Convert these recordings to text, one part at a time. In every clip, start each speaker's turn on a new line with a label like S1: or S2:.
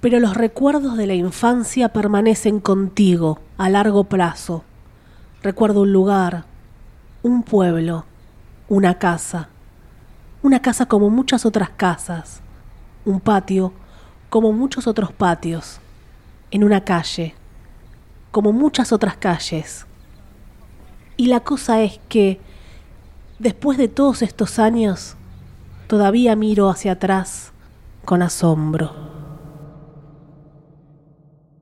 S1: pero los recuerdos de la infancia permanecen contigo a largo plazo. Recuerdo un lugar, un pueblo, una casa, una casa como muchas otras casas, un patio como muchos otros patios, en una calle, como muchas otras calles. Y la cosa es que, después de todos estos años, todavía miro hacia atrás con asombro.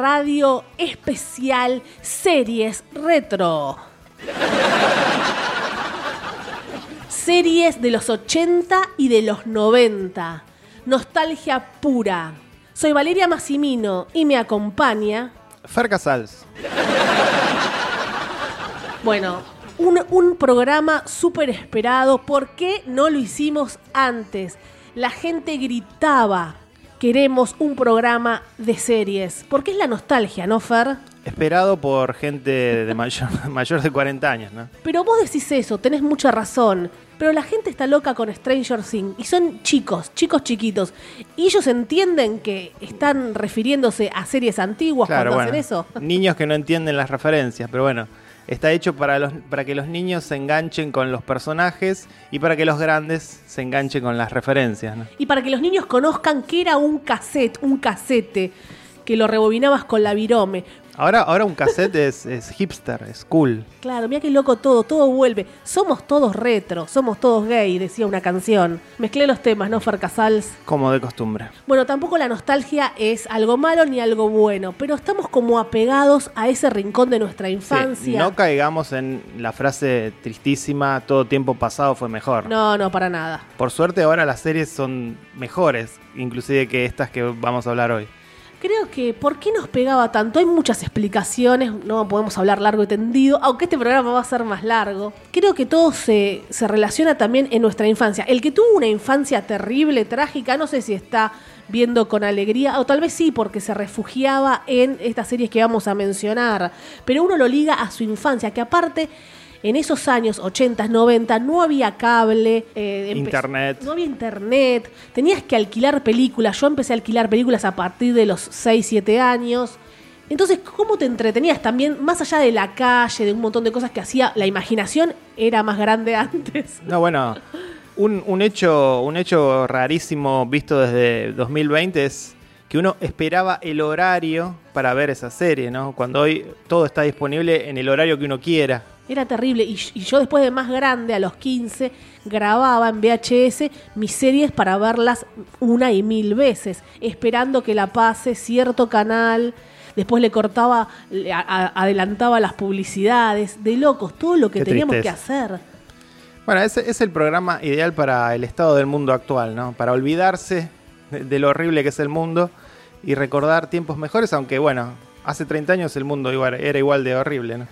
S1: Radio especial Series Retro. Series de los 80 y de los 90. Nostalgia pura. Soy Valeria Massimino y me acompaña,
S2: Fer Casals.
S1: bueno, un, un programa súper esperado. ¿Por qué no lo hicimos antes? La gente gritaba, queremos un programa de series. Porque es la nostalgia, ¿no, Fer?
S2: Esperado por gente de mayor, mayor de 40 años, ¿no?
S1: Pero vos decís eso, tenés mucha razón. Pero la gente está loca con Stranger Things y son chicos, chicos chiquitos. Y ellos entienden que están refiriéndose a series antiguas cuando hacen eso.
S2: Niños que no entienden las referencias, pero bueno, está hecho para, los, para que los niños se enganchen con los personajes y para que los grandes se enganchen con las referencias.
S1: Y para que los niños conozcan que era un cassette, un casete, que lo rebobinabas con la virome.
S2: Ahora, ahora un cassette es, es hipster, es cool.
S1: Claro, mira qué loco todo, todo vuelve. Somos todos retro, somos todos gay, decía una canción. Mezclé los temas, ¿no, Fer Casals?
S2: Como de costumbre.
S1: Bueno, tampoco la nostalgia es algo malo ni algo bueno, pero estamos como apegados a ese rincón de nuestra
S2: Sí,
S1: infancia.
S2: no caigamos en la frase tristísima, todo tiempo pasado fue mejor.
S1: no, no, para nada.
S2: Por suerte ahora las series son mejores, inclusive que estas que vamos a hablar hoy.
S1: Creo que, ¿por qué nos pegaba tanto? Hay muchas explicaciones, no podemos hablar largo y tendido, aunque este programa va a ser más largo. Creo que todo se, se relaciona también en nuestra infancia. El que tuvo una infancia terrible, trágica, no sé si está viendo con alegría, o tal vez sí, porque se refugiaba en estas series que vamos a mencionar, pero uno lo liga a su infancia, que aparte... En esos años 80, 90 no había cable, eh,
S2: Internet.
S1: no había internet, tenías que alquilar películas. Yo empecé a alquilar películas a partir de los 6, 7 años. Entonces, ¿cómo te entretenías también? Más allá de la calle, de un montón de cosas que hacía, la imaginación era más grande antes.
S2: No, bueno, un, un hecho, un hecho rarísimo visto desde 2020 es que uno esperaba el horario para ver esa serie, ¿no? Cuando hoy todo está disponible en el horario que uno quiera.
S1: Era terrible. Y, y yo después de más grande, a los 15, grababa en VHS mis series para verlas una y mil veces, esperando que la pase cierto canal. Después le cortaba, le a- a- adelantaba las publicidades. De locos, todo lo que
S2: Qué
S1: teníamos que hacer.
S2: Bueno, ese es el programa ideal para el estado del mundo actual, ¿no? Para olvidarse de, de lo horrible que es el mundo y recordar tiempos mejores, aunque bueno, hace 30 años el mundo igual- era igual de horrible, ¿no?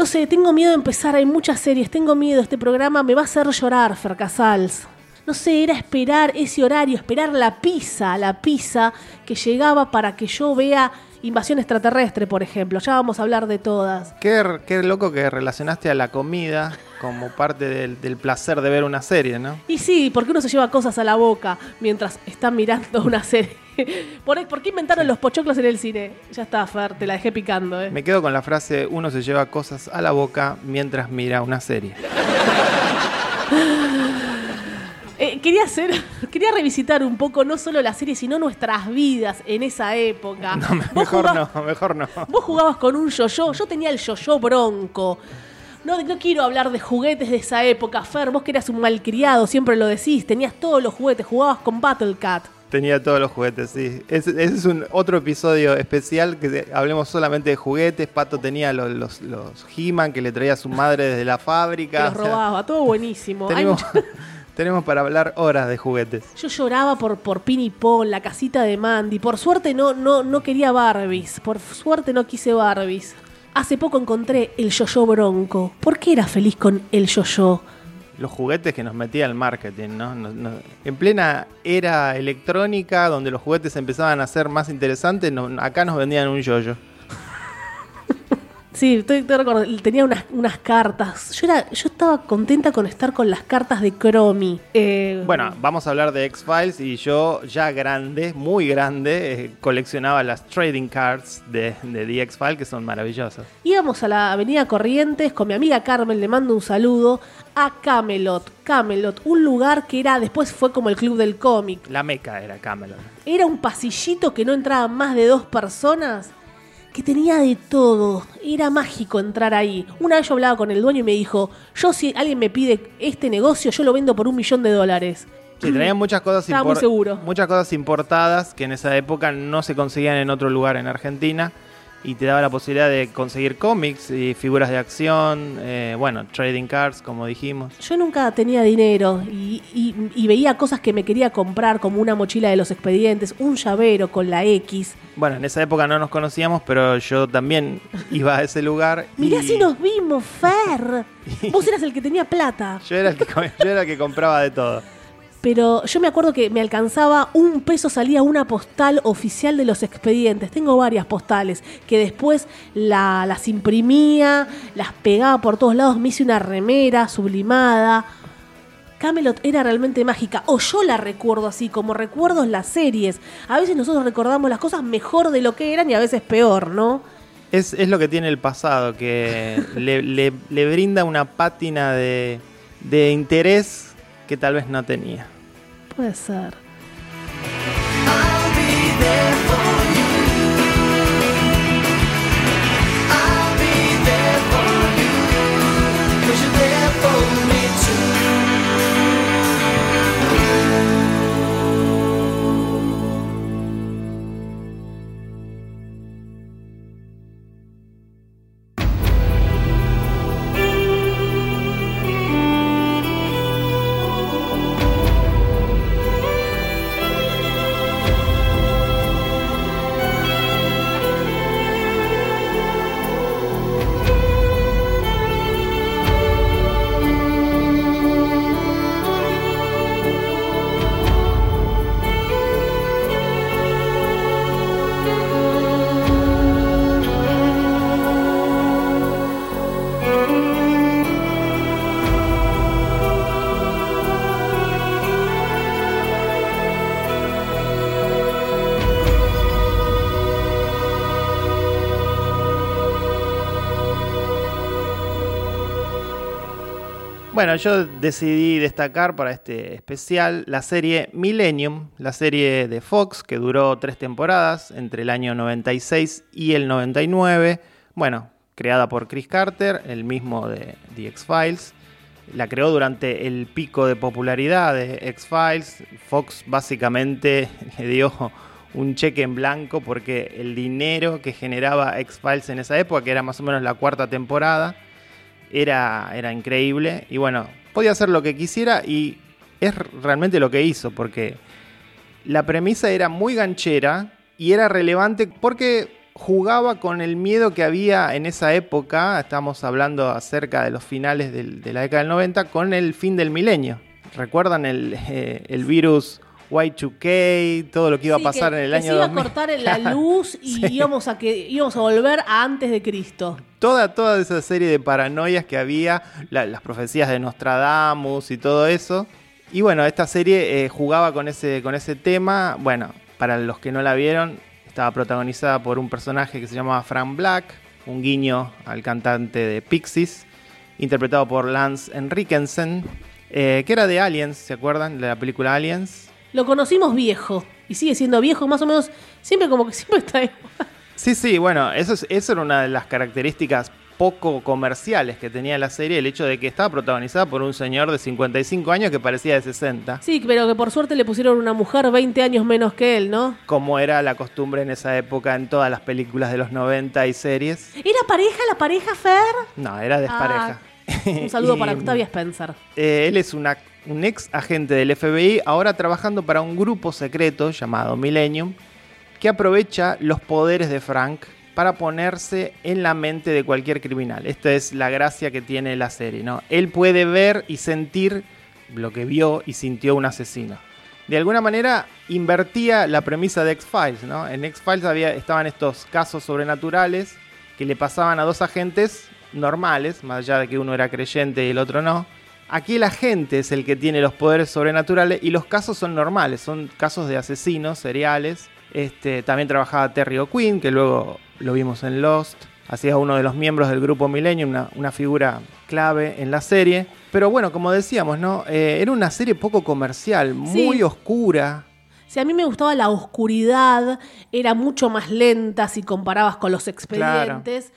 S1: No sé, tengo miedo de empezar. Hay muchas series, tengo miedo. Este programa me va a hacer llorar, Fer Casals. No sé, era esperar ese horario, esperar la pizza, la pizza que llegaba para que yo vea Invasión extraterrestre, por ejemplo. Ya vamos a hablar de todas.
S2: Qué, qué loco que relacionaste a la comida como parte del, del placer de ver una serie, ¿no?
S1: Y sí, porque uno se lleva cosas a la boca mientras está mirando una serie. ¿Por, por qué inventaron los pochoclos en el cine? Ya está, Fer, te la dejé picando, ¿eh?
S2: Me quedo con la frase, uno se lleva cosas a la boca mientras mira una serie.
S1: Eh, quería hacer, quería revisitar un poco no solo la serie, sino nuestras vidas en esa época.
S2: No, mejor
S1: jugabas-
S2: no, mejor no.
S1: Vos jugabas con un yo-yo, yo tenía el yo-yo bronco. No, no quiero hablar de juguetes de esa época, Fer, vos que eras un malcriado, siempre lo decís, tenías todos los juguetes, jugabas con Battle Cat.
S2: Tenía todos los juguetes, sí. Ese, ese es un otro episodio especial que hablemos solamente de juguetes. Pato tenía los, los, los He-Man que le traía a su madre desde la fábrica.
S1: los
S2: o sea,
S1: robaba, todo buenísimo.
S2: Tenemos,
S1: mucho-
S2: tenemos para hablar horas de juguetes.
S1: Yo lloraba por, por Pin y Pon, la casita de Mandy. Por suerte no, no, no quería Barbies. Por suerte no quise Barbies. Hace poco encontré el yo-yo bronco. ¿Por qué era feliz con el yo-yo?
S2: Los juguetes que nos metía el marketing, ¿no? En plena era electrónica, donde los juguetes empezaban a ser más interesantes, acá nos vendían un yoyo.
S1: Sí, estoy, recordando, tenía unas, unas cartas. Yo era, yo estaba contenta con estar con las cartas de Chromie. Eh,
S2: Bueno, vamos a hablar de X-Files y yo ya grande, muy grande, eh, coleccionaba las trading cards de, de The X-Files que son maravillosas.
S1: íbamos a la avenida Corrientes con mi amiga Carmen, le mando un saludo, a Camelot. Camelot, un lugar que era, después fue como el club del cómic.
S2: La meca era Camelot.
S1: Era un pasillito que no entraban más de dos personas, que tenía de todo. Era mágico entrar ahí. Una vez yo hablaba con el dueño y me dijo, yo si alguien me pide este negocio, yo lo vendo por un millón de dólares.
S2: Sí, traían muchas cosas,
S1: Estaba muy seguro.
S2: muchas cosas importadas que en esa época no se conseguían en otro lugar en Argentina y te daba la posibilidad de conseguir cómics y figuras de acción, eh, bueno, trading cards, como dijimos.
S1: Yo nunca tenía dinero y, y- y veía cosas que me quería comprar, como una mochila de los expedientes, un llavero con la X.
S2: Bueno, en esa época no nos conocíamos, pero yo también iba a ese lugar.
S1: Mirá si nos vimos, Fer. Vos eras el que tenía plata.
S2: yo, era el que, yo era el que compraba de todo.
S1: Pero yo me acuerdo que me alcanzaba un peso, salía una postal oficial de los expedientes. Tengo varias postales que después la- las imprimía, las pegaba por todos lados, me hice una remera sublimada. Camelot era realmente mágica, o yo la recuerdo así, como recuerdo las series. A veces nosotros recordamos las cosas mejor de lo que eran y a veces peor, ¿no?
S2: Es, es lo que tiene el pasado, que le, le- le brinda una pátina de, de interés que tal vez no tenía.
S1: Puede ser.
S3: I'll be there
S2: yo decidí destacar para este especial la serie Millennium, la serie de Fox que duró tres temporadas entre el año 96 y el 99. Bueno, creada por Chris Carter, el mismo de The X-Files. La creó durante el pico de popularidad de X-Files. Fox básicamente le dio un cheque en blanco porque el dinero que generaba X-Files en esa época, que era más o menos la cuarta temporada, era, era increíble. Y bueno, podía hacer lo que quisiera y es realmente lo que hizo, porque la premisa era muy ganchera y era relevante porque jugaba con el miedo que había en esa época, estamos hablando acerca de los finales del- de la década del 90, con el fin del milenio. ¿Recuerdan el, eh, el virus Y2K, todo lo que iba
S1: Sí,
S2: a pasar
S1: que-
S2: en el
S1: que
S2: año
S1: se iba
S2: 2000?
S1: a cortar la luz y
S2: Sí.
S1: íbamos, a que, íbamos a volver a antes de Cristo.
S2: toda, toda esa serie de paranoias que había, la- las profecías de Nostradamus y todo eso. Y bueno, esta serie eh, jugaba con ese, con ese tema. Bueno, para los que no la vieron, estaba protagonizada por un personaje que se llamaba Frank Black, un guiño al cantante de Pixies, interpretado por Lance Henriksen, eh, que era de Aliens, ¿se acuerdan? De la película Aliens.
S1: Lo conocimos viejo y sigue siendo viejo, más o menos, siempre como que siempre está igual.
S2: Sí, sí, bueno, eso, es- eso era una de las características poco comerciales que tenía la serie, el hecho de que estaba protagonizada por un señor de 55 años que parecía de 60,
S1: Sí, pero que por suerte le pusieron una mujer 20 años menos que él, ¿no?
S2: como era la costumbre en esa época en todas las películas de los 90 y series.
S1: ¿Era pareja la pareja Fer?
S2: No, era despareja.
S1: Un saludo
S2: Y,
S1: para Octavia Spencer.
S2: eh, él es una- un ex agente del FBI, ahora trabajando para un grupo secreto llamado Millennium, que aprovecha los poderes de Frank para ponerse en la mente de cualquier criminal. Esta es la gracia que tiene la serie, ¿no? Él puede ver y sentir lo que vio y sintió un asesino. De alguna manera invertía la premisa de X-Files, ¿no? En X-Files estaban estos casos sobrenaturales que le pasaban a dos agentes normales, más allá de que uno era creyente y el otro no. Aquí el agente es el que tiene los poderes sobrenaturales y los casos son normales, son casos de asesinos seriales. Este, también trabajaba Terry O'Quinn, que luego lo vimos en Lost. Hacía uno de los miembros del grupo Millennium, una, una figura clave en la serie. Pero bueno, como decíamos, ¿no? Eh, era una serie poco comercial, muy
S1: Sí.
S2: oscura.
S1: Si a mí me gustaba la oscuridad, era mucho más lenta si comparabas con los expedientes.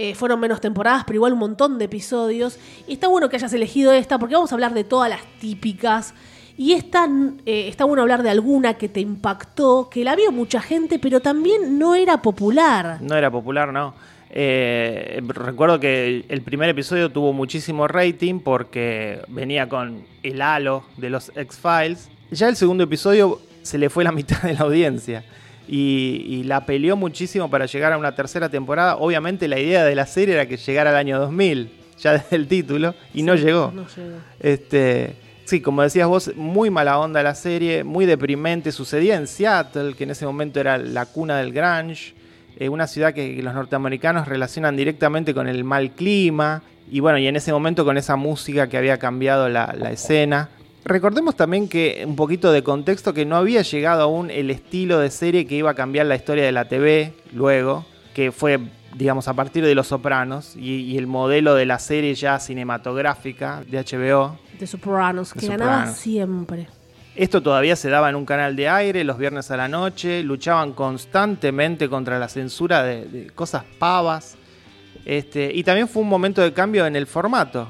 S1: Eh, fueron menos temporadas, pero igual un montón de episodios. Y está bueno que hayas elegido esta, porque vamos a hablar de todas las típicas. Y esta, eh, está bueno hablar de alguna que te impactó, que la vio mucha gente, pero también no era popular.
S2: No era popular, no. Eh, recuerdo que el primer episodio tuvo muchísimo rating porque venía con el halo de los X-Files. Ya el segundo episodio se le fue la mitad de la audiencia y, y la peleó muchísimo para llegar a una tercera temporada. Obviamente la idea de la serie era que llegara al año 2000, ya desde el título, y no llegó.
S1: No llegó.
S2: Este, sí, como decías vos, muy mala onda la serie, muy deprimente. Sucedía en Seattle, que en ese momento era la cuna del grunge, eh, una ciudad que, que los norteamericanos relacionan directamente con el mal clima. Y bueno, y en ese momento con esa música que había cambiado la, la escena. Recordemos también que un poquito de contexto que no había llegado aún el estilo de serie que iba a cambiar la historia de la TV luego, que fue digamos a partir de Los Sopranos y, y el modelo de la serie ya cinematográfica de HBO.
S1: De Sopranos, que ganaba
S2: Sopranos.
S1: siempre.
S2: Esto todavía se daba en un canal de aire los viernes a la noche, luchaban constantemente contra la censura de, de cosas pavas. Este, y también fue un momento de cambio en el formato,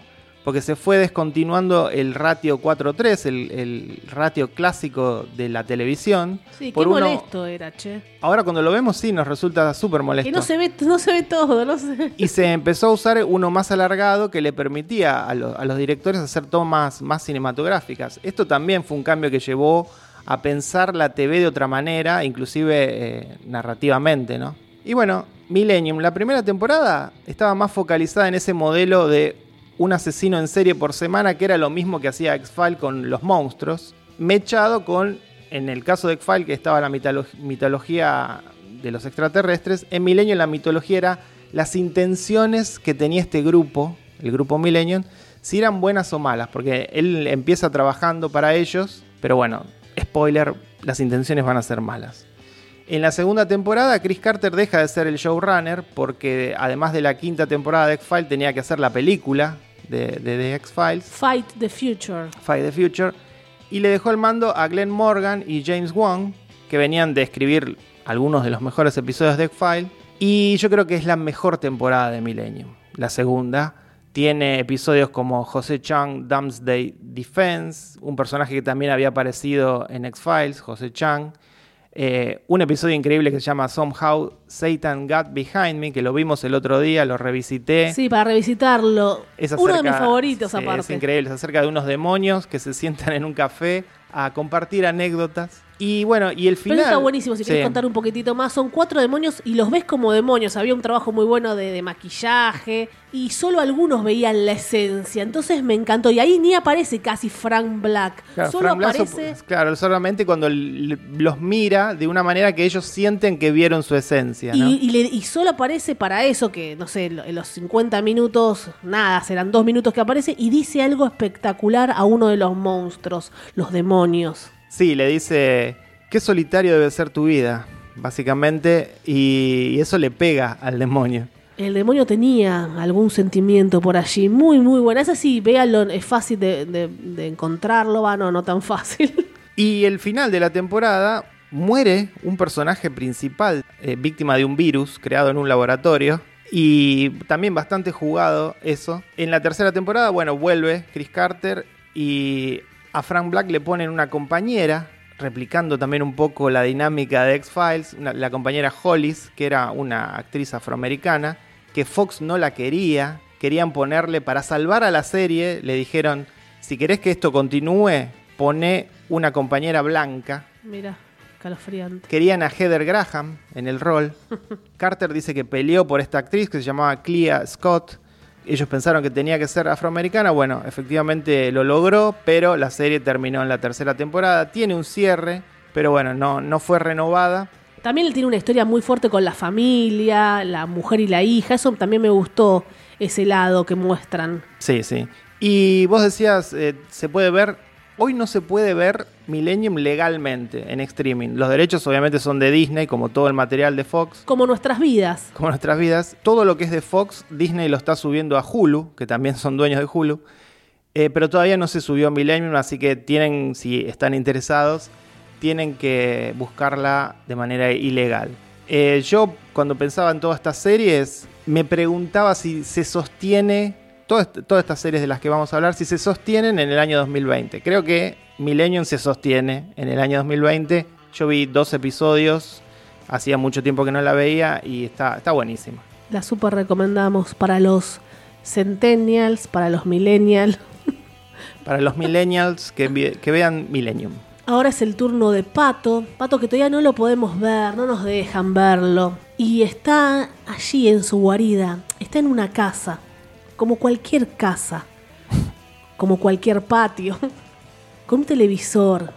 S2: porque se fue descontinuando el ratio 4.3, el, el ratio clásico de la televisión.
S1: Sí,
S2: por
S1: qué
S2: uno-
S1: molesto era, che.
S2: Ahora cuando lo vemos sí nos resulta súper molesto.
S1: Que no se ve, no se ve todo, no sé.
S2: Y se empezó a usar uno más alargado que le permitía a, lo- a los directores hacer tomas más cinematográficas. Esto también fue un cambio que llevó a pensar la TV de otra manera, inclusive eh, narrativamente, ¿no? Y bueno, Millennium, la primera temporada estaba más focalizada en ese modelo de un asesino en serie por semana, que era lo mismo que hacía X-File con los monstruos, mechado con, en el caso de X-File, que estaba la mitolo- mitología de los extraterrestres, en Millennium la mitología era las intenciones que tenía este grupo, el grupo Millennium, si eran buenas o malas, porque él empieza trabajando para ellos, pero bueno, spoiler, las intenciones van a ser malas. En la segunda temporada, Chris Carter deja de ser el showrunner porque además de la quinta temporada de X-Files tenía que hacer la película de, de The X-Files,
S1: Fight the Future.
S2: Fight the Future, y le dejó el mando a Glenn Morgan y James Wan, que venían de escribir algunos de los mejores episodios de X-Files, y yo creo que es la mejor temporada de Millennium, la segunda. Tiene episodios como José Chang Doomsday Defense, un personaje que también había aparecido en X-Files, José Chang. Eh, un episodio increíble que se llama Somehow Satan Got Behind Me, que lo vimos el otro día, lo revisité.
S1: Sí, para revisitarlo.
S2: Es
S1: Uno de
S2: acerca-
S1: mis favoritos,
S2: sí,
S1: aparte.
S2: Es increíble, es acerca de unos demonios que se sientan en un café a compartir anécdotas. Y bueno, y el
S1: Pero
S2: final.
S1: eso está buenísimo, si
S2: Sí.
S1: querés contar un poquitito más. Son cuatro demonios y los ves como demonios. Había un trabajo muy bueno de, de maquillaje y solo algunos veían la esencia. Entonces me encantó. Y ahí ni aparece casi Frank Black.
S2: Claro,
S1: solo
S2: Frank
S1: aparece...
S2: claro, solamente cuando los mira de una manera que ellos sienten que vieron su esencia. ¿no?
S1: Y, y le- y solo aparece para eso, que no sé, en los 50 minutos, nada, serán dos minutos que aparece y dice algo espectacular a uno de los monstruos, los demonios.
S2: Sí, le dice qué solitario debe ser tu vida, básicamente, y, eso le pega al demonio.
S1: El demonio tenía algún sentimiento por allí, muy, muy bueno. Ese sí, véanlo, es fácil de, de- de encontrarlo, va, no, no tan fácil.
S2: Y el final de la temporada muere un personaje principal, eh, víctima de un virus creado en un laboratorio. Y también bastante jugado eso. En la tercera temporada, bueno, vuelve Chris Carter y a Frank Black le ponen una compañera, replicando también un poco la dinámica de X-Files, la compañera Hollis, que era una actriz afroamericana, que Fox no la quería, querían ponerle para salvar a la serie, le dijeron, si querés que esto continúe, pone una compañera blanca.
S1: Mira, calofriante.
S2: Querían a Heather Graham en el rol. Carter dice que peleó por esta actriz que se llamaba Clea Scott. Ellos pensaron que tenía que ser afroamericana. Bueno, efectivamente lo logró, pero la serie terminó en la tercera temporada. Tiene un cierre, pero bueno, no, no fue renovada.
S1: También tiene una historia muy fuerte con la familia, la mujer y la hija. Eso también me gustó, ese lado que muestran.
S2: Sí, sí. Y vos decías, eh, se puede ver. Hoy no se puede ver Millennium legalmente en streaming. Los derechos obviamente son de Disney, como todo el material de Fox.
S1: Como nuestras vidas.
S2: como nuestras vidas, todo lo que es de Fox, Disney lo está subiendo a Hulu, que también son dueños de Hulu, eh, pero todavía no se subió a Millennium, así que tienen, si están interesados, tienen que buscarla de manera ilegal. Eh, yo, cuando pensaba en todas estas series, me preguntaba si se sostiene, todas, todas estas series de las que vamos a hablar, si se sostienen en el año 2020. Creo que Millennium se sostiene en el año 2020. Yo vi dos episodios, hacía mucho tiempo que no la veía y está, está buenísima.
S1: La super recomendamos para los centennials, para los millennials.
S2: Para los millennials que, que vean Millennium.
S1: Ahora es el turno de Pato. Pato que todavía no lo podemos ver, no nos dejan verlo. Y está allí en su guarida. Está en una casa. Como cualquier casa. Como cualquier patio. Con un televisor.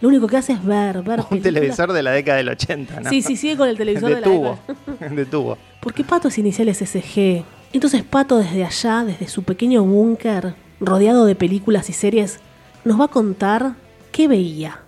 S1: Lo único que hace es ver, ver
S2: Un
S1: películas.
S2: televisor de la década del 80, ¿no?
S1: Sí, sí, sigue con el televisor de,
S2: de
S1: la década.
S2: de tubo.
S1: Porque Pato es iniciales SG. Entonces Pato desde allá, desde su pequeño búnker, rodeado de películas y series, nos va a contar qué veía.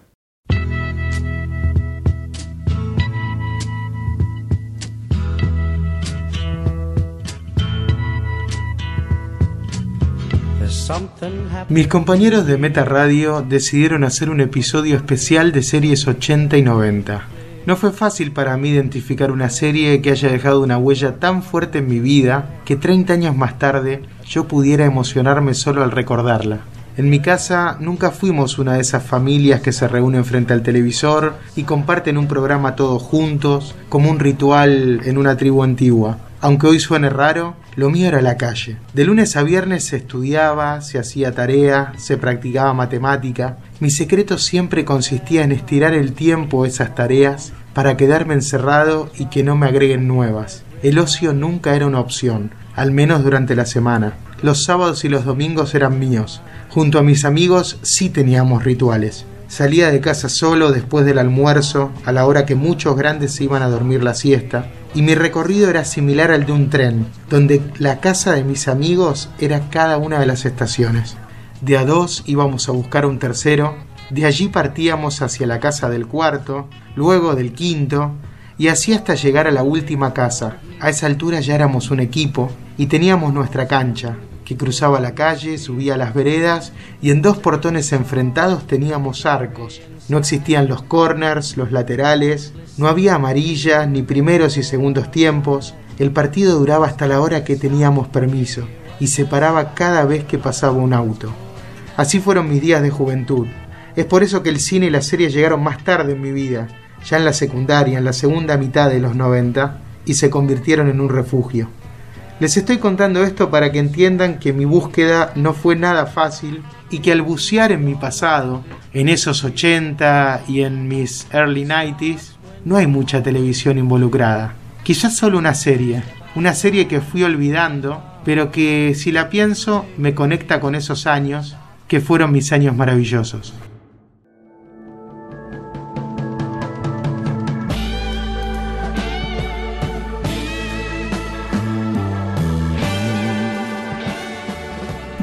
S4: Mis compañeros de Meta Radio decidieron hacer un episodio especial de series 80 y 90. No fue fácil para mí identificar una serie que haya dejado una huella tan fuerte en mi vida que 30 años más tarde yo pudiera emocionarme solo al recordarla. En mi casa nunca fuimos una de esas familias que se reúnen frente al televisor y comparten un programa todos juntos, como un ritual en una tribu antigua. Aunque hoy suene raro, lo mío era la calle. De lunes a viernes se estudiaba, se hacía tarea, se practicaba matemática. Mi secreto siempre consistía en estirar el tiempo a esas tareas para quedarme encerrado y que no me agreguen nuevas. El ocio nunca era una opción, al menos durante la semana. Los sábados y los domingos eran míos. Junto a mis amigos sí teníamos rituales. Salía de casa solo después del almuerzo, a la hora que muchos grandes se iban a dormir la siesta, y mi recorrido era similar al de un tren, donde la casa de mis amigos era cada una de las estaciones. De a dos íbamos a buscar un tercero, de allí partíamos hacia la casa del cuarto, luego del quinto, y así hasta llegar a la última casa. A esa altura ya éramos un equipo y teníamos nuestra cancha, que cruzaba la calle, subía las veredas y en dos portones enfrentados teníamos arcos. No existían los corners, los laterales, no había amarillas ni primeros y segundos tiempos. El partido duraba hasta la hora que teníamos permiso y se paraba cada vez que pasaba un auto. Así fueron mis días de juventud. Es por eso que el cine y las series llegaron más tarde en mi vida, ya en la secundaria, en la segunda mitad de los 90, y se convirtieron en un refugio. Les estoy contando esto para que entiendan que mi búsqueda no fue nada fácil y que al bucear en mi pasado, en esos 80 y en mis early 90s, no hay mucha televisión involucrada. Quizás solo una serie, una serie que fui olvidando, pero que si la pienso me conecta con esos años que fueron mis años maravillosos.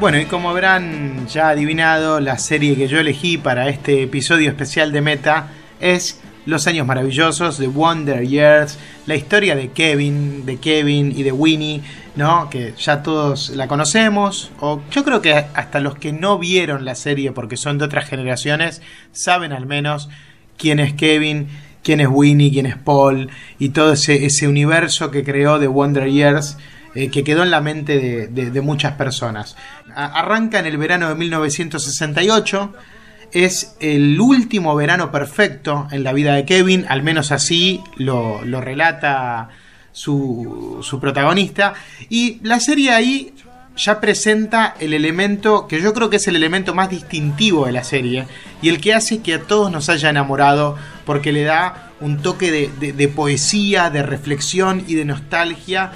S4: Bueno, y como habrán ya adivinado, la serie que yo elegí para este episodio especial de Meta es Los Años Maravillosos, The Wonder Years, la historia de Kevin, de Kevin y de Winnie, ¿no? Que ya todos la conocemos, o yo creo que hasta los que no vieron la serie porque son de otras generaciones, saben al menos quién es Kevin, quién es Winnie, quién es Paul, y todo ese, ese universo que creó The Wonder Years. Eh, que quedó en la mente de, muchas personas. Arranca en el verano de 1968, es el último verano perfecto en la vida de Kevin, al menos así lo, relata su, su protagonista, y la serie ahí ya presenta el elemento que yo creo que es el elemento más distintivo de la serie y el que hace que a todos nos haya enamorado porque le da un toque de poesía, de reflexión y de nostalgia.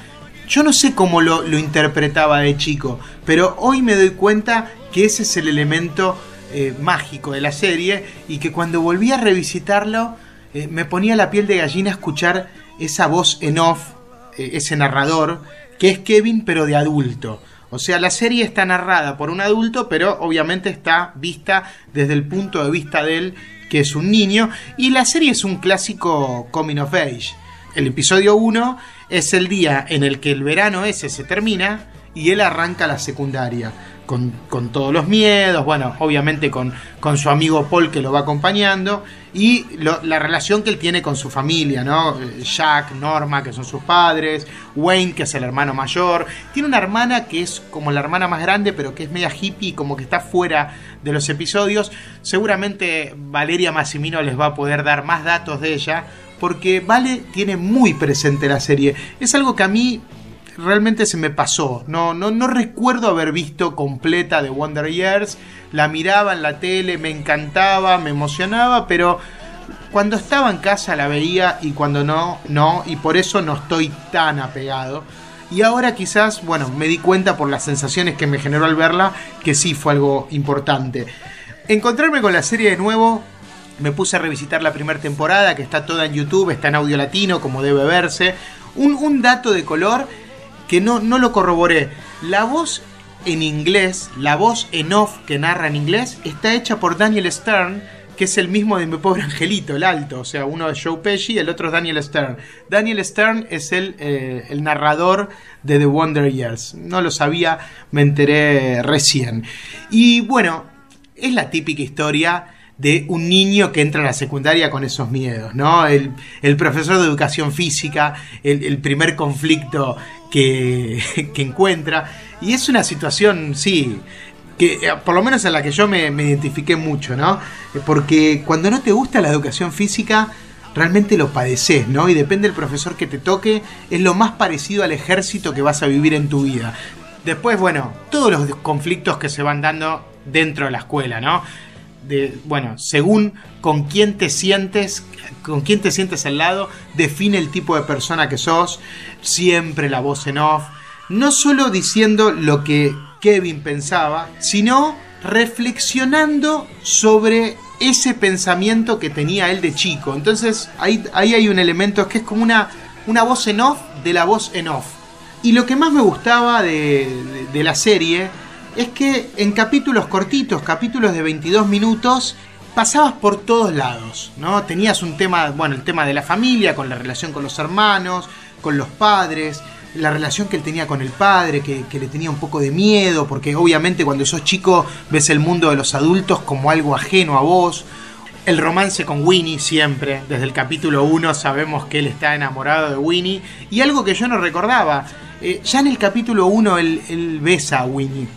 S4: Yo no sé cómo lo, lo interpretaba de chico, pero hoy me doy cuenta que ese es el elemento eh, mágico de la serie y que cuando volví a revisitarlo eh, me ponía la piel de gallina escuchar esa voz en off, eh, ese narrador, que es Kevin pero de adulto. O sea, la serie está narrada por un adulto, pero obviamente está vista desde el punto de vista de él, que es un niño, y la serie es un clásico coming of age. El episodio 1 es el día en el que el verano ese se termina y él arranca la secundaria. Con, con todos los miedos, bueno, obviamente con, con su amigo Paul que lo va acompañando y la relación que él tiene con su familia, ¿no? Jack, Norma, que son sus padres, Wayne, que es el hermano mayor. Tiene una hermana que es como la hermana más grande, pero que es media hippie, como que está fuera de los episodios. Seguramente Valeria Massimino les va a poder dar más datos de ella, porque Vale tiene muy presente la serie. Es algo que a mí realmente se me pasó. No, no, no recuerdo haber visto completa de Wonder Years. La miraba en la tele, me encantaba, me emocionaba, pero cuando estaba en casa la veía y cuando no, no, y por eso no estoy tan apegado. Y ahora quizás, bueno, me di cuenta por las sensaciones que me generó al verla que sí fue algo importante. Encontrarme con la serie de nuevo, me puse a revisitar la primera temporada, que está toda en YouTube, está en audio latino, como debe verse. Un, dato de color que no, no lo corroboré. La voz en inglés, la voz en off que narra en inglés, está hecha por Daniel Stern, que es el mismo de mi pobre angelito, el alto. O sea, uno es Joe Pesci, el otro es Daniel Stern. Daniel Stern es el, eh, el narrador de The Wonder Years. No lo sabía, me enteré recién. Y bueno, es la típica historia de un niño que entra a la secundaria con esos miedos, ¿no? El, profesor de educación física, el, el primer conflicto que, que encuentra. Y es una situación, sí, que eh, por lo menos en la que yo me, me identifiqué mucho, ¿no? Eh, Porque cuando no te gusta la educación física, realmente lo padeces, ¿no? Y depende del profesor que te toque, es lo más parecido al ejército que vas a vivir en tu vida. Después, bueno, todos los conflictos que se van dando dentro de la escuela, ¿no? Bueno, según con quién te sientes, con quién te sientes al lado, define el tipo de persona que sos, siempre la voz en off, no solo diciendo lo que Kevin pensaba, sino reflexionando sobre ese pensamiento que tenía él de chico. Entonces ahí, ahí hay un elemento que es como una, una voz en off de la voz en off. Y lo que más me gustaba de- de la serie es que en capítulos cortitos, capítulos de 22 minutos, pasabas por todos lados, ¿no? Tenías un tema, bueno, el tema de la familia, con la relación con los hermanos, con los padres, la relación que él tenía con el padre, que, le tenía un poco de miedo, porque obviamente cuando sos chico ves el mundo de los adultos como algo ajeno a vos. El romance con Winnie siempre, desde el capítulo 1 sabemos que él está enamorado de Winnie. Y algo que yo no recordaba, eh, ya en el capítulo 1 él, él besa a Winnie.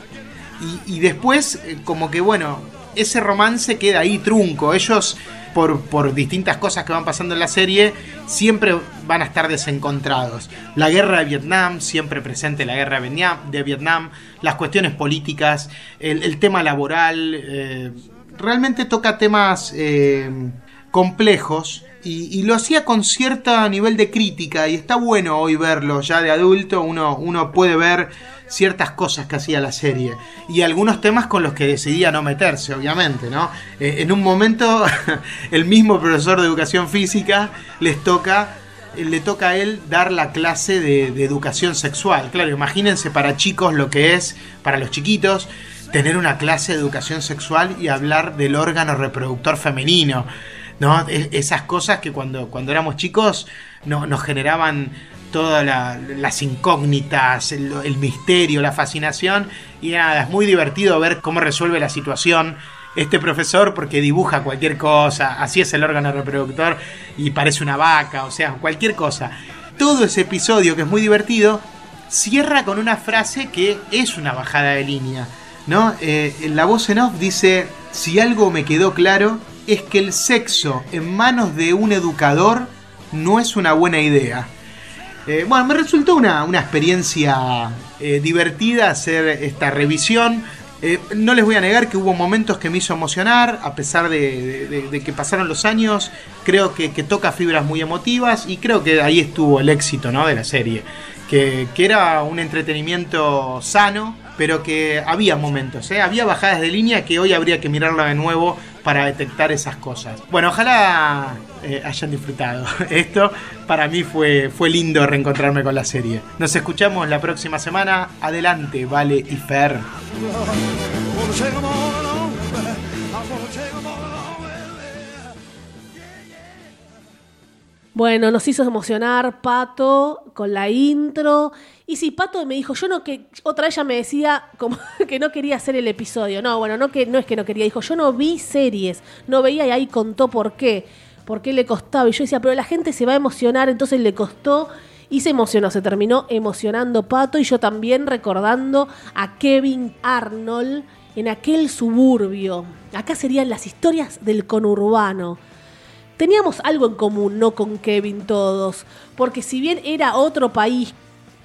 S4: Y, y después, eh, como que bueno, ese romance queda ahí trunco. Ellos, por, por distintas cosas que van pasando en la serie, siempre van a estar desencontrados. La guerra de Vietnam, siempre presente la guerra de Vietnam, las cuestiones políticas, el, el tema laboral. eh, realmente toca temas eh, complejos. Y, y lo hacía con cierto nivel de crítica y está bueno hoy verlo ya de adulto, uno, uno puede ver ciertas cosas que hacía la serie y algunos temas con los que decidía no meterse, obviamente, ¿no? Eh, en un momento el mismo profesor de educación física les toca eh, le toca a él dar la clase de, de educación sexual. Claro, imagínense para chicos lo que es, para los chiquitos, tener una clase de educación sexual y hablar del órgano reproductor femenino. ¿No? Esas cosas que cuando, cuando éramos chicos no- nos generaban todas la- las incógnitas, el, el misterio, la fascinación. Y nada, es muy divertido ver cómo resuelve la situación este profesor porque dibuja cualquier cosa, así es el órgano reproductor y parece una vaca, o sea, cualquier cosa. Todo ese episodio que es muy divertido cierra con una frase que es una bajada de línea, ¿no? Eh, la voz en off dice, si algo me quedó claro es que el sexo en manos de un educador no es una buena idea. Eh, bueno, me resultó una, una experiencia eh, divertida hacer esta revisión. Eh, no les voy a negar que hubo momentos que me hizo emocionar, a pesar de, que pasaron los años. Creo que, que toca fibras muy emotivas y creo que ahí estuvo el éxito ¿no? de la serie. Que, que era un entretenimiento sano, pero que había momentos, había bajadas de línea que hoy habría que mirarla de nuevo para detectar esas cosas. Bueno, ojalá eh, hayan disfrutado esto. Para mí fue, fue lindo reencontrarme con la serie. Nos escuchamos la próxima semana. Adelante, Vale y Fer.
S1: Bueno, nos hizo emocionar Pato con la intro. Y sí, Pato me dijo, yo no que. Otra ella me decía como que no quería hacer el episodio. No, bueno, no, que, no es que no quería. Dijo, yo no vi series. No veía y ahí contó por qué. Por qué le costaba. Y yo decía, pero la gente se va a emocionar, entonces le costó. Y se emocionó, se terminó emocionando Pato y yo también recordando a Kevin Arnold en aquel suburbio. Acá serían las historias del conurbano. Teníamos algo en común, no con Kevin todos, porque si bien era otro país,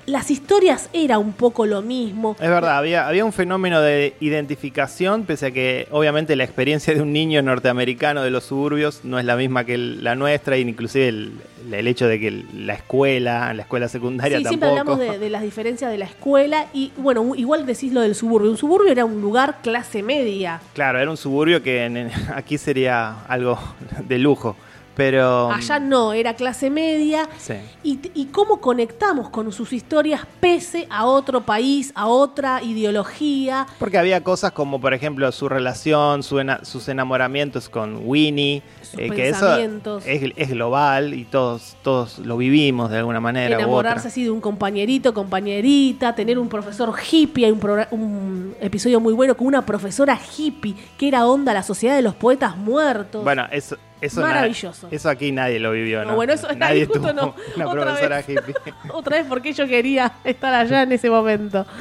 S1: las historias era un poco lo mismo.
S2: Es verdad, había, había un fenómeno de identificación, pese a que obviamente la experiencia de un niño norteamericano de los suburbios no es la misma que el- la nuestra, e inclusive el, el hecho de que el- la escuela, la escuela secundaria
S1: Sí, siempre
S2: tampoco.
S1: hablamos de, de las diferencias de la escuela y bueno, igual decís lo del suburbio. Un suburbio era un lugar clase media.
S2: Claro, era un suburbio que en- en- aquí sería algo de lujo, pero...
S1: Allá no, era clase media.
S2: Sí.
S1: Y, y cómo conectamos con sus historias pese a otro país, a otra ideología.
S2: Porque había cosas como, por ejemplo, su relación, su ena- sus enamoramientos con Winnie,
S1: Sus
S2: eh, que eso es, es global y todos, todos lo vivimos de alguna manera u
S1: enamorarse
S2: otra.
S1: así de un compañerito, compañerita, tener un profesor hippie, hay un, un episodio muy bueno con una profesora hippie, que era onda la sociedad de los poetas muertos.
S2: Bueno, eso, eso
S1: Maravilloso.
S2: eso aquí nadie lo vivió, ¿no?
S1: No, bueno, eso-
S2: nadie
S1: ahí justo
S2: tuvo
S1: no.
S2: una
S1: Otra
S2: profesora
S1: vez.
S2: hippie.
S1: Otra vez porque yo quería estar allá en ese momento.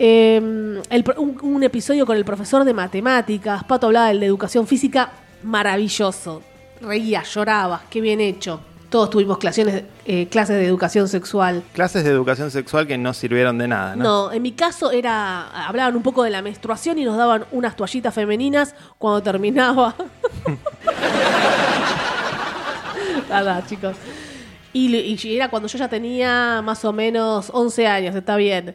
S1: Eh, el pro- un, un episodio con el profesor de matemáticas, Pato hablaba del de educación física, maravilloso. Reía, lloraba, qué bien hecho. Todos tuvimos clases, eh, clases de educación sexual.
S2: Clases de educación sexual que no sirvieron de nada, ¿no?
S1: No, en mi caso era. Hablaban un poco de la menstruación y nos daban unas toallitas femeninas cuando terminaba. Nada, chicos. Y, era cuando yo ya tenía más o menos 11 años, está bien.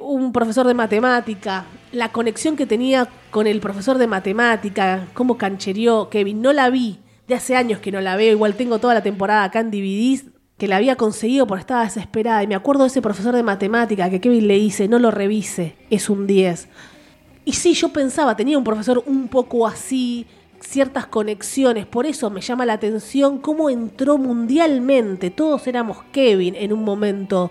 S1: Un profesor de matemática, la conexión que tenía con el profesor de matemática, cómo canchereó Kevin, no la vi, de hace años que no la veo, igual tengo toda la temporada acá en DVDs, que la había conseguido porque estaba desesperada. Y me acuerdo de ese profesor de matemática que Kevin le dice, no lo revise, es un 10. Y sí, yo pensaba, tenía un profesor un poco así, ciertas conexiones, por eso me llama la atención cómo entró mundialmente. Todos éramos Kevin en un momento.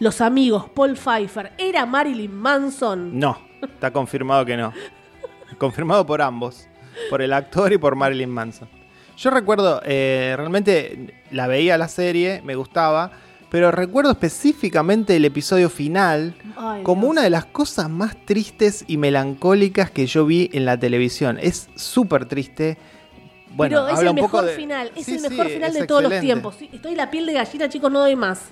S1: Los amigos, Paul Pfeiffer, ¿era Marilyn Manson?
S2: No, está confirmado que no. Confirmado por ambos, por el actor y por Marilyn Manson. Yo recuerdo, eh, realmente la veía la serie, me gustaba, pero recuerdo específicamente el episodio final
S1: Ay,
S2: como
S1: Dios.
S2: una de las cosas más tristes y melancólicas que yo vi en la televisión. Es súper triste. Bueno,
S1: Pero es el mejor
S2: de-
S1: final, es
S2: Sí,
S1: el
S2: sí,
S1: mejor final de todos los tiempos. Estoy la piel de gallina, chicos, no doy más.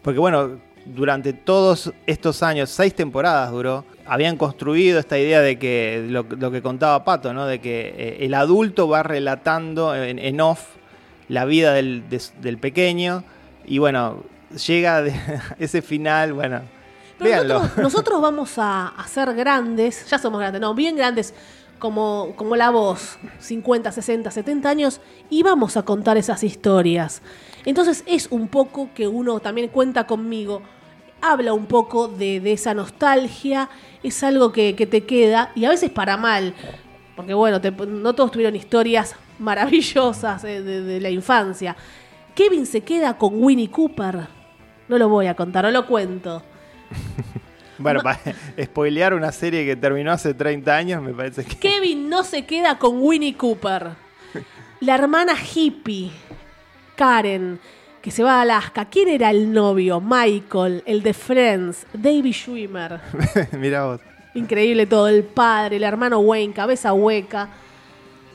S2: Porque bueno, durante todos estos años, seis temporadas duró, habían construido esta idea de que, lo, lo que contaba Pato, ¿no? De que eh, el adulto va relatando en, en off la vida del, de- del pequeño y bueno, llega de- ese final, bueno,
S1: Pero nosotros, nosotros vamos a, a ser grandes, ya somos grandes, no, bien grandes, como, como la voz, 50, 60, 70 años, y vamos a contar esas historias. Entonces es un poco que uno también cuenta conmigo, habla un poco de, de esa nostalgia, es algo que, que te queda, y a veces para mal, porque bueno, te- no todos tuvieron historias maravillosas de la infancia. Kevin se queda con Winnie Cooper. No lo voy a contar, no lo cuento.
S2: Bueno, para spoilear una serie que terminó hace 30 años, me parece que.
S1: Kevin no se queda con Winnie Cooper. La hermana hippie, Karen, que se va a Alaska. ¿Quién era el novio? Michael, el de Friends, David Schwimmer.
S2: Mira vos.
S1: Increíble todo, el padre, el hermano Wayne, cabeza hueca.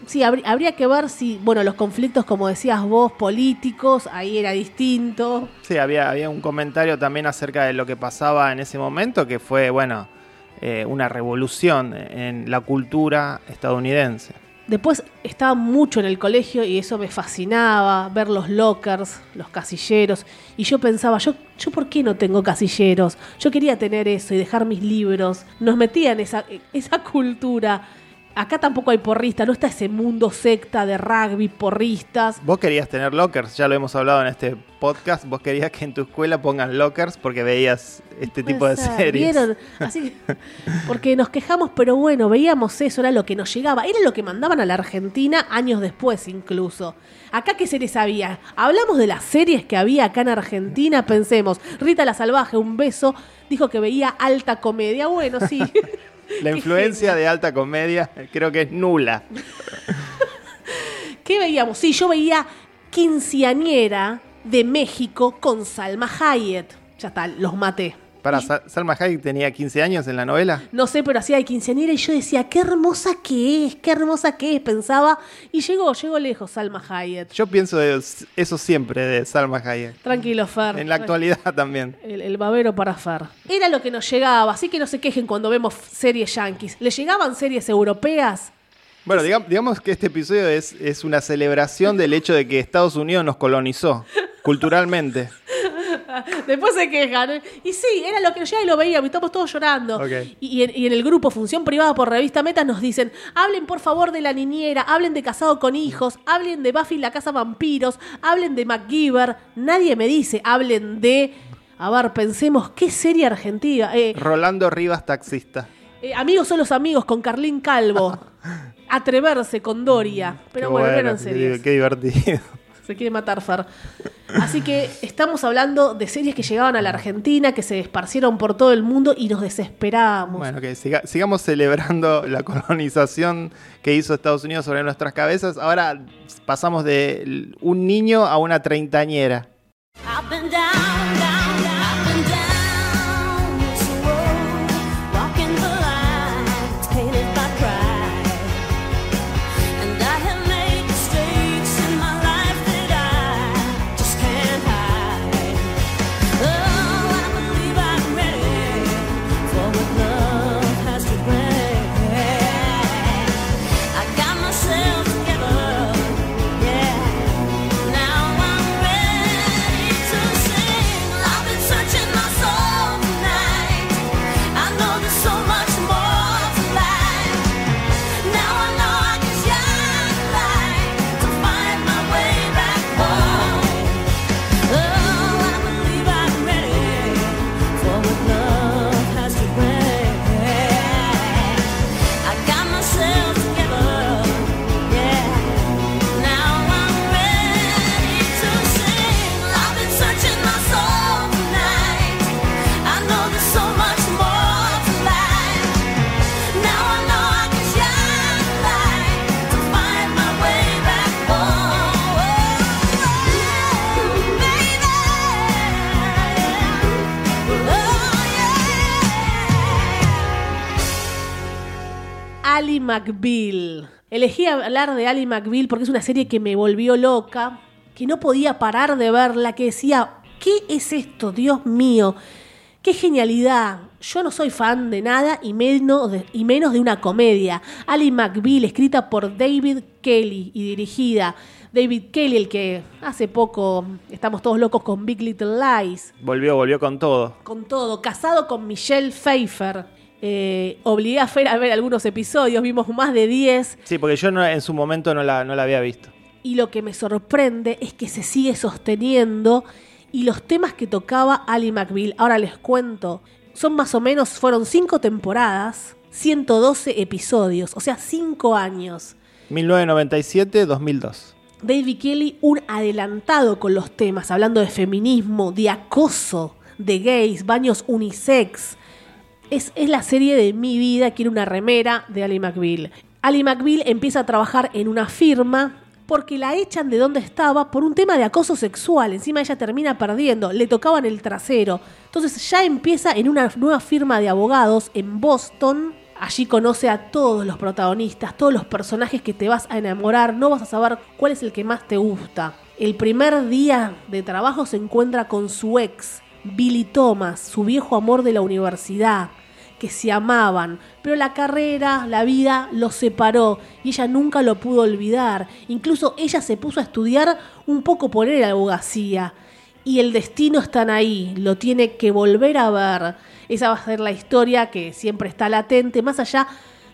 S1: Sí, habr- habría que ver si, bueno, los conflictos, como decías vos, políticos, ahí era distinto.
S2: Sí, había, había un comentario también acerca de lo que pasaba en ese momento, que fue, bueno, eh, una revolución en la cultura estadounidense.
S1: Después estaba mucho en el colegio y eso me fascinaba, ver los lockers, los casilleros. Y yo pensaba, yo, yo ¿por qué no tengo casilleros? Yo quería tener eso y dejar mis libros. Nos metía en esa, esa cultura. Acá tampoco hay porristas, no está ese mundo secta de rugby, porristas.
S2: Vos querías tener lockers, ya lo hemos hablado en este podcast, vos querías que en tu escuela pongan lockers porque veías este tipo de
S1: ser,
S2: series.
S1: ¿vieron? Así que- porque nos quejamos, pero bueno, veíamos eso, era lo que nos llegaba, era lo que mandaban a la Argentina años después incluso. Acá qué series había? Hablamos de las series que había acá en Argentina, pensemos, Rita la Salvaje, un beso, dijo que veía alta comedia, bueno, sí.
S2: La influencia de alta comedia creo que es nula.
S1: ¿Qué veíamos? Sí, yo veía Quinceañera de México con Salma Hayek. Ya está, los maté.
S2: Para Salma Hayek tenía 15 años en la novela.
S1: No sé, pero hacía de quinceañera y yo decía, qué hermosa que es, qué hermosa que es, pensaba. Y llegó, llegó lejos Salma Hayek.
S2: Yo pienso de- eso siempre de Salma Hayek.
S1: Tranquilo, Fer.
S2: En la actualidad también.
S1: El, el babero para Fer. Era lo que nos llegaba, así que no se quejen cuando vemos series yankees. ¿Le llegaban series europeas?
S2: Bueno, digam- digamos que este episodio es, es una celebración del hecho de que Estados Unidos nos colonizó culturalmente.
S1: Después se quejan. ¿eh? Y sí, era lo que nos llegaba y lo veíamos, y estamos todos llorando. Y, y en, y en el grupo Función Privada por Revista Metas nos dicen, hablen por favor de la niñera, hablen de Casado con Hijos, hablen de Buffy la Casa Vampiros, hablen de MacGyver. Nadie me dice, hablen de... A ver, pensemos, ¿qué serie argentina? Eh,
S2: Rolando Rivas, taxista.
S1: eh, amigos son los amigos con Carlín Calvo. Atreverse con Doria. Pero
S2: Qué
S1: bueno, no
S2: bueno,
S1: eran series.
S2: Qué divertido.
S1: Se quiere matar Fer. Así que estamos hablando de series que llegaban a la Argentina, que se esparcieron por todo el mundo y nos desesperábamos.
S2: Bueno, que siga- sigamos celebrando la colonización que hizo Estados Unidos sobre nuestras cabezas. Ahora pasamos de un niño a una treintañera.
S5: Up and down,
S1: Ali McBeal. Elegí hablar de Ali McBeal porque es una serie que me volvió loca, que no podía parar de verla, que decía, ¿qué es esto? Dios mío, qué genialidad. Yo no soy fan de nada y menos de, y menos de una comedia. Ali McBeal, escrita por David Kelly y dirigida. David Kelly, el que hace poco estamos todos locos con Big Little Lies
S2: Volvió, volvió con todo.
S1: con todo, casado con Michelle Pfeiffer. Eh, obligué a Fer a ver algunos episodios, vimos más de 10
S2: Sí, porque yo no- en su momento no la, no la había visto.
S1: y lo que me sorprende es que se sigue sosteniendo y los temas que tocaba Ali McBeal, ahora les cuento, son más o menos, fueron 5 temporadas, 112 episodios, o sea, 5 años.
S2: 1997-2002.
S1: David Kelly, un adelantado con los temas, hablando de feminismo, de acoso, de gays, baños unisex. Es, la serie de mi vida, quiero una remera de Ali McBeal. Ali McBeal empieza a trabajar en una firma porque la echan de donde estaba por un tema de acoso sexual. Encima ella termina perdiendo, le tocaban el trasero. Entonces ya empieza en una nueva firma de abogados en Boston. Allí conoce a todos los protagonistas, todos los personajes que te vas a enamorar. No vas a saber cuál es el que más te gusta. El primer día de trabajo se encuentra con su ex, Billy Thomas, su viejo amor de la universidad que se amaban, pero la carrera, la vida los separó y ella nunca lo pudo olvidar. Incluso ella se puso a estudiar un poco por él la abogacía. Y el destino están ahí, lo tiene que volver a ver. Esa va a ser la historia que siempre está latente, más allá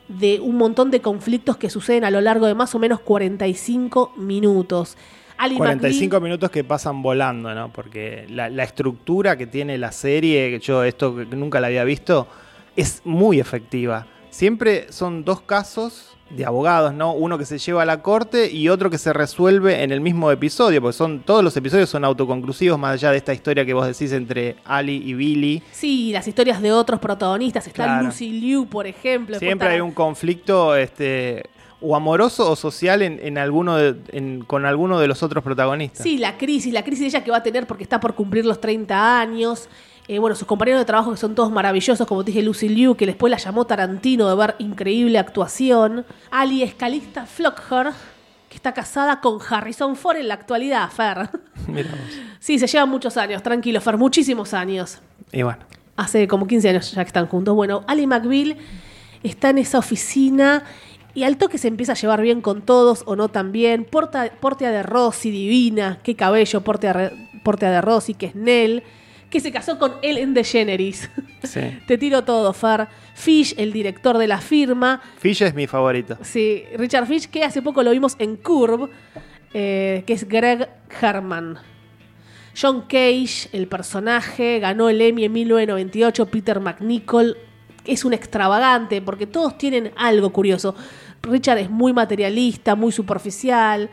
S1: de un montón de conflictos que suceden a lo largo de más o menos 45 minutos. Ali
S2: 45
S1: McBeal-
S2: minutos que pasan volando, ¿no? Porque la, la estructura que tiene la serie, que yo esto nunca la había visto, es muy efectiva. Siempre son dos casos de abogados, ¿no? Uno que se lleva a la corte y otro que se resuelve en el mismo episodio, porque son todos los episodios son autoconclusivos, más allá de esta historia que vos decís entre Ali y Billy.
S1: Sí, las historias de otros protagonistas. Está
S2: Claro.
S1: Lucy Liu, por ejemplo.
S2: Siempre hay un conflicto este, o amoroso o social en, en alguno de- en- con alguno de los otros protagonistas.
S1: Sí, la crisis, la crisis de ella que va a tener porque está por cumplir los 30 años. Eh, bueno, sus compañeros de trabajo que son todos maravillosos, como te dije, Lucy Liu, que después la llamó Tarantino de ver increíble actuación. Ali es Calista Flockhart, que está casada con Harrison Ford en la actualidad, Fer. Sí, se llevan muchos años, tranquilo, Fer, muchísimos años.
S2: Y bueno.
S1: Hace como 15 años ya que están juntos. Bueno, Ali McBeal está en esa oficina y al toque se empieza a llevar bien con todos o no tan bien. Porta, Portia de Rossi, divina, qué cabello, Portia, Re- Portia de Rossi, que es Nell, que se casó con Ellen DeGeneres.
S2: Sí.
S1: Te tiro todo, Fer. Fish, el director de la firma.
S2: Fish es mi favorito.
S1: Sí, Richard Fish, que hace poco lo vimos en Curve, eh, que es Greg Herman. John Cage, el personaje, ganó el Emmy en 1998. Peter McNichol es un extravagante porque todos tienen algo curioso. Richard es muy materialista, muy superficial.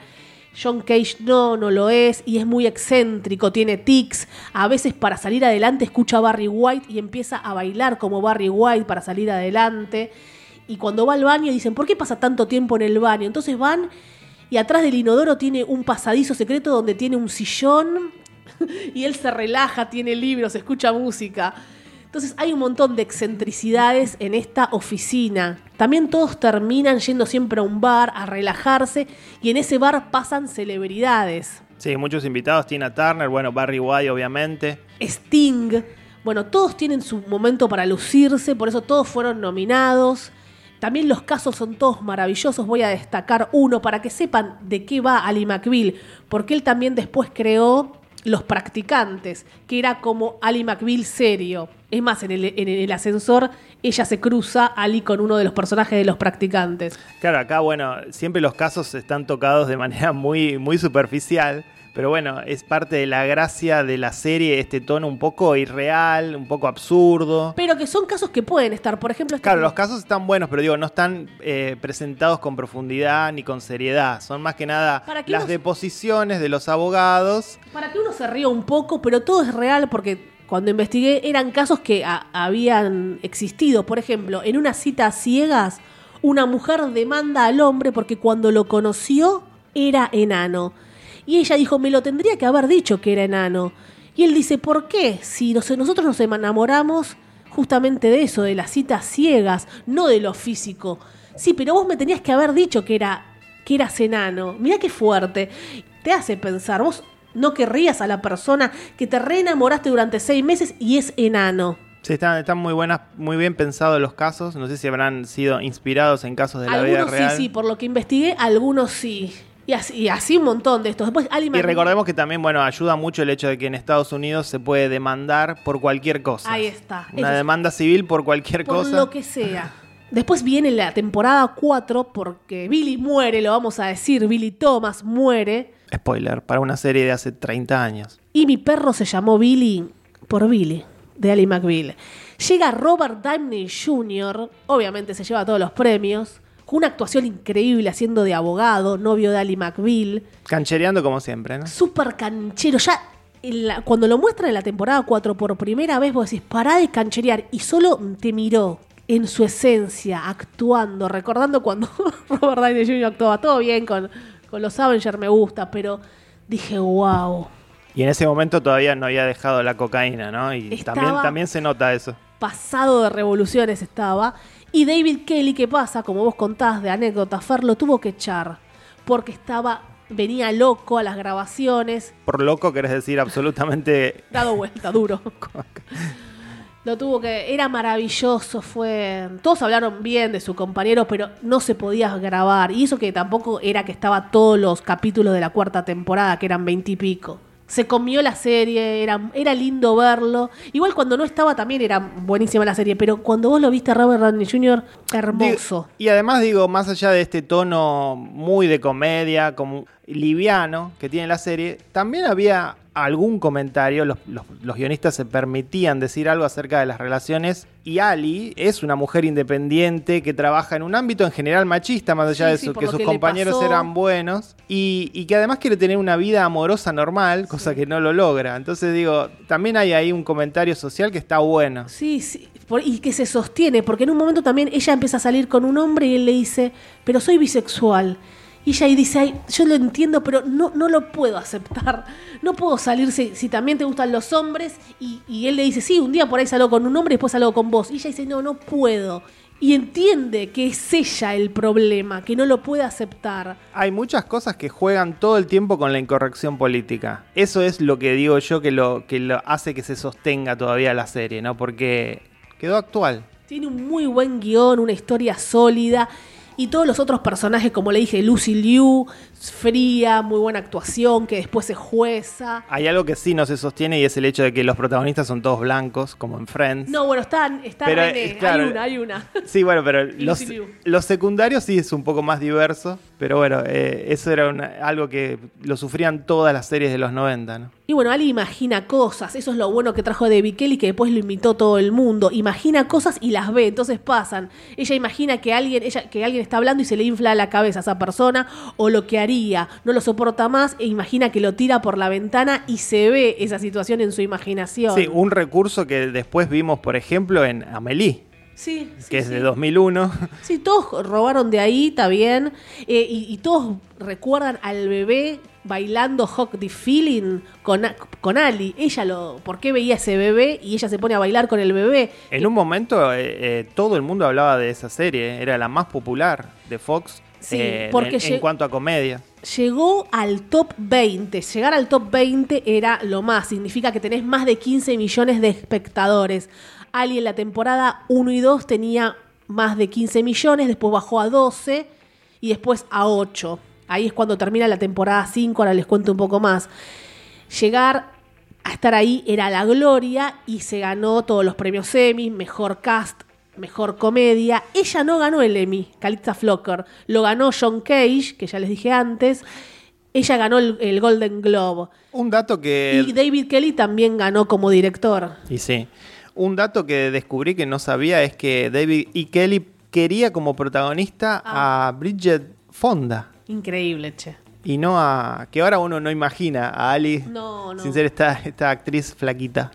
S1: John Cage no, no lo es y es muy excéntrico, tiene tics. A veces para salir adelante escucha a Barry White y empieza a bailar como Barry White para salir adelante. Y cuando va al baño dicen, ¿por qué pasa tanto tiempo en el baño? Entonces van y atrás del inodoro tiene un pasadizo secreto donde tiene un sillón y él se relaja, tiene libros, escucha música. Entonces hay un montón de excentricidades en esta oficina. También todos terminan yendo siempre a un bar a relajarse y en ese bar pasan celebridades.
S2: Sí, muchos invitados. Tina Turner, bueno, Barry White, obviamente.
S1: Sting. Bueno, todos tienen su momento para lucirse, por eso todos fueron nominados. También los casos son todos maravillosos. Voy a destacar uno para que sepan de qué va Ali McBeal, porque él también después creó Los Practicantes, que era como Ali McBeal serio. Es más, en el, en el ascensor ella se cruza Ali con uno de los personajes de Los Practicantes.
S2: Claro, acá, bueno, siempre los casos están tocados de manera muy, muy superficial. Pero bueno, es parte de la gracia de la serie, este tono un poco irreal, un poco absurdo.
S1: Pero que son casos que pueden estar, por ejemplo, este
S2: Claro, los casos están buenos, pero digo, no están eh, presentados con profundidad ni con seriedad. Son más que nada
S1: Para que
S2: las
S1: uno-
S2: deposiciones de los abogados.
S1: Para que uno se ría un poco, pero todo es real porque cuando investigué eran casos que a- habían existido. Por ejemplo, en una cita a ciegas, una mujer demanda al hombre porque cuando lo conoció era enano. Y ella dijo, me lo tendría que haber dicho que era enano. Y él dice, ¿por qué? Si nos- nosotros nos enamoramos justamente de eso, de las citas ciegas, no de lo físico. Sí, pero vos me tenías que haber dicho que era que eras enano. Mirá qué fuerte. Te hace pensar, vos no querrías a la persona que te reenamoraste durante seis meses y es enano.
S2: Sí, están, están muy buenas, muy bien pensados los casos. No sé si habrán sido inspirados en casos de la vida
S1: algunos
S2: real.
S1: sí, sí, por lo que investigué, algunos sí. Y así, y así un montón de estos. Después,
S2: Y recordemos que también, bueno, ayuda mucho el hecho de que en Estados Unidos se puede demandar por cualquier cosa.
S1: Ahí está.
S2: Una
S1: es-
S2: demanda civil por cualquier
S1: por
S2: cosa.
S1: lo que sea. Después viene la temporada 4 porque Billy muere, lo vamos a decir, Billy Thomas muere.
S2: Spoiler, para una serie de hace 30 años.
S1: Y mi perro se llamó Billy por Billy, de Ali McBeal. Llega Robert Downey Jr., obviamente se lleva todos los premios. Con una actuación increíble haciendo de abogado, novio de Ali McBeal,
S2: Canchereando como siempre, ¿no?
S1: súper canchero. Ya la- cuando lo muestra en la temporada 4 por primera vez, vos decís, pará de cancherear. Y solo te miró en su esencia, actuando, recordando cuando Robert Downey Jr. actuaba todo bien con, con los Avengers, me gusta, pero dije, wow.
S2: Y en ese momento todavía no había dejado la cocaína, ¿no? Y
S1: Estaba-
S2: también, también se nota eso.
S1: pasado de revoluciones estaba. Y David Kelly, ¿qué pasa? Como vos contás de anécdota, Fer lo tuvo que echar. Porque estaba, venía loco a las grabaciones,
S2: Por loco querés decir absolutamente...
S1: dado vuelta, duro. Lo tuvo que. Era maravilloso, fue. Todos hablaron bien de su compañero, pero no se podía grabar. Y eso que tampoco era que estaba todos los capítulos de la cuarta temporada, que eran veintipico. Se comió la serie, era, era lindo verlo. Igual cuando no estaba también era buenísima la serie, pero cuando vos lo viste a Robert Downey Jr., hermoso.
S2: Digo- y además digo, más allá de este tono muy de comedia, como liviano que tiene la serie, también había algún comentario, los, los- los guionistas se permitían decir algo acerca de las relaciones y Ali es una mujer independiente que trabaja en un ámbito en general machista, más allá
S1: Sí,
S2: de su- que sus
S1: que
S2: compañeros eran buenos y, y que además quiere tener una vida amorosa normal, cosa que no lo logra. Entonces digo, también hay ahí un comentario social que está bueno.
S1: Sí, sí, por- y que se sostiene, porque en un momento también ella empieza a salir con un hombre y él le dice, pero soy bisexual. Y ella ahí dice, Ay, yo lo entiendo, pero no, no lo puedo aceptar. No puedo salir si, si también te gustan los hombres. Y, y él le dice, sí, un día por ahí salgo con un hombre y después salgo con vos. Y ella dice, no, no puedo. Y entiende que es ella el problema, que no lo puede aceptar.
S2: Hay muchas cosas que juegan todo el tiempo con la incorrección política. Eso es lo que digo yo que lo, que lo hace que se sostenga todavía la serie, ¿no? Porque quedó actual.
S1: Tiene un muy buen guion, una historia sólida. Y todos los otros personajes, como le dije, Lucy Liu, fría, muy buena actuación, que después es jueza.
S2: Hay algo que sí no se sostiene y es el hecho de que los protagonistas son todos blancos, como en Friends.
S1: No, bueno, está, está
S2: Pero,
S1: René,
S2: claro,
S1: hay una, hay una.
S2: Sí, bueno, pero los, los secundarios sí es un poco más diverso. Pero bueno, eh, eso era una- algo que lo sufrían todas las series de los 90, ¿no?
S1: Y bueno, Ali imagina cosas, eso es lo bueno que trajo David Kelly, que después lo imitó todo el mundo. Imagina cosas y las ve, entonces pasan. Ella imagina que alguien, ella, que alguien está hablando y se le infla la cabeza a esa persona, o lo que haría, no lo soporta más, e imagina que lo tira por la ventana y se ve esa situación en su imaginación.
S2: Sí, un recurso que después vimos, por ejemplo, en Amelie,
S1: Sí, sí,
S2: que es
S1: sí.
S2: de 2001.
S1: Sí, todos robaron de ahí, está bien. Eh, y, y todos recuerdan al bebé bailando Hawk the Feeling con, con Ali. Ella lo. ¿Por qué veía ese bebé? Y ella se pone a bailar con el bebé.
S2: En un momento eh, eh, todo el mundo hablaba de esa serie, era la más popular de Fox
S1: Sí,
S2: eh, en-
S1: porque
S2: en, cuanto a comedia.
S1: Llegó al top 20. Llegar al top 20 era lo más. Significa que tenés más de 15 millones de espectadores. Ali en la temporada 1 y 2 tenía más de 15 millones, después bajó a 12 y después a 8. Ahí es cuando termina la temporada 5, ahora les cuento un poco más. Llegar a estar ahí era la gloria y se ganó todos los premios Emmy, mejor cast, mejor comedia. Ella no ganó el Emmy, Calitza Flocker, lo ganó John Cage, que ya les dije antes. Ella ganó el, el Golden Globe.
S2: Un dato que...
S1: Y David Kelly también ganó como director.
S2: Y sí. Un dato que descubrí que no sabía es que David E. Kelly quería como protagonista
S1: Ah.
S2: a Bridget Fonda.
S1: Increíble, che.
S2: Y no a. que ahora uno no imagina a Ali
S1: No, no.
S2: sin ser esta, esta actriz flaquita.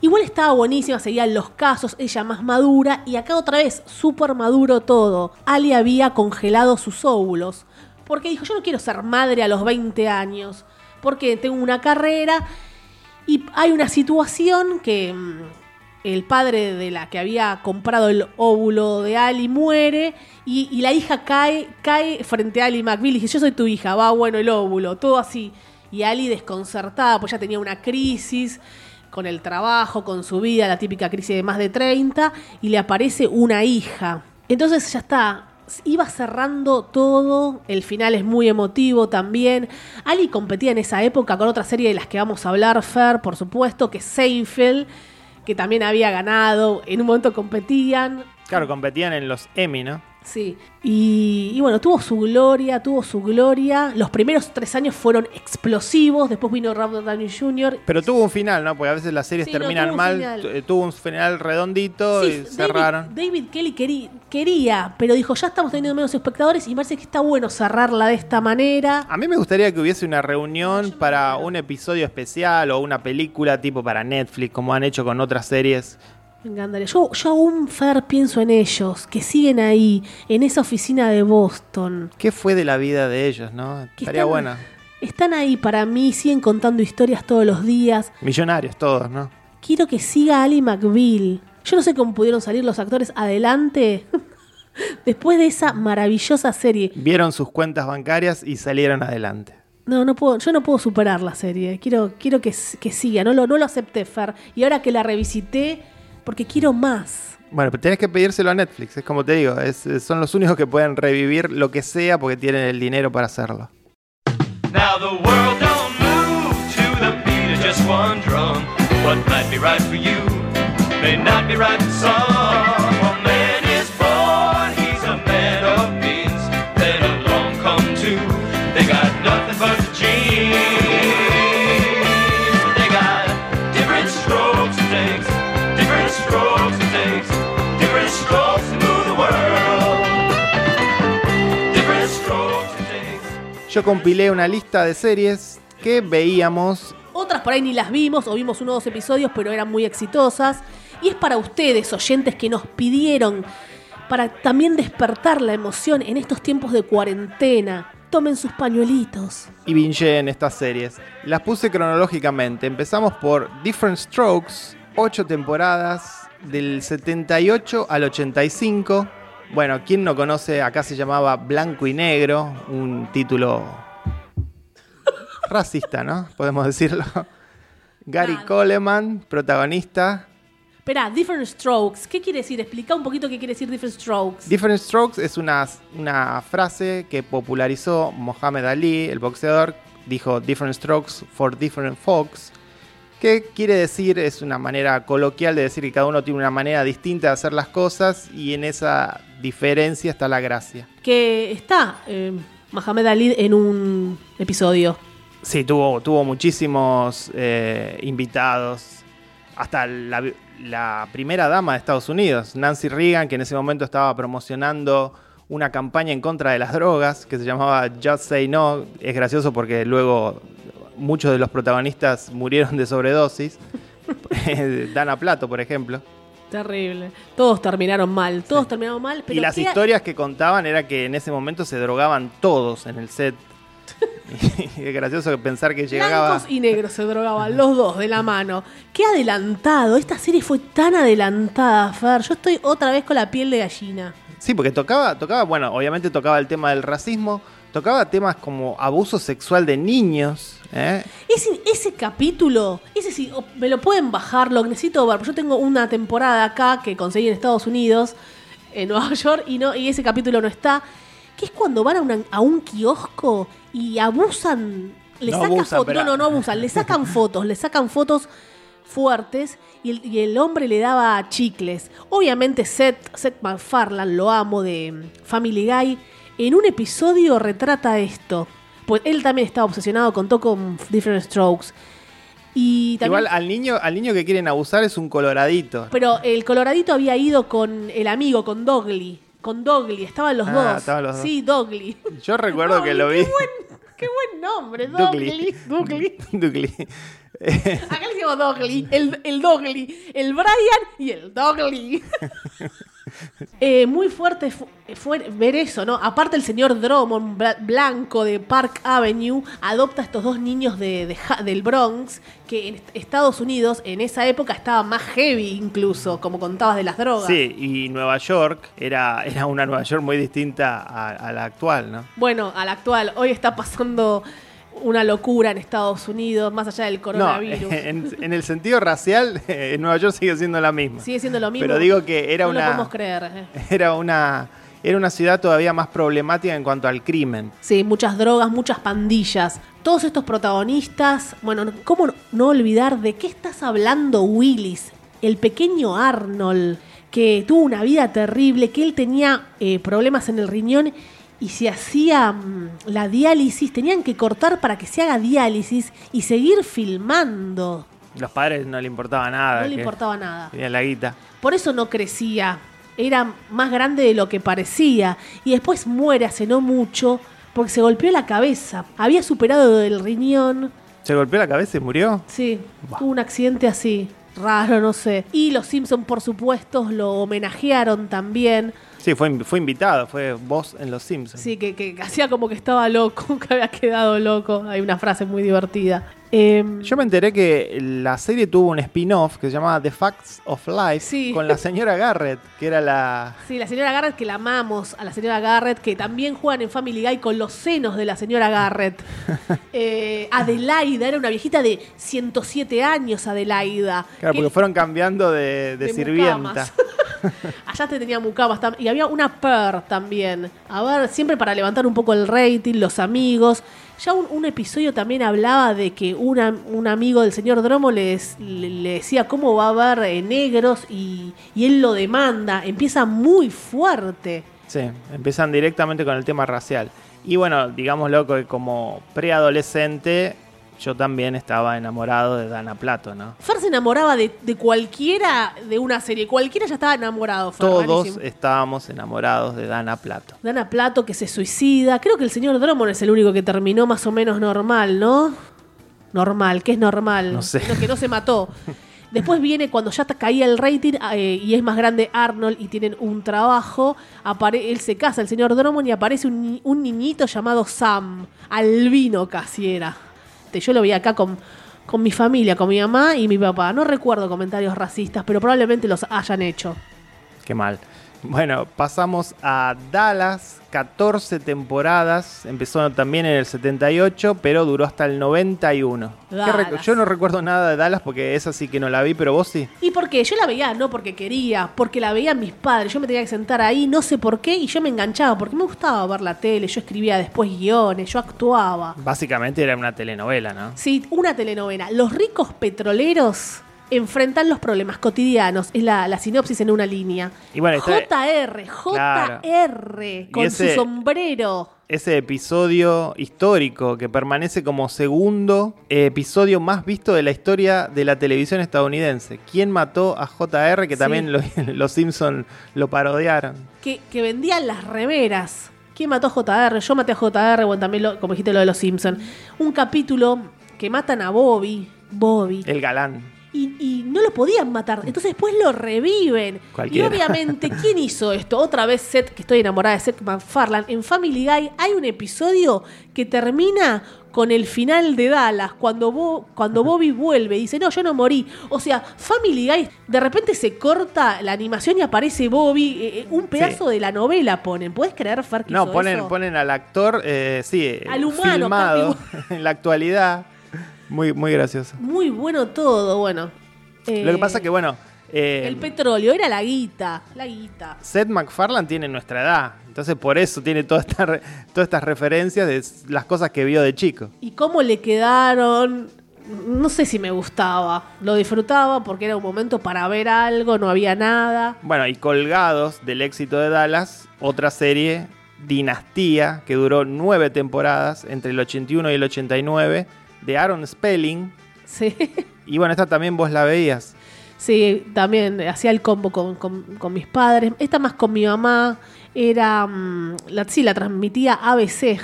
S1: Igual estaba buenísima, seguían los casos, ella más madura y acá otra vez, súper maduro todo. Ali había congelado sus óvulos porque dijo, yo no quiero ser madre a los 20 años porque tengo una carrera y hay una situación que mm, el padre de la que había comprado el óvulo de Ali muere y, la hija cae, cae frente a Ali McBeal y dice, yo soy tu hija, va bueno el óvulo, todo así. Y Ali desconcertada, pues ya tenía una crisis con el trabajo, con su vida, la típica crisis de más de 30, y le aparece una hija. Entonces ya está, iba cerrando todo, el final es muy emotivo también. Ali competía en esa época con otra serie de las que vamos a hablar, Fer, por supuesto, que Seinfeld, que también había ganado, en un momento competían.
S2: Claro, competían en los Emmy, ¿no?
S1: Sí. Y, y bueno, tuvo su gloria, tuvo su gloria. Los primeros tres años fueron explosivos. Después vino Robert Downey Jr.
S2: Pero tuvo un final, ¿no? Porque a veces las series
S1: Sí,
S2: terminan mal. Tuvo un final redondito
S1: Sí,
S2: y cerraron.
S1: David, David Kelly querí- quería, pero dijo, ya estamos teniendo menos espectadores y me parece que está bueno cerrarla de esta manera.
S2: A mí me gustaría que hubiese una reunión para un episodio especial o una película tipo para Netflix, como han hecho con otras series.
S1: Me encantaría. Yo, yo aún, Fer, pienso en ellos, que siguen ahí, en esa oficina de Boston.
S2: ¿Qué fue de la vida de ellos, no?
S1: que
S2: Estaría
S1: están-
S2: buena.
S1: Están ahí para mí, siguen contando historias todos los días.
S2: Millonarios todos, ¿no?
S1: Quiero que siga Ali McBeal. Yo no sé cómo pudieron salir los actores adelante después de esa maravillosa serie.
S2: Vieron sus cuentas bancarias y salieron adelante.
S1: No, no puedo, yo no puedo superar la serie. Quiero, quiero que, siga. No lo, no lo acepté, Fer. Y ahora que la revisité, porque quiero más.
S2: Bueno, pero tenés que pedírselo a Netflix, es como te digo, es- son los únicos que pueden revivir lo que sea porque tienen el dinero para hacerlo.
S6: Now the world don't move to the beat of just one drum. What might be right for you may not be right for some.
S2: Yo compilé una lista de series que veíamos
S1: Otras por ahí ni las vimos o vimos uno o dos episodios, pero eran muy exitosas. Y es para ustedes, oyentes, que nos pidieron para también despertar la emoción en estos tiempos de cuarentena. Tomen sus pañuelitos.
S2: y bingeé en estas series. Las puse cronológicamente. Empezamos por Different Strokes, 8 temporadas, del 78 al 85. Bueno, ¿quién no conoce? Acá se llamaba Blanco y Negro, un título racista, ¿no? Podemos decirlo. Gary. Coleman, protagonista.
S1: Espera, Different Strokes. ¿Qué quiere decir? Explica un poquito qué quiere decir Different Strokes.
S2: Different Strokes es una, una frase que popularizó Mohamed Ali, el boxeador. Dijo Different Strokes for Different Folks. ¿Qué quiere decir? Es una manera coloquial de decir que cada uno tiene una manera distinta de hacer las cosas y en esa diferencia está la gracia.
S1: que está eh, Mohamed Ali en un episodio.
S2: Sí, tuvo, tuvo muchísimos eh, invitados. Hasta la, la primera dama de Estados Unidos, Nancy Reagan, que en ese momento estaba promocionando una campaña en contra de las drogas que se llamaba Just Say No. Es gracioso porque luego muchos de los protagonistas murieron de sobredosis. Dana Plato, por ejemplo.
S1: Terrible. Todos terminaron mal. Todos terminaron mal. Pero
S2: y las
S1: ¿qué-
S2: historias que contaban era que en ese momento se drogaban todos en el set. Y es gracioso pensar que llegaba...
S1: Blancos y negros se drogaban, los dos de la mano. Qué adelantado. Esta serie fue tan adelantada, Fer. Yo estoy otra vez con la piel de gallina.
S2: Sí, porque tocaba, tocaba, bueno, obviamente tocaba el tema del racismo, tocaba temas como abuso sexual de niños, ¿eh?
S1: Ese, ese capítulo, ese sí, me lo pueden bajar, lo necesito ver. porque Yo tengo una temporada acá que conseguí en Estados Unidos, en Nueva York, y no y ese capítulo no está. Que es cuando van a, una- a un kiosco y abusan. Le
S2: No
S1: sacan
S2: abusan,
S1: fotos.
S2: pero-
S1: No, no, no abusan. Le sacan fotos, le sacan fotos fuertes y el, y el hombre le daba chicles. Obviamente Seth, Seth MacFarlane, lo amo, de Family Guy, en un episodio retrata esto. Pues él también estaba obsesionado, contó con Different Strokes. Y también,
S2: Igual al niño, al niño que quieren abusar es un coloradito.
S1: Pero el Coloradito había ido con el amigo, con Dogly. Con Dogly, estaban los
S2: Ah,
S1: dos.
S2: estaban los dos.
S1: Sí, Dogly.
S2: Yo recuerdo que lo vi.
S1: Qué buen, qué buen nombre, Dogly.
S2: Dugly.
S1: Dogly.
S2: Dugly.
S1: Acá le decimos Dogly, el, el Dogly, el Brian y el Dogly. Eh, muy fuerte fu- fue ver eso, ¿no? Aparte el señor Drummond, bla- blanco de Park Avenue, adopta a estos dos niños de, del Bronx, que en est- Estados Unidos en esa época estaba más heavy incluso, como contabas de las drogas.
S2: Sí, y Nueva York era, era una Nueva York muy distinta a, a la actual, ¿no?
S1: Bueno, al actual, hoy está pasando una locura en Estados Unidos, más allá del
S2: No,
S1: coronavirus.
S2: en, en el sentido racial, eh, Nueva York sigue siendo la misma.
S1: Sigue siendo lo mismo.
S2: Pero digo que era
S1: no
S2: una.
S1: lo podemos creer. eh.
S2: Era una, era una ciudad todavía más problemática en cuanto al crimen.
S1: Sí, muchas drogas, muchas pandillas. Todos estos protagonistas, bueno, no- ¿cómo no- no olvidar de qué estás hablando, Willis? El pequeño Arnold, que tuvo una vida terrible, que él tenía eh, problemas en el riñón y se hacía mm, la diálisis, tenían que cortar para que se haga diálisis y seguir filmando.
S2: Los padres no le importaba nada.
S1: No le importaba nada.
S2: Tenía la guita.
S1: Por eso no crecía. Era más grande de lo que parecía. Y después muere hace no mucho porque se golpeó la cabeza. Había superado el riñón.
S2: ¿Se golpeó la cabeza y murió?
S1: Sí, tuvo un accidente así. Raro, no sé. Y los Simpson, por supuesto, lo homenajearon también.
S2: Sí, fue, fue invitado, fue voz en Los Simpsons.
S1: Sí, que hacía como que estaba loco, que había quedado loco. Hay una frase muy divertida. Em,
S2: Yo me enteré que la serie tuvo un spin-off que se llamaba The Facts of Life
S1: Sí.
S2: con la señora Garrett, que era la...
S1: Sí, la señora Garrett, que la amamos, a la señora Garrett, que también juegan en Family Guy con los senos de la señora Garrett. Eh, Adelaida, era una viejita de 107 años, Adelaida.
S2: Claro,
S1: que-
S2: porque fueron cambiando de, de
S1: de
S2: sirvienta.
S1: Allá te tenía mucamas y había una per también. A ver, siempre para levantar un poco el rating, los amigos. Ya un, un episodio también hablaba de que un amigo del señor Dromo le, decía cómo va a haber eh, negros y, y él lo demanda. Empieza muy fuerte.
S2: Sí, empiezan directamente con el tema racial. Y bueno, digámoslo que como preadolescente yo también estaba enamorado de Dana Plato, ¿no?
S1: Fer se enamoraba de, de cualquiera de una serie. Cualquiera ya estaba enamorado. Fer,
S2: Todos
S1: rarísimo.
S2: estábamos enamorados de Dana Plato.
S1: Dana Plato que se suicida. Creo que el señor Drummond es el único que terminó más o menos normal, ¿no? Normal, ¿qué es normal?
S2: No sé.
S1: que no se mató. Después viene cuando ya caía el rating eh, y es más grande Arnold y tienen un trabajo. apare- él se casa, el señor Drummond, y aparece un, ni- un niñito llamado Sam. Albino casi era. Este, Yo lo vi acá con, con mi familia, con mi mamá y mi papá. No recuerdo comentarios racistas, pero probablemente los hayan hecho.
S2: Qué mal. Bueno, pasamos a Dallas, 14 temporadas. Empezó también en el 78, pero duró hasta el 91. ¿Qué rec-
S1: Dallas.
S2: Yo no recuerdo nada de Dallas porque esa sí que no la vi, pero vos sí.
S1: ¿Y por qué? Yo la veía no porque quería, porque la veían mis padres. Yo me tenía que sentar ahí, no sé por qué, y yo me enganchaba, porque me gustaba ver la tele. Yo escribía después guiones, yo actuaba.
S2: Básicamente era una telenovela, ¿no?
S1: Sí, una telenovela. Los ricos petroleros enfrentan los problemas cotidianos. Es la, la sinopsis en una línea.
S2: Y bueno, está-
S1: JR,
S2: Claro.
S1: Con
S2: ese-
S1: su sombrero.
S2: Ese episodio histórico que permanece como segundo episodio más visto de la historia de la televisión estadounidense. ¿Quién mató a JR? Que
S1: Sí.
S2: también lo- los Simpson lo parodiaron.
S1: que, que vendían las remeras. ¿Quién mató a JR? Yo maté a JR, bueno, también lo- como dijiste lo de los Simpsons. Un capítulo que matan a Bobby. Bobby.
S2: El galán.
S1: Y, y no lo podían matar. Entonces después lo reviven.
S2: Cualquiera.
S1: Y obviamente, ¿quién hizo esto? Otra vez Seth, que estoy enamorada de Seth MacFarlane. En Family Guy hay un episodio que termina con el final de Dallas, cuando, Bo- cuando Bobby vuelve y dice, no, yo no morí. O sea, Family Guy, de repente se corta la animación y aparece Bobby, eh, eh, un pedazo de la novela ponen. ¿Puedes creer, Fer, que
S2: No,
S1: hizo
S2: ponen,
S1: eso?
S2: ponen al actor, eh, sí,
S1: Al humano,
S2: filmado en la actualidad. Muy, muy gracioso.
S1: Muy bueno todo, bueno.
S2: Lo que
S1: Eh,
S2: pasa que, bueno, eh,
S1: El petróleo, era la guita, la guita.
S2: Seth MacFarlane tiene nuestra edad. Entonces, por eso tiene toda esta re- todas estas referencias de s- las cosas que vio de chico.
S1: Y cómo le quedaron, no sé si me gustaba. Lo disfrutaba porque era un momento para ver algo, no había nada.
S2: Bueno, y colgados del éxito de Dallas, otra serie, Dinastía, que duró nueve temporadas, entre el 81 y el 89, de Aaron Spelling.
S1: Sí,
S2: Y bueno, esta también vos la veías.
S1: sí también hacía el combo con, con- con mis padres. Esta más con mi mamá. Era, mm, la, sí, la transmitía ABC.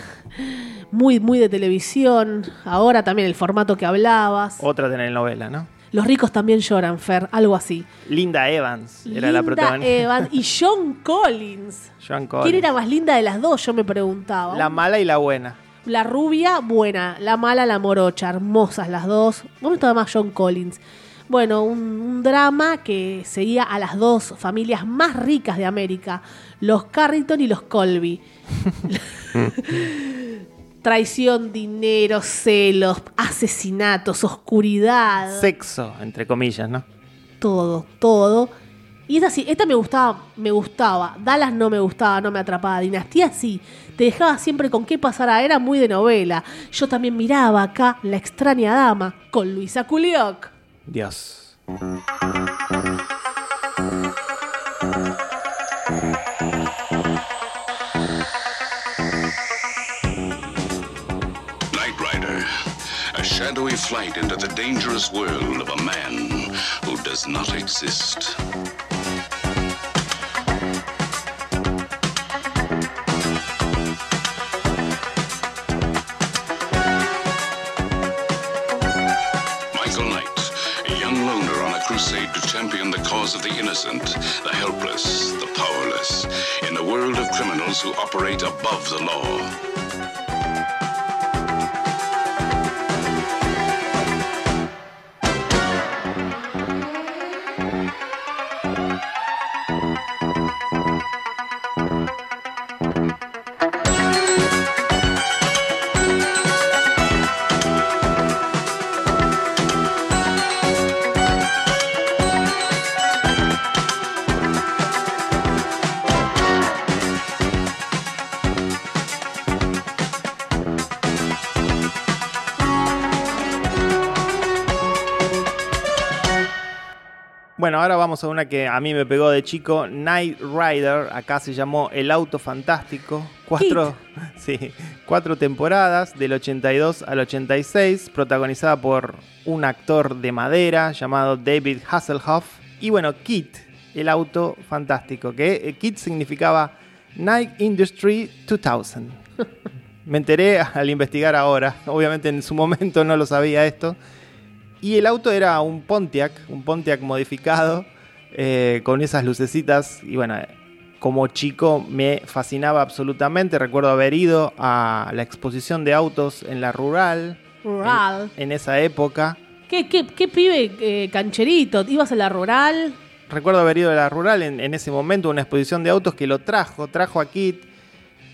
S1: Muy, muy de televisión. Ahora también el formato que hablabas.
S2: Otra telenovela, ¿no?
S1: Los ricos también lloran, Fer, algo así.
S2: Linda Evans era la
S1: Linda
S2: protagonista.
S1: Evans y John Collins.
S2: John
S1: ¿Quién
S2: Collins.
S1: era más linda de las dos? Yo me preguntaba.
S2: La mala y la buena.
S1: La rubia, buena. La mala, la morocha. Hermosas las dos. Me gustaba más John Collins. Bueno, un, un drama que seguía a las dos familias más ricas de América. Los Carrington y los Colby. Traición, dinero, celos, asesinatos, oscuridad.
S2: Sexo, entre comillas, ¿no?
S1: todo, todo. Y esta sí, esta me gustaba, me gustaba. Dallas no me gustaba, no me atrapaba. Dinastía sí, te dejaba siempre con qué pasará, era muy de novela. Yo también miraba acá La extraña dama con Luisa Culioc.
S2: Dios.
S7: Night Rider, a shadowy flight into the dangerous world of a man who does not exist. Of the innocent, the helpless, the powerless, in a world of criminals who operate above the law.
S2: Bueno, ahora vamos a una que a mí me pegó de chico, Night Rider, acá se llamó El Auto Fantástico, cuatro, sí, cuatro temporadas, del 82 al 86, protagonizada por un actor de madera llamado David Hasselhoff, y bueno, Kit, El Auto Fantástico, que eh, Kit significaba Night Industry 2000. Me enteré al investigar ahora, obviamente en su momento no lo sabía esto. Y el auto era un Pontiac, un Pontiac modificado, eh, con esas lucecitas. Y bueno, como chico me fascinaba absolutamente. Recuerdo haber ido a la exposición de autos en la rural.
S1: Rural.
S2: En, en esa época.
S1: ¿Qué, qué, qué pibe eh, cancherito? ¿Ibas a la rural?
S2: Recuerdo haber ido a la rural en, en ese momento, una exposición de autos que lo trajo, trajo a Kit.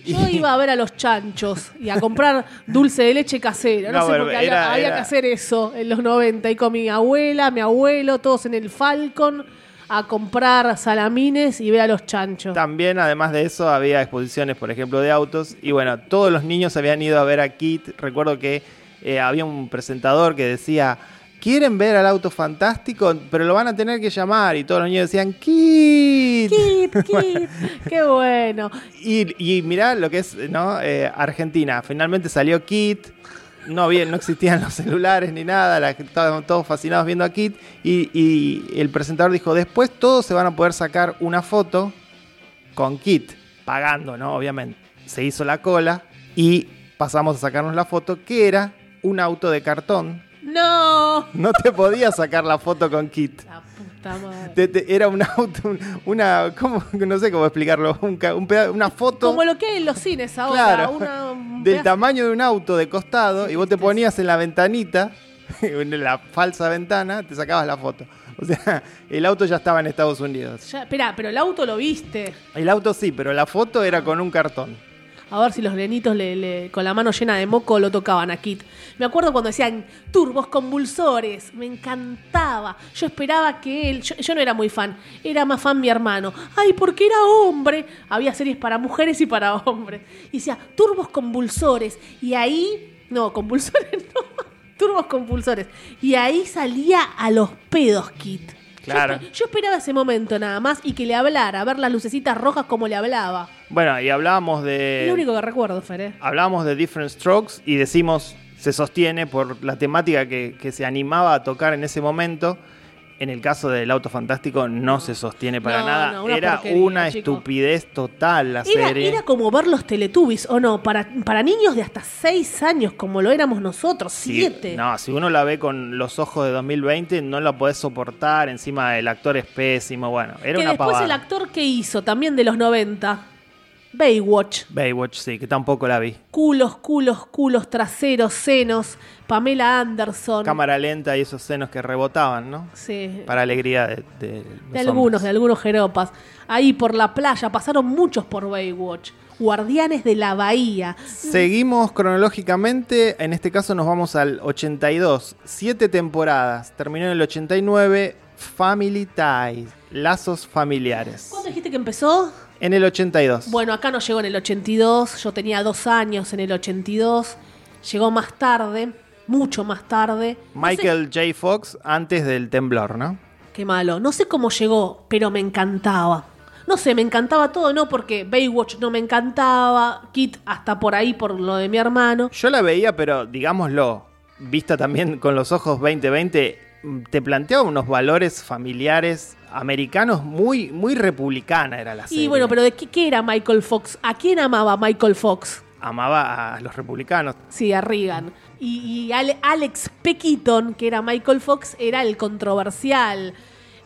S1: Yo iba a ver a los chanchos y a comprar dulce de leche casera. No,
S2: No,
S1: sé por qué había,
S2: era-
S1: había
S2: era-
S1: que hacer eso en los 90. Y con mi abuela, mi abuelo, todos en el Falcon a comprar salamines y ver a los chanchos.
S2: También, además de eso, había exposiciones, por ejemplo, de autos. Y bueno, todos los niños habían ido a ver a Kit. Recuerdo que eh, había un presentador que decía, ¿quieren ver al auto fantástico? Pero lo van a tener que llamar. Y todos los niños decían, Kit.
S1: Kit, Kit, qué bueno.
S2: Y, y mirá lo que es, ¿no? Eh, Argentina. Finalmente salió Kit. No, había, no existían los celulares ni nada. La, estaban todos fascinados viendo a Kit. Y, y el presentador dijo: Después todos se van a poder sacar una foto con Kit. Pagando, ¿no? Obviamente. Se hizo la cola. Y pasamos a sacarnos la foto, que era un auto de cartón.
S1: No.
S2: No te podías sacar la foto con Kit.
S1: La puta madre.
S2: Te- te- era un auto, un- una, ¿cómo? no sé cómo explicarlo, un un peda- una foto
S1: Como lo que hay en los cines ahora.
S2: Claro.
S1: una- un
S2: del
S1: pedazo-
S2: tamaño de un auto de costado y vos te ponías en la ventanita, en la falsa ventana, te sacabas la foto. O sea, el auto ya estaba en Estados Unidos.
S1: Ya, Esperá, pero el auto lo viste.
S2: El auto sí, pero la foto era con un cartón.
S1: A ver si los nenitos le- le- con la mano llena de moco lo tocaban a Kit. Me acuerdo cuando decían turbos convulsores. Me encantaba. Yo esperaba que él. Yo, yo no era muy fan. Era más fan mi hermano. Ay, porque era hombre. Había series para mujeres y para hombres. Y decía turbos convulsores. Y ahí. No, convulsores no. Turbos compulsores. Y ahí salía a los pedos Kit.
S2: Claro.
S1: Yo, esperaba ese momento nada más y que le hablara, ver las lucecitas rojas como le hablaba.
S2: Bueno, y hablábamos
S1: Es lo
S2: de.
S1: único que recuerdo, Fer. ¿eh?
S2: Hablábamos de Different Strokes y decimos, se sostiene por la temática que, que se animaba a tocar en ese momento. En el caso del auto fantástico no se sostiene para
S1: No,
S2: nada.
S1: no, una
S2: era una
S1: chico.
S2: estupidez total la
S1: Era,
S2: serie.
S1: era como ver los Teletubbies, ¿o no? Para, para niños de hasta 6 años, como lo éramos nosotros,
S2: Sí,
S1: 7.
S2: no, si uno la ve con los ojos de 2020, no la podés soportar. Encima el actor es pésimo. Bueno, era
S1: que
S2: una
S1: después
S2: pavada.
S1: el actor que hizo, también de los 90, Baywatch.
S2: Baywatch, sí, que tampoco la vi.
S1: Culos, culos, culos, traseros, senos, Pamela Anderson.
S2: Cámara lenta y esos senos que rebotaban, ¿no?
S1: Sí.
S2: Para alegría de, de los
S1: algunos,
S2: hombres.
S1: de algunos jeropas. Ahí por la playa, pasaron muchos por Baywatch. Guardianes de la Bahía.
S2: Seguimos cronológicamente, en este caso nos vamos al 82, siete temporadas, terminó en el 89, Family Ties, lazos familiares.
S1: ¿Cuándo dijiste que empezó?
S2: En el 82.
S1: Bueno, acá no llegó en el 82, yo tenía dos años en el 82, llegó más tarde, mucho más tarde. No sé-
S2: Michael J. Fox antes del temblor, ¿no?
S1: qué malo, no sé cómo llegó, pero me encantaba. No sé, me encantaba todo, no porque Baywatch no me encantaba, Kit hasta por ahí por lo de mi hermano.
S2: Yo la veía, pero digámoslo, vista también con los ojos 2020, mm, te planteaba unos valores familiares americanos muy, muy republicana era la serie.
S1: Y bueno, pero ¿de qué, qué era Michael Fox? ¿A quién amaba Michael Fox?
S2: Amaba a los republicanos.
S1: Sí, a Reagan. Y, y Ale- Alex Peckiton, que era Michael Fox, era el controversial.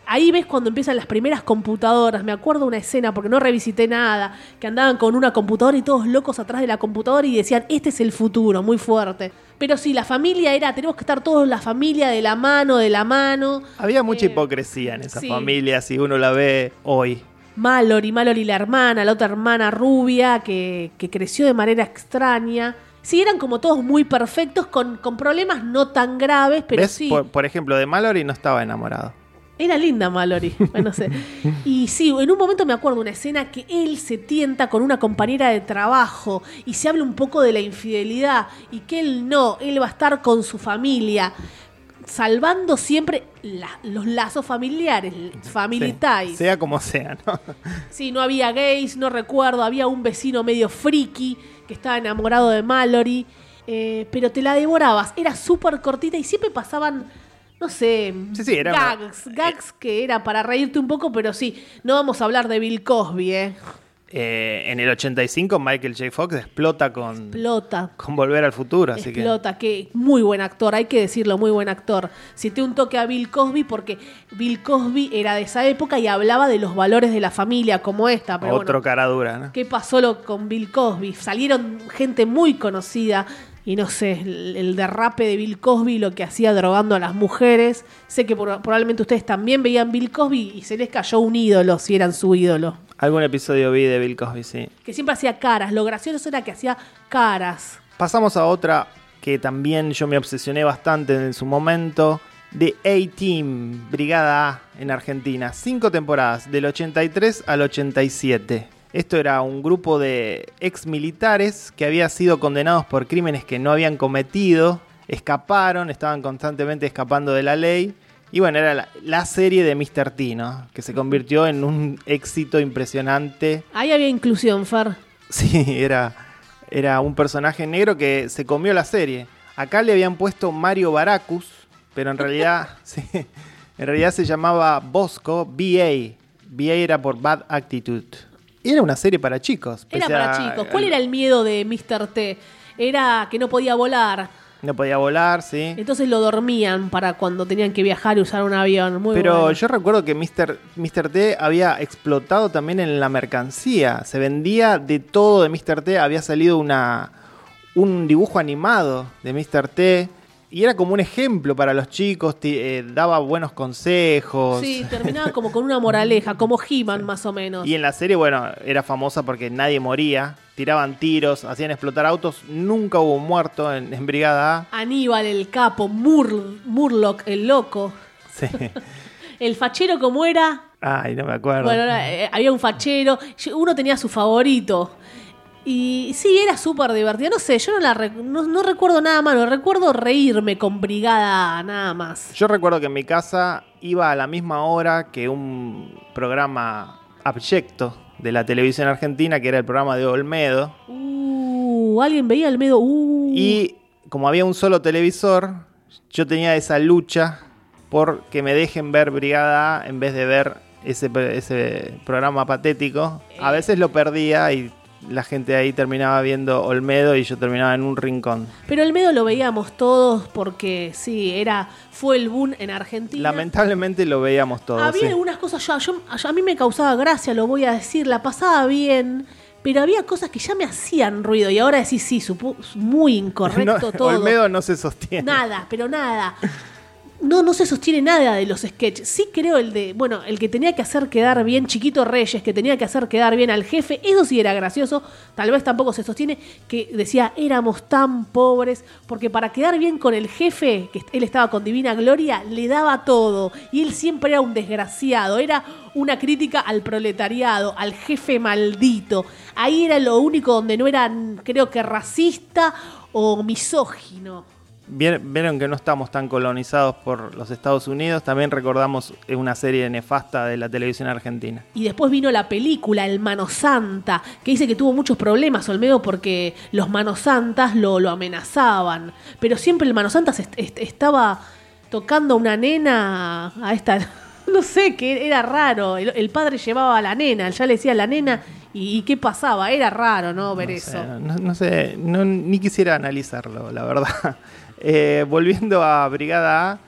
S1: Ahí ves cuando empiezan las primeras computadoras. Me acuerdo una escena, porque no revisité nada, que andaban con una computadora y todos locos atrás de la computadora y decían, este es el futuro, muy fuerte. Pero sí, la familia era, tenemos que estar todos la familia de la mano, de la mano.
S2: Había mucha
S1: Eh,
S2: hipocresía en esa
S1: sí.
S2: familia si uno la ve hoy.
S1: Mallory, Mallory la hermana, la otra hermana rubia que, que creció de manera extraña. Sí, eran como todos muy perfectos, con, con problemas no tan graves, pero
S2: ¿Ves?
S1: sí.
S2: Por, por ejemplo, de Mallory no estaba enamorado.
S1: Era linda Mallory, bueno, no sé. Y sí, en un momento me acuerdo una escena que él se tienta con una compañera de trabajo y se habla un poco de la infidelidad y que él no, él va a estar con su familia, salvando siempre la- los lazos familiares, family
S2: Sí,
S1: ties.
S2: Sea como sea, ¿no?
S1: Sí, no había gays, no recuerdo, había un vecino medio friki que estaba enamorado de Mallory, eh, pero te la devorabas, era súper cortita y siempre pasaban, no sé,
S2: Sí, sí, era una-
S1: gags, gags que era para reírte un poco, pero sí, no vamos a hablar de Bill Cosby, ¿eh?
S2: Eh, en el 85 Michael J. Fox explota con,
S1: Explota.
S2: con Volver al Futuro, así que...
S1: Explota, que muy buen actor, hay que decirlo, muy buen actor. Cité un toque a Bill Cosby porque Bill Cosby era de esa época y hablaba de los valores de la familia como esta, pero
S2: Otro
S1: bueno,
S2: cara dura, ¿no?
S1: ¿Qué pasó lo- con Bill Cosby? Salieron gente muy conocida y no sé, el, el derrape de Bill Cosby, lo que hacía drogando a las mujeres. Sé que por- probablemente ustedes también veían Bill Cosby y se les cayó un ídolo si eran su ídolo.
S2: Algún episodio vi de Bill Cosby, sí.
S1: Que siempre hacía caras. Lo gracioso era que hacía caras.
S2: Pasamos a otra que también yo me obsesioné bastante en su momento. The A-Team, Brigada A en Argentina. Cinco temporadas, del 83 al 87. Esto era un grupo de ex militares que había sido condenados por crímenes que no habían cometido. Escaparon, estaban constantemente escapando de la ley. Y bueno, era la, la serie de Mr. T, ¿no? Que se convirtió en un éxito impresionante.
S1: Ahí había inclusión, Fer.
S2: Sí, era, era un personaje negro que se comió la serie. Acá le habían puesto Mario Baracus, pero en realidad, sí, en realidad se llamaba Bosco BA. BA era por Bad Attitude. Era una serie para chicos.
S1: Era para
S2: a-
S1: chicos. ¿Cuál era el miedo de Mr. T? Era que no podía volar.
S2: No podía volar, sí.
S1: Entonces lo dormían para cuando tenían que viajar y usar un avión. Muy
S2: Pero
S1: bueno.
S2: yo recuerdo que Mr. Mr. T había explotado también en la mercancía. Se vendía de todo de Mr. T. Había salido una, un dibujo animado de Mr. T. Y era como un ejemplo para los chicos. eh, daba buenos consejos.
S1: Sí, terminaba como con una moraleja, como He-Man más o menos.
S2: Y en la serie, bueno, era famosa porque nadie moría. Tiraban tiros, hacían explotar autos. Nunca hubo un muerto en, en Brigada A.
S1: Aníbal, el capo, Mur- Murloc, el loco.
S2: Sí.
S1: El fachero, como era?
S2: Ay, no me acuerdo.
S1: Bueno, era, eh, había un fachero. Uno tenía su favorito. Y sí, era súper divertida. No sé, yo no, la rec- no, no recuerdo nada malo. Recuerdo reírme con Brigada A, nada más.
S2: Yo recuerdo que en mi casa iba a la misma hora que un programa abyecto de la televisión argentina, que era el programa de Olmedo.
S1: Uh, alguien veía el medio. Uh.
S2: Y como había un solo televisor, yo tenía esa lucha por que me dejen ver Brigada A en vez de ver ese, ese programa patético. A veces lo perdía y la gente ahí terminaba viendo Olmedo y yo terminaba en un rincón.
S1: Pero el medio lo veíamos todos porque sí, era fue el boom en Argentina.
S2: Lamentablemente lo veíamos todos.
S1: Había
S2: sí.
S1: algunas cosas, yo, yo- a mí me causaba gracia, lo voy a decir, la pasaba bien, pero había cosas que ya me hacían ruido y ahora decís, sí, supu- muy incorrecto
S2: No,
S1: todo.
S2: Olmedo no se sostiene.
S1: Nada, pero nada. No, no se sostiene nada de los sketches. Sí creo el de, bueno, el que tenía que hacer quedar bien Chiquito Reyes, que tenía que hacer quedar bien al jefe, eso sí era gracioso, tal vez tampoco se sostiene, que decía, éramos tan pobres, porque para quedar bien con el jefe, que él estaba con Divina Gloria, le daba todo, y él siempre era un desgraciado, era una crítica al proletariado, al jefe maldito. Ahí era lo único donde no era, creo que racista o misógino.
S2: Vieron que no estamos tan colonizados por los Estados Unidos. También recordamos una serie nefasta de la televisión argentina.
S1: Y después vino la película El Mano Santa, que dice que tuvo muchos problemas Olmedo porque los Manos Santas lo, lo amenazaban. Pero siempre el Mano Santas est- est- estaba tocando a una nena a esta. No sé, que era raro. El, el padre llevaba a la nena, ya le decía a la nena. ¿Y, qué pasaba? Era raro, ¿no? Ver
S2: No
S1: eso.
S2: no, no sé, no- ni quisiera analizarlo, la verdad. Eh, volviendo a Brigada A,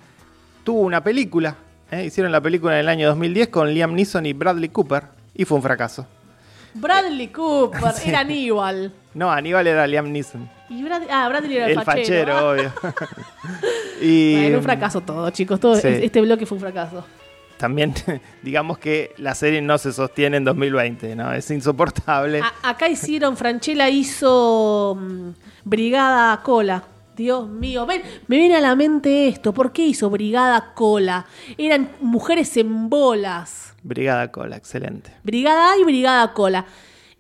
S2: tuvo una película. ¿eh? Hicieron la película en el año 2010 con Liam Neeson y Bradley Cooper. Y fue un fracaso.
S1: Bradley Cooper, era Aníbal.
S2: No, Aníbal era Liam Neeson.
S1: Y Brad- ah, Bradley era el,
S2: El fachero, obvio. y
S1: Bueno, un fracaso todo, chicos. Todo
S2: Sí.
S1: este bloque fue un fracaso.
S2: también, digamos que la serie no se sostiene en 2020, ¿no? Es insoportable.
S1: A- acá hicieron, Franchella hizo mm, Brigada Cola. Dios mío, ven, me viene a la mente esto. ¿Por qué hizo Brigada Cola? Eran mujeres en bolas.
S2: Brigada Cola, excelente.
S1: Brigada A y Brigada Cola.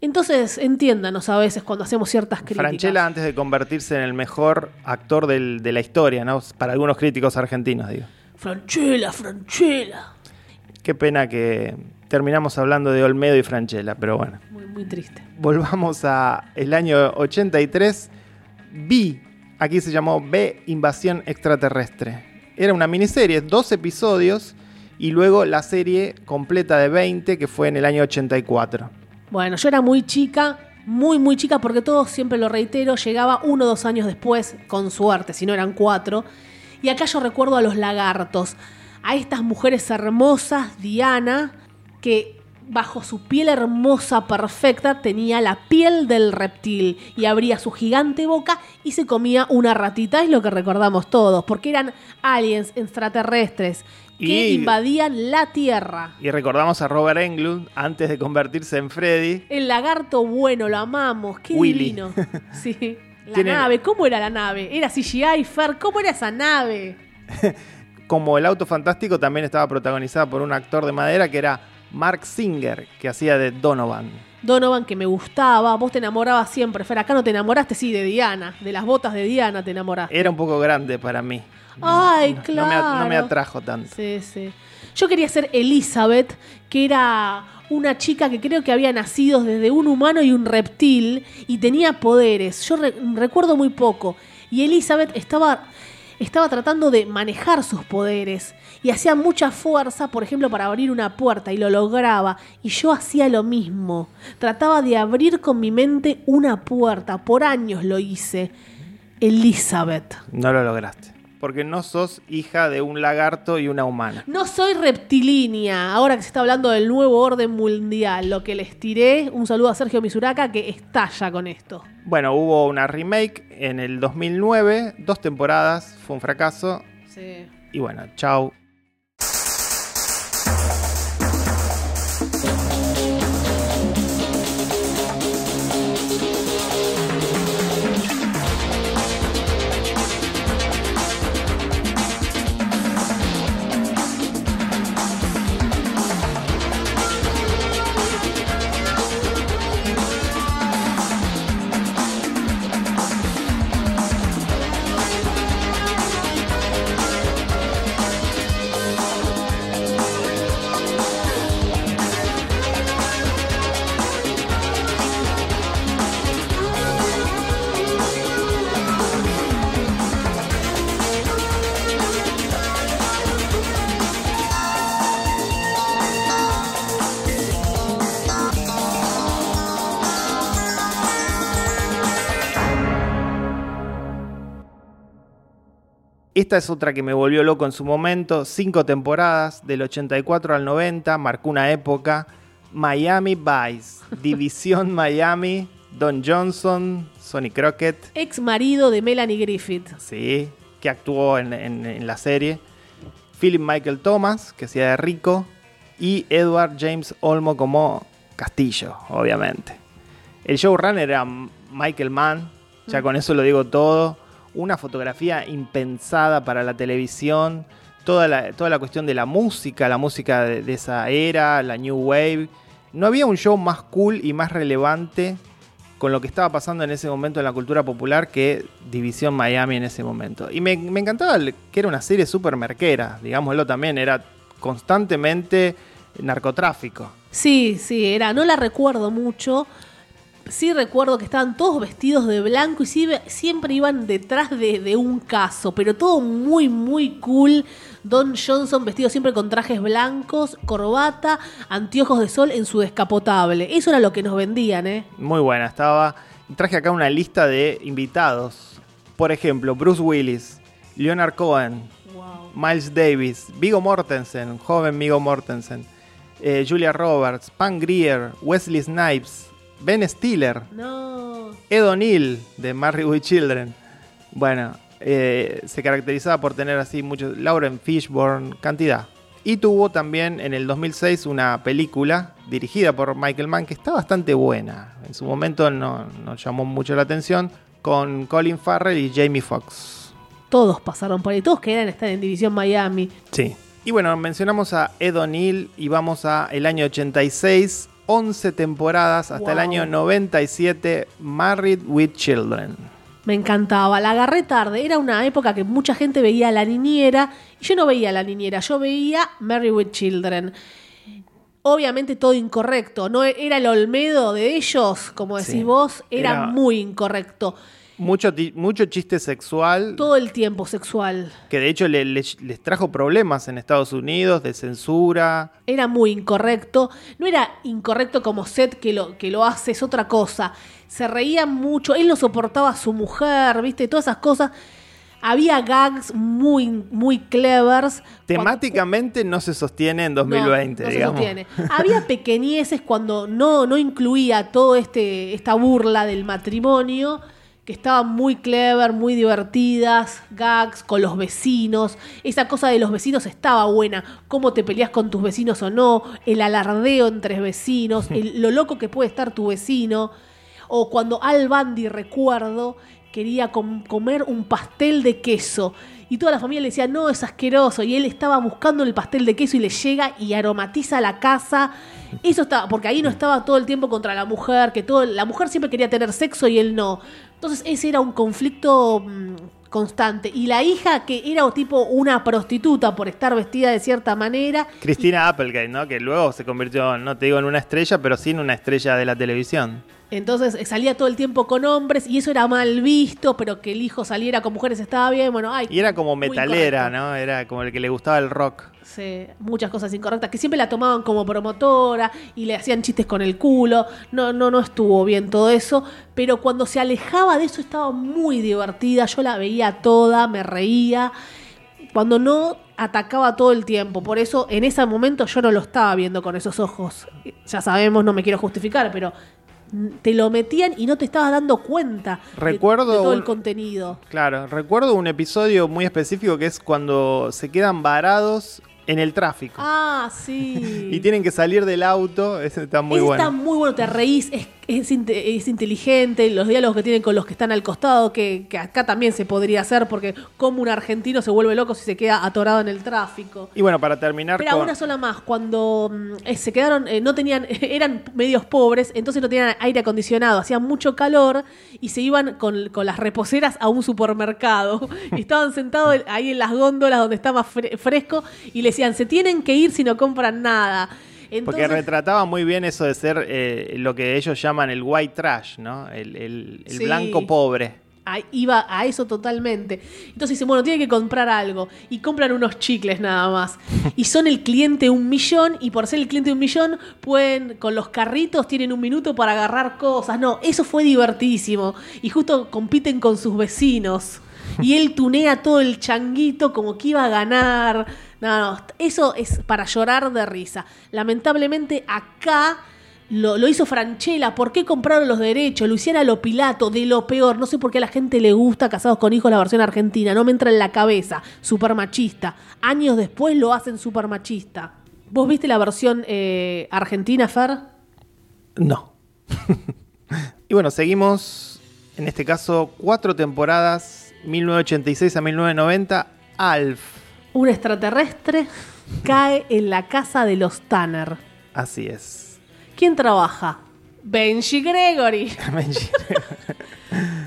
S1: Entonces, entiéndanos a veces cuando hacemos ciertas críticas.
S2: Franchella antes de convertirse en el mejor actor del- de la historia, ¿no? Para algunos críticos argentinos, digo.
S1: Franchella, Franchella.
S2: Qué pena que terminamos hablando de Olmedo y Franchella, pero bueno.
S1: Muy, muy triste.
S2: Volvamos a el año 83. B, aquí se llamó B Invasión Extraterrestre. Era una miniserie, dos episodios y luego la serie completa de 20 que fue en el año 84.
S1: Bueno, yo era muy chica, muy, muy chica, porque todo, siempre lo reitero, llegaba uno o dos años después, con suerte, si no eran cuatro. Y acá yo recuerdo a los lagartos, a estas mujeres hermosas, Diana, que bajo su piel hermosa, perfecta, tenía la piel del reptil y abría su gigante boca y se comía una ratita, es lo que recordamos todos, porque eran aliens extraterrestres que
S2: Y-
S1: invadían la Tierra.
S2: Y recordamos a Robert Englund antes de convertirse en Freddy.
S1: El lagarto bueno, lo amamos, qué
S2: Willy.
S1: divino. Sí. La nave, ¿cómo era la nave? ¿Era CGI, Fer? ¿Cómo era esa nave?
S2: Como el auto fantástico también estaba protagonizada por un actor de madera que era Mark Singer, que hacía de Donovan.
S1: Donovan, que me gustaba, vos te enamorabas siempre, Fer. Acá no te enamoraste, sí, de Diana, de las botas de Diana te enamoraste.
S2: Era un poco grande para mí.
S1: Ay,
S2: No
S1: claro.
S2: me, no me atrajo tanto.
S1: Sí, sí. Yo quería ser Elizabeth, que era una chica que creo que había nacido desde un humano y un reptil y tenía poderes. Yo re- recuerdo muy poco. Y Elizabeth estaba, estaba tratando de manejar sus poderes y hacía mucha fuerza, por ejemplo, para abrir una puerta y lo lograba. Y yo hacía lo mismo. Trataba de abrir con mi mente una puerta. Por años lo hice. Elizabeth.
S2: No lo lograste. Porque no sos hija de un lagarto y una humana.
S1: No soy reptilínea, ahora que se está hablando del nuevo orden mundial. Lo que les tiré, un saludo a Sergio Misuraka que estalla con esto.
S2: Bueno, hubo una remake en el 2009, dos temporadas, fue un fracaso.
S1: Sí.
S2: Y bueno, chau. Esta es otra que me volvió loco en su momento. Cinco temporadas, del 84 al 90, marcó una época. Miami Vice, División Miami, Don Johnson, Sonny Crockett,
S1: Ex marido de Melanie Griffith.
S2: sí, que actuó en, en- en la serie. Philip Michael Thomas, que hacía de Rico. Y Edward James Olmo como Castillo, obviamente. El showrunner era Michael Mann, ya con eso lo digo todo. Una fotografía impensada para la televisión. Toda la, toda la cuestión de la música, la música de, esa era, la New Wave. No había un show más cool y más relevante con lo que estaba pasando en ese momento en la cultura popular que División Miami en ese momento. Y me, me encantaba que era una serie súper merquera, digámoslo también, era constantemente narcotráfico.
S1: Sí, sí, era, no la recuerdo mucho. Sí recuerdo que estaban todos vestidos de blanco y sí- siempre iban detrás de, de un caso, pero todo muy, muy cool. Don Johnson vestido siempre con trajes blancos, corbata, anteojos de sol en su descapotable. Eso era lo que nos vendían, ¿eh?
S2: Muy buena, estaba. Traje acá una lista de invitados. Por ejemplo, Bruce Willis, Leonard Cohen, Miles Davis, Vigo Mortensen, joven Vigo Mortensen, eh, Julia Roberts, Pam Grier, Wesley Snipes, Ben Stiller,
S1: No.
S2: Ed O'Neill de Married with Children. Bueno, eh, se caracterizaba por tener así muchos. Lauren Fishburne, cantidad. Y tuvo también en el 2006 una película dirigida por Michael Mann que está bastante buena. En su momento no nos llamó mucho la atención. Con Colin Farrell y Jamie Foxx.
S1: Todos pasaron por ahí, todos querían estar en División Miami.
S2: Sí. Y bueno, mencionamos a Ed O'Neill y vamos a el año 86, 11 temporadas hasta el año 97, Married with Children.
S1: Me encantaba, la agarré tarde. Era una época que mucha gente veía a la niñera. Y yo no veía a la niñera, yo veía Mary with Children. Obviamente todo incorrecto. No era el Olmedo de ellos, como decís
S2: Sí.
S1: vos, era,
S2: Era-
S1: muy incorrecto.
S2: Mucho, mucho chiste sexual
S1: Todo el tiempo sexual.
S2: que de hecho le- le- les trajo problemas en Estados Unidos de censura.
S1: Era muy incorrecto. No era incorrecto como Seth que lo, que lo hace, es otra cosa. Se reía mucho, él no soportaba a su mujer, ¿viste? Todas esas cosas. Había gags muy, muy clevers.
S2: Temáticamente no se sostiene en 2020,
S1: no, no se
S2: digamos.
S1: sostiene. Había pequeñeces cuando no, no incluía todo este esta burla del matrimonio que estaban muy clever, muy divertidas, gags con los vecinos. Esa cosa de los vecinos estaba buena. Cómo te peleas con tus vecinos o no, el alardeo entre vecinos, el- lo loco que puede estar tu vecino. O cuando Al Bundy, recuerdo, quería com- comer un pastel de queso. Y toda la familia le decía, no, es asqueroso. Y él estaba buscando el pastel de queso y le llega y aromatiza la casa. Eso estaba, porque ahí no estaba todo el tiempo contra la mujer, que todo, la mujer siempre quería tener sexo y él no. Entonces ese era un conflicto mm, constante. Y la hija, que era tipo una prostituta por estar vestida de cierta manera,
S2: Cristina Applegate, ¿no? Que luego se convirtió, no te digo en una estrella, pero sí en una estrella de la televisión.
S1: Entonces eh, salía todo el tiempo con hombres y eso era mal visto, pero que el hijo saliera con mujeres estaba bien. Bueno, ay,
S2: Y era como metalera. ¿no? Era como el que le gustaba el rock.
S1: Sí, muchas cosas incorrectas, que siempre la tomaban como promotora y le hacían chistes con el culo. No, no, no estuvo bien todo eso, pero cuando se alejaba de eso estaba muy divertida. Yo la veía toda, me reía. Cuando no atacaba todo el tiempo. Por eso en ese momento yo no lo estaba viendo con esos ojos. Ya sabemos, no me quiero justificar, pero te lo metían y no te estabas dando cuenta de-
S2: Recuerdo
S1: de todo el contenido.
S2: Claro, recuerdo un episodio muy específico que es cuando se quedan varados en el tráfico.
S1: Ah, sí.
S2: Y tienen que salir del auto, ese está muy
S1: Ese
S2: bueno.
S1: Está muy bueno, te reís, es, es, inte- es inteligente, los diálogos que tienen con los que están al costado, que, que acá también se podría hacer, porque como un argentino se vuelve loco si se queda atorado en el tráfico.
S2: Y bueno, para terminar
S1: Pero
S2: con...
S1: una sola más, cuando mm, eh, se quedaron, eh, no tenían, eran medios pobres, entonces no tenían aire acondicionado, hacía mucho calor y se iban con, con las reposeras a un supermercado. Y estaban sentados ahí en las góndolas donde estaba fre- fresco y le decían, se tienen que ir si no compran nada.
S2: Porque retrataba muy bien eso de ser eh, lo que ellos llaman el white trash, ¿no? El, el- el
S1: Sí.
S2: blanco pobre.
S1: Iba a eso totalmente. Entonces dicen, bueno, tiene que comprar algo. Y compran unos chicles nada más. Y son el cliente un millón. Y por ser el cliente un millón, pueden, con los carritos, tienen un minuto para agarrar cosas. No, eso fue divertidísimo. Y justo compiten con sus vecinos. Y él tunea todo el changuito como que iba a ganar. No, no, eso es para llorar de risa. Lamentablemente acá lo, lo hizo Franchella. ¿Por qué compraron los derechos? Luciana Lopilato, de lo peor. No sé por qué a la gente le gusta Casados con Hijos la versión argentina. No me entra en la cabeza. Super machista. Años después lo hacen super machista. ¿Vos viste la versión eh, argentina, Fer?
S2: No. y bueno, seguimos, en este caso, cuatro temporadas, 1986 a 1990, Alf.
S1: Un extraterrestre cae en la casa de los Tanner.
S2: Así es.
S1: ¿Quién trabaja? Benji Gregory.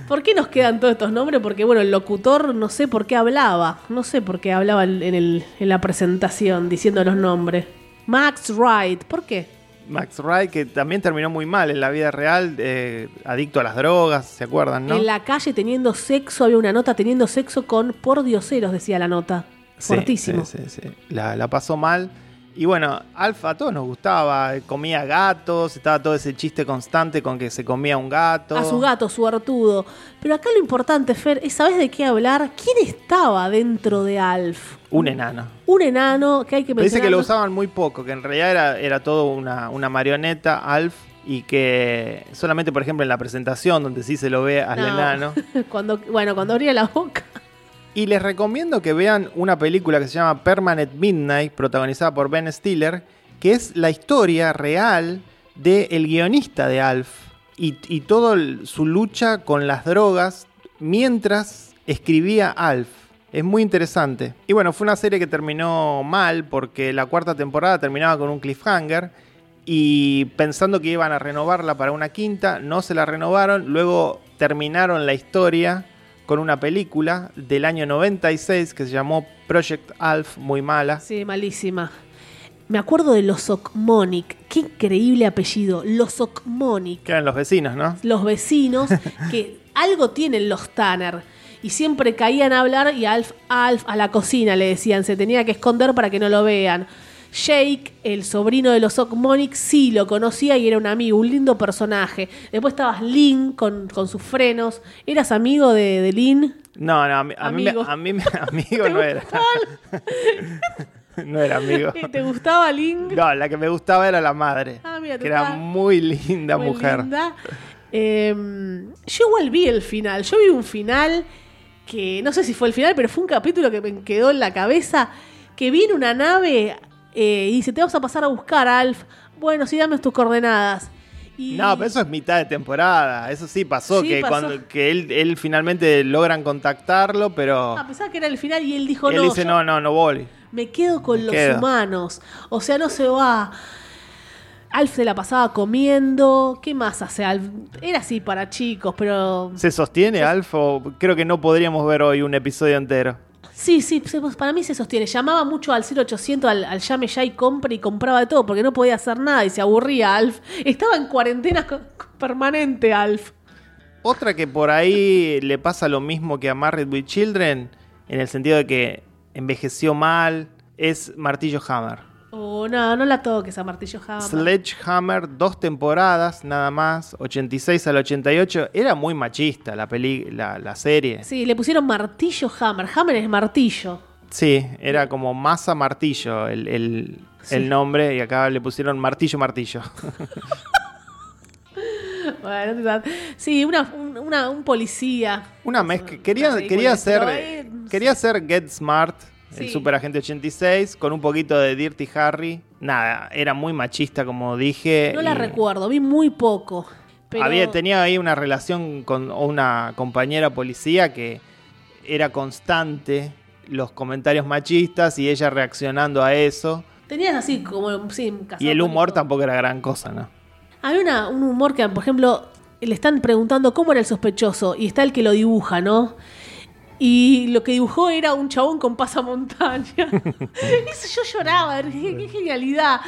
S1: ¿Por qué nos quedan todos estos nombres? Porque, bueno, el locutor no sé por qué hablaba. No sé por qué hablaba en, el- en la presentación diciendo los nombres. Max Wright. ¿Por qué?
S2: Max Wright, que también terminó muy mal en la vida real, eh, adicto a las drogas, ¿se acuerdan, no?
S1: En la calle teniendo sexo, había una nota teniendo sexo con por dioseros, decía la nota.
S2: Sí, sí, sí. La, la pasó mal. Y bueno, Alfa a todos nos gustaba. Comía gatos, estaba todo ese chiste constante con que se comía un gato.
S1: A su gato, suertudo. Pero acá lo importante, Fer, es ¿sabes de qué hablar? ¿Quién estaba dentro de Alf?
S2: Un enano.
S1: Un enano que hay que
S2: Pero dice que lo usaban muy poco, que en realidad era, era todo una, una marioneta, Alf, y que solamente, por ejemplo, en la presentación, donde sí se lo ve al
S1: No.
S2: enano.
S1: cuando, bueno, cuando abría la boca.
S2: Y les recomiendo que vean una película que se llama Permanent Midnight, protagonizada por Ben Stiller, que es la historia real del guionista de Alf y, y toda su lucha con las drogas mientras escribía Alf. Es muy interesante. Y bueno, fue una serie que terminó mal porque la cuarta temporada terminaba con un cliffhanger y pensando que iban a renovarla para una quinta, no se la renovaron. Luego terminaron la historia con una película del año 96 que se llamó Project Alf, muy mala.
S1: Sí, malísima. Me acuerdo de los Okmonic. Qué increíble apellido. Los Okmonic.
S2: Que eran los vecinos, ¿no?
S1: Los vecinos que algo tienen los Tanner. Y siempre caían a hablar y Alf, Alf, a la cocina le decían. Se tenía que esconder para que no lo vean. Jake, el sobrino de los Okmonic, sí lo conocía y era un amigo, un lindo personaje. Después estabas Lynn con, con sus frenos. ¿Eras amigo de, de Lynn?
S2: No, no, a mí, a mí, me-
S1: Amigo.
S2: a mí amigo no era. no era amigo.
S1: ¿Te gustaba Lynn?
S2: No, la que me gustaba era la madre.
S1: Ah, mira,
S2: que era muy linda
S1: Muy
S2: mujer.
S1: linda. Eh, yo igual vi el final. Yo vi un final que no sé si fue el final, pero fue un capítulo que me quedó en la cabeza. Que viene una nave eh, y dice: Te vamos a pasar a buscar, Alf. Bueno, sí, dame tus coordenadas. Y
S2: No, pero eso es mitad de temporada. Eso sí pasó,
S1: Sí,
S2: que
S1: pasó.
S2: cuando que él, él finalmente logran contactarlo, pero
S1: a pesar que era el final y él dijo:
S2: él
S1: No,
S2: dice no, no, no voy.
S1: me quedo con
S2: Me
S1: los
S2: quedo".
S1: humanos. O sea, no se va. Alf se la pasaba comiendo. ¿Qué más hace Alf? Era así para chicos, pero
S2: ¿Se sostiene, Alf? o Creo que no podríamos ver hoy un episodio entero.
S1: Sí, sí, para mí se sostiene. Llamaba mucho al 0800, al, al llame ya y compre y compraba de todo porque no podía hacer nada y se aburría Alf. Estaba en cuarentena permanente Alf.
S2: Otra que por ahí le pasa lo mismo que a Married with Children, en el sentido de que envejeció mal, es Martillo Hammer.
S1: Oh, no, no la toques a Martillo Hammer.
S2: Sledgehammer, dos temporadas nada más, 86 al 88. Era muy machista la, peli la, la serie.
S1: Sí, le pusieron Martillo Hammer. Hammer es martillo.
S2: Sí, era como Masa Martillo el, el-
S1: Sí.
S2: el nombre y acá le pusieron Martillo Martillo.
S1: Bueno, sí, una, un, una- un policía.
S2: Una mezcla. Quería, quería ser, quería ser Get Smart, el
S1: Sí.
S2: superagente 86, con un poquito de Dirty Harry. Nada, era muy machista, como dije.
S1: No la recuerdo, vi muy poco. Pero
S2: Había, tenía ahí una relación con una compañera policía que era constante los comentarios machistas y ella reaccionando a eso.
S1: tenías así como. Sí,
S2: Y el humor tampoco era gran cosa, ¿no?
S1: Había una- un humor que, por ejemplo, le están preguntando cómo era el sospechoso y está el que lo dibuja, ¿no? Y lo que dibujó era un chabón con pasamontaña. Eso yo lloraba, qué, qué genialidad.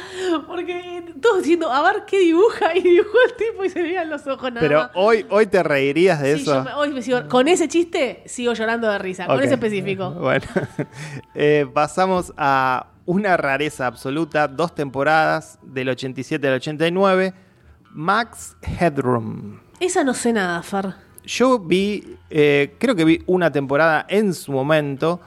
S1: Porque todos diciendo, a ver qué dibuja. Y dibujó el tipo y se veían los ojos nada
S2: Pero
S1: más.
S2: hoy, hoy te reirías de
S1: Sí,
S2: eso.
S1: yo me- hoy me sigo- con ese chiste sigo llorando de risa, con ese específico.
S2: Bueno, Eh, pasamos a una rareza absoluta, dos temporadas, del 87 al 89, Max Headroom.
S1: Esa no sé nada, Far.
S2: Yo vi, eh, creo que vi una temporada en su momento.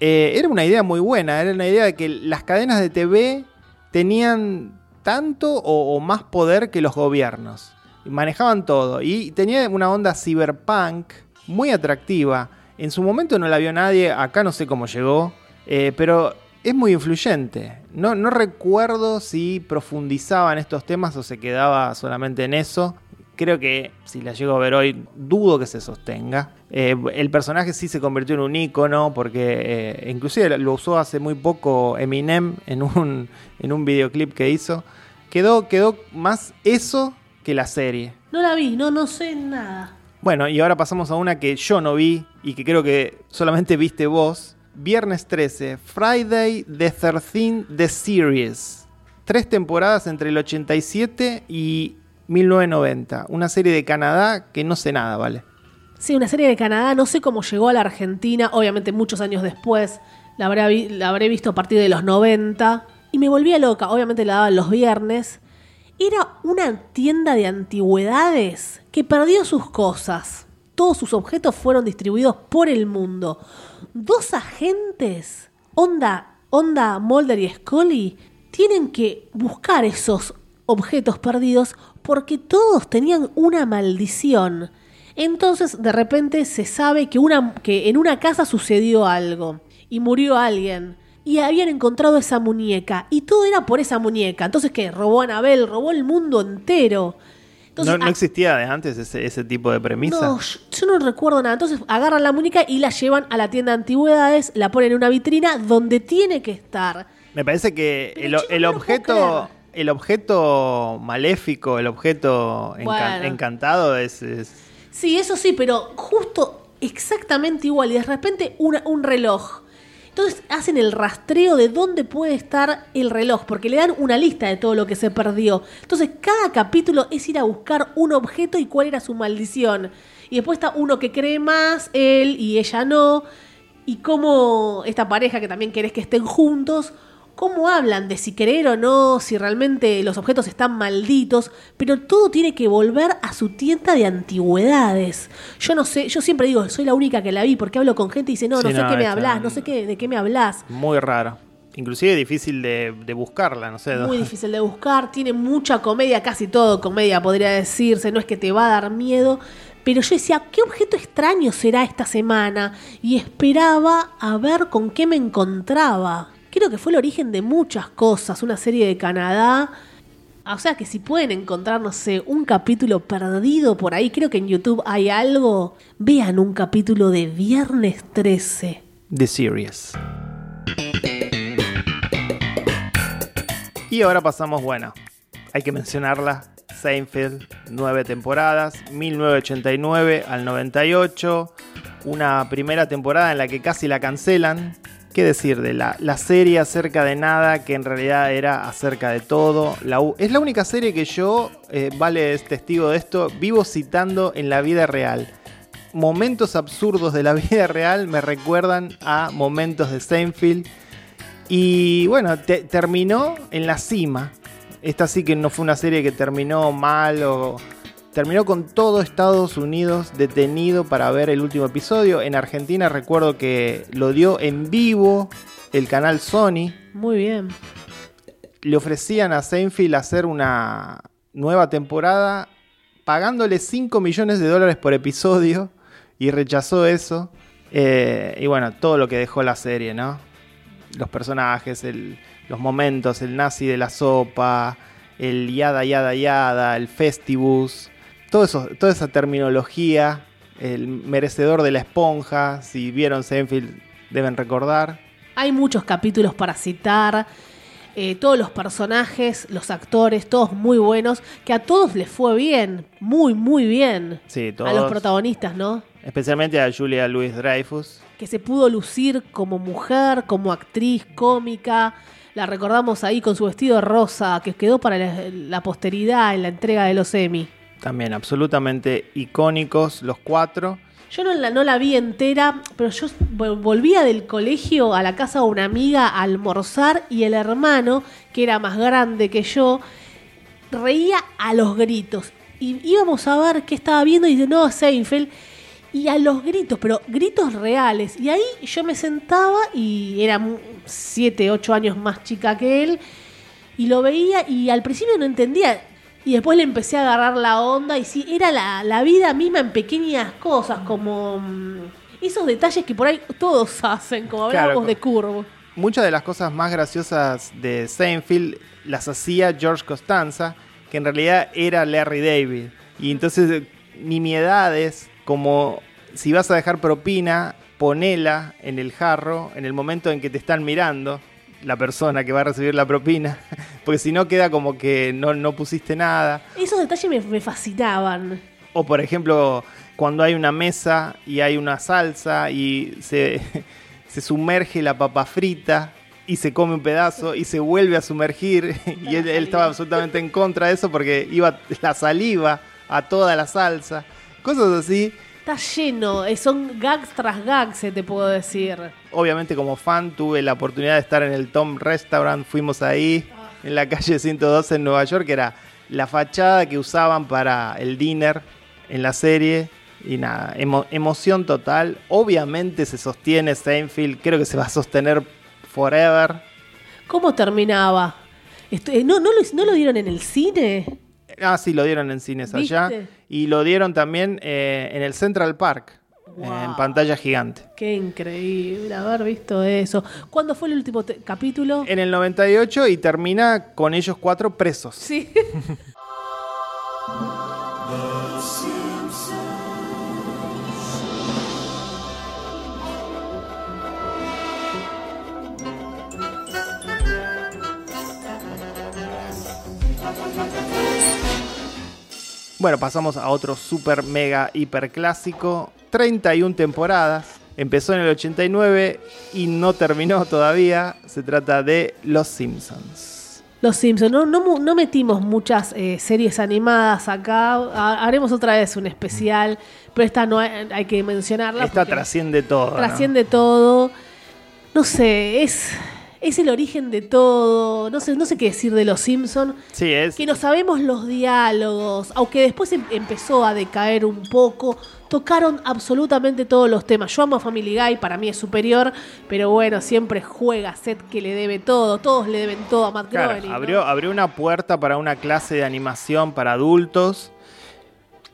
S2: Eh, era una idea muy buena, era una idea de que las cadenas de TV tenían tanto o, más poder que los gobiernos. Manejaban todo. Y tenía una onda cyberpunk muy atractiva. En su momento no la vio nadie, acá no sé cómo llegó, eh, pero es muy influyente. No, no recuerdo si profundizaba en estos temas o se quedaba solamente en eso. Creo que si la llego a ver hoy, dudo que se sostenga. Eh, el personaje sí se convirtió en un ícono porque eh, inclusive lo usó hace muy poco Eminem en un, en un videoclip que hizo. Quedó, quedó más eso que la serie.
S1: No la vi, no, no sé nada.
S2: Bueno, y ahora pasamos a una que yo no vi y que creo que solamente viste vos. Viernes 13, Friday the 13 The Series. Tres temporadas entre el 87 y 1990. Una serie de Canadá que no sé nada, ¿vale?
S1: Sí, una serie de Canadá, no sé cómo llegó a la Argentina, obviamente muchos años después, la habré, visto a partir de los 90, y me volvía loca, obviamente la daban los viernes. Era una tienda de antigüedades que perdió sus cosas. Todos sus objetos fueron distribuidos por el mundo. Dos agentes, Onda, Onda Mulder y Scully, tienen que buscar esos objetos perdidos porque todos tenían una maldición. Entonces, de repente se sabe que, una, que en una casa sucedió algo y murió alguien. Y habían encontrado esa muñeca. Y todo era por esa muñeca. Entonces, ¿qué? Robó a Anabel, robó el mundo entero. Entonces,
S2: no, existía de antes ese, ese tipo de premisa.
S1: no, yo, no recuerdo nada. Entonces agarran la muñeca y la llevan a la tienda de antigüedades, la ponen en una vitrina donde tiene que estar.
S2: Me parece que
S1: Pero,
S2: el,
S1: no
S2: objeto, el objeto maléfico, el objeto
S1: Bueno.
S2: encantado es, es-
S1: Sí, eso sí, pero justo exactamente igual. Y de repente una- un reloj. Entonces hacen el rastreo de dónde puede estar el reloj, porque le dan una lista de todo lo que se perdió. Entonces cada capítulo es ir a buscar un objeto y cuál era su maldición. Y después está uno que cree más, él y ella no. Y cómo esta pareja que también querés que estén juntos, cómo hablan de si creer o no, si realmente los objetos están malditos, pero todo tiene que volver a su tienda de antigüedades. Yo no sé, yo siempre digo, soy la única que la vi porque hablo con gente y dice, no, no sé
S2: no,
S1: qué me hablas, no sé qué, de qué me hablas.
S2: muy raro. Inclusive difícil de, de buscarla, no sé.
S1: Muy difícil de buscar, tiene mucha comedia, casi todo comedia podría decirse, no es que te va a dar miedo, pero yo decía, ¿qué objeto extraño será esta semana? Y esperaba a ver con qué me encontraba. Creo que fue el origen de muchas cosas, una serie de Canadá. O sea que si pueden encontrar, no sé, un capítulo perdido por ahí, creo que en YouTube hay algo, vean un capítulo de Viernes 13.
S2: The Series. Y ahora pasamos, bueno, hay que mencionarla. Seinfeld, nueve temporadas, 1989 al 98. Una primera temporada en la que casi la cancelan. ¿Qué decir de la, la serie acerca de nada que en realidad era acerca de todo? Es la única serie que yo, eh, vale, es testigo de esto, vivo citando en la vida real momentos absurdos de la vida real me recuerdan a momentos de Seinfeld. Y bueno, te- terminó en la cima. Esta sí que no fue una serie que terminó mal o... Terminó con todo Estados Unidos detenido para ver el último episodio. En Argentina recuerdo que lo dio en vivo el canal Sony.
S1: Muy bien.
S2: Le ofrecían a Seinfeld hacer una nueva temporada pagándole 5 millones de dólares por episodio y rechazó eso. Eh, y bueno, todo lo que dejó la serie, ¿no? Los personajes, el- los momentos, el nazi de la sopa, el yada, yada, yada, el festibus, todo eso, toda esa terminología, el merecedor de la esponja, si vieron Seinfeld deben recordar.
S1: Hay muchos capítulos para citar. eh, todos los personajes, los actores, todos muy buenos. Que a todos les fue bien. Muy, muy bien.
S2: Sí,
S1: A los
S2: todos.
S1: protagonistas, ¿no?
S2: Especialmente a Julia Louis Dreyfus.
S1: Que se pudo lucir como mujer, como actriz cómica. La recordamos ahí con su vestido rosa, que quedó para la, la posteridad en la entrega de los Emmy.
S2: También absolutamente icónicos los cuatro.
S1: Yo no la, no la vi entera, pero yo vol- volvía del colegio a la casa de una amiga a almorzar y el hermano, que era más grande que yo, reía a los gritos. Y íbamos a ver qué estaba viendo y dice, no, Seinfeld. Y a los gritos, pero gritos reales. Y ahí yo me sentaba y era 7, 8 años más chica que él. Y lo veía y al principio no entendía. Y después le empecé a agarrar la onda y sí, era la, la vida misma en pequeñas cosas, como mm, esos detalles que por ahí todos hacen, como hablábamos de Curvo.
S2: Muchas de las cosas más graciosas de Seinfeld las hacía George Costanza, que en realidad era Larry David. Y entonces nimiedades como si vas a dejar propina, ponela en el jarro en el momento en que te están mirando la persona que va a recibir la propina. porque si no queda como que no, no pusiste nada.
S1: Esos detalles me, me fascinaban.
S2: O por ejemplo, cuando hay una mesa y hay una salsa y se, se sumerge la papa frita y se come un pedazo y se vuelve a sumergir y él, él estaba absolutamente en contra de eso porque iba la saliva a toda la salsa. Cosas así.
S1: Está lleno, eh, son gags tras gags, eh, te puedo decir.
S2: Obviamente como fan tuve la oportunidad de estar en el Tom Restaurant, fuimos ahí en la calle 112 en Nueva York, que era la fachada que usaban para el dinner en la serie. Y nada, emo- emoción total. Obviamente se sostiene Seinfeld, creo que se va a sostener forever.
S1: ¿Cómo terminaba? Esto- eh, ¿no, no, lo, ¿No lo dieron en el cine?
S2: Ah, sí, lo dieron en cines allá. Y lo dieron también eh, en el Central Park, en pantalla gigante.
S1: Qué increíble haber visto eso. ¿Cuándo fue el último capítulo?
S2: En el 98 y termina con ellos cuatro presos.
S1: Sí.
S2: Bueno, pasamos a otro super mega hiper clásico. 31 temporadas. Empezó en el 89 y no terminó todavía. Se trata de Los Simpsons.
S1: Los Simpsons. No, no, mu- no metimos muchas eh, series animadas acá. Ha- haremos otra vez un especial, pero esta no hay, hay que mencionarla.
S2: Esta trasciende todo. ¿no?
S1: trasciende todo. No sé, es, es el origen de todo. No sé, no sé qué decir de Los Simpsons.
S2: Sí, es.
S1: Que no sabemos los diálogos, aunque después em- empezó a decaer un poco, tocaron absolutamente todos los temas. Yo amo a Family Guy, para mí es superior, pero bueno, siempre juega Seth que le debe todo, todos le deben todo a Matt
S2: Claro,
S1: Groening. ¿no?
S2: abrió, abrió una puerta para una clase de animación para adultos.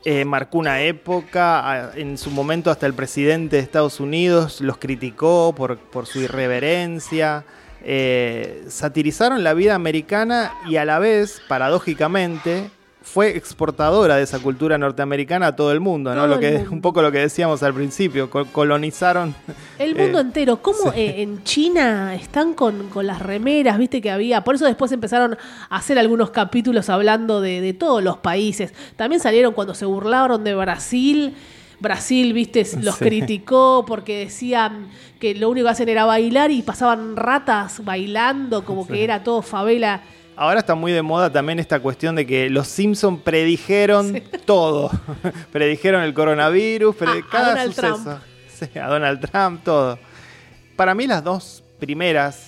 S2: Eh, marcó una época, en su momento hasta el presidente de Estados Unidos los criticó por, por su irreverencia. Eh, satirizaron la vida americana y a la vez, paradójicamente, fue exportadora de esa cultura norteamericana a todo el mundo, ¿no?
S1: Todo
S2: Lo que,
S1: mundo.
S2: un poco lo que decíamos al principio, col- colonizaron.
S1: El mundo
S2: eh,
S1: entero, ¿cómo eh, en China están con, con las remeras? Viste que había, por eso después empezaron a hacer algunos capítulos hablando de, de todos los países. También salieron cuando se burlaron de Brasil. Brasil, viste, los
S2: Sí.
S1: criticó porque decían que lo único que hacen era bailar y pasaban ratas bailando, como que era todo favela.
S2: Ahora está muy de moda también esta cuestión de que los Simpson predijeron todo. predijeron el coronavirus, pre-
S1: A- a
S2: cada
S1: Donald
S2: suceso.
S1: Trump.
S2: A Donald Trump, todo. Para mí las dos primeras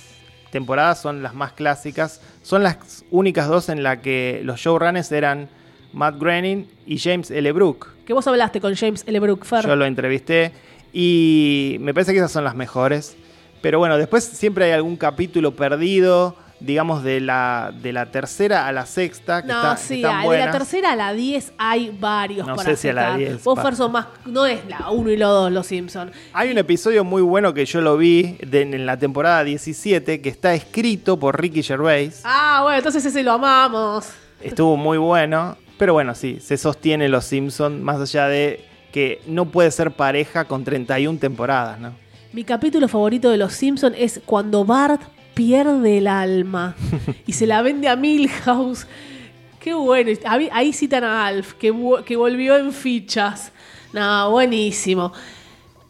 S2: temporadas son las más clásicas. Son las únicas dos en las que los showrunners eran Matt Groening y James L. Brook.
S1: Que vos hablaste con James L. Brook Fer.
S2: Yo lo entrevisté y me parece que esas son las mejores. Pero bueno, después siempre hay algún capítulo perdido, digamos de la, de la tercera a la sexta. Que
S1: No,
S2: está-
S1: sí,
S2: están
S1: de la tercera a la 10 hay varios
S2: No
S1: para
S2: sé si a la
S1: sacar.
S2: 10,
S1: Vos. Fer, más. No es la 1 y la 2, los Simpsons.
S2: Hay un episodio muy bueno que yo lo vi de- en la temporada 17 que está escrito por Ricky Gervais.
S1: Ah, bueno, entonces ese lo amamos.
S2: Estuvo muy bueno. Pero bueno, sí, se sostiene Los Simpson más allá de que no puede ser pareja con 31 temporadas, ¿no?
S1: Mi capítulo favorito de Los Simpsons es cuando Bart pierde el alma y se la vende a Milhouse. Qué bueno. Ahí ahí citan a Alf, que, que volvió en fichas. No, buenísimo.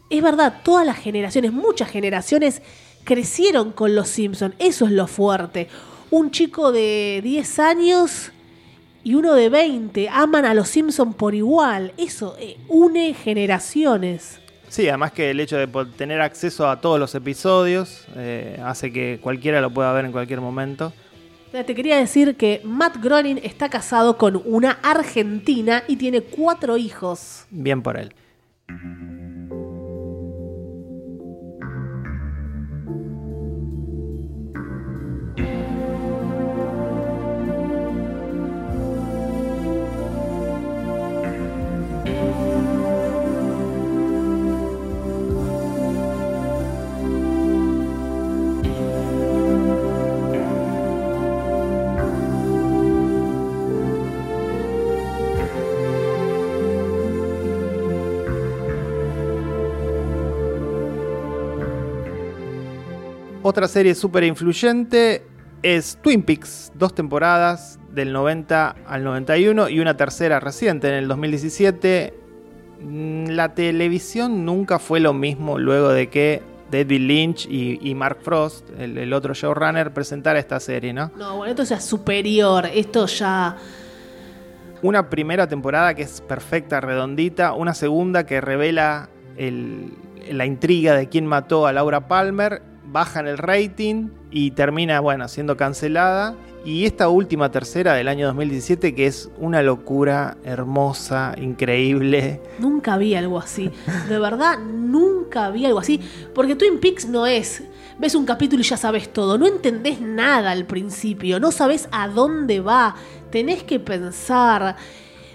S1: Es verdad, todas las generaciones, muchas generaciones, crecieron con Los Simpsons. Eso es lo fuerte. Un chico de 10 años y uno de 20 aman a Los Simpsons por igual. Eso eh, une generaciones.
S2: Sí, además que el hecho de tener acceso a todos los episodios eh, hace que cualquiera lo pueda ver en cualquier momento.
S1: Te quería decir que Matt Groening está casado con una argentina y tiene cuatro hijos.
S2: Bien por él. Otra serie súper influyente, es Twin Peaks, dos temporadas del 90 al 91 y una tercera reciente en el 2017. Mm, La televisión nunca fue lo mismo luego de que David Lynch y, y Mark Frost, el, el otro showrunner, presentara esta serie, ¿no?
S1: No, bueno, esto ya es superior. Esto ya.
S2: Una primera temporada que es perfecta, redondita, una segunda que revela el- la intriga de quién mató a Laura Palmer, bajan el rating y termina, bueno, siendo cancelada. Y esta última tercera del año 2017 que es una locura hermosa, increíble.
S1: Nunca vi algo así. De verdad, nunca vi algo así. Porque Twin Peaks no es. Ves un capítulo y ya sabes todo. No entendés nada al principio. No sabes a dónde va. Tenés que pensar.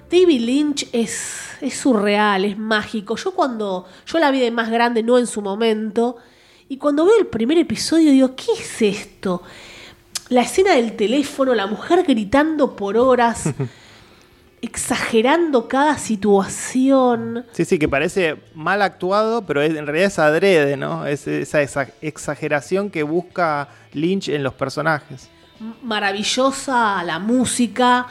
S1: David Lynch es, es surreal, es mágico. Yo cuando. Yo la vi de más grande, no en su momento. Y cuando veo el primer episodio digo, ¿qué es esto? La escena del teléfono, la mujer gritando por horas, exagerando cada situación.
S2: Sí, sí, que parece mal actuado, pero es- en realidad es adrede, ¿no? Es esa exa- exageración que busca Lynch en los personajes.
S1: Maravillosa la música.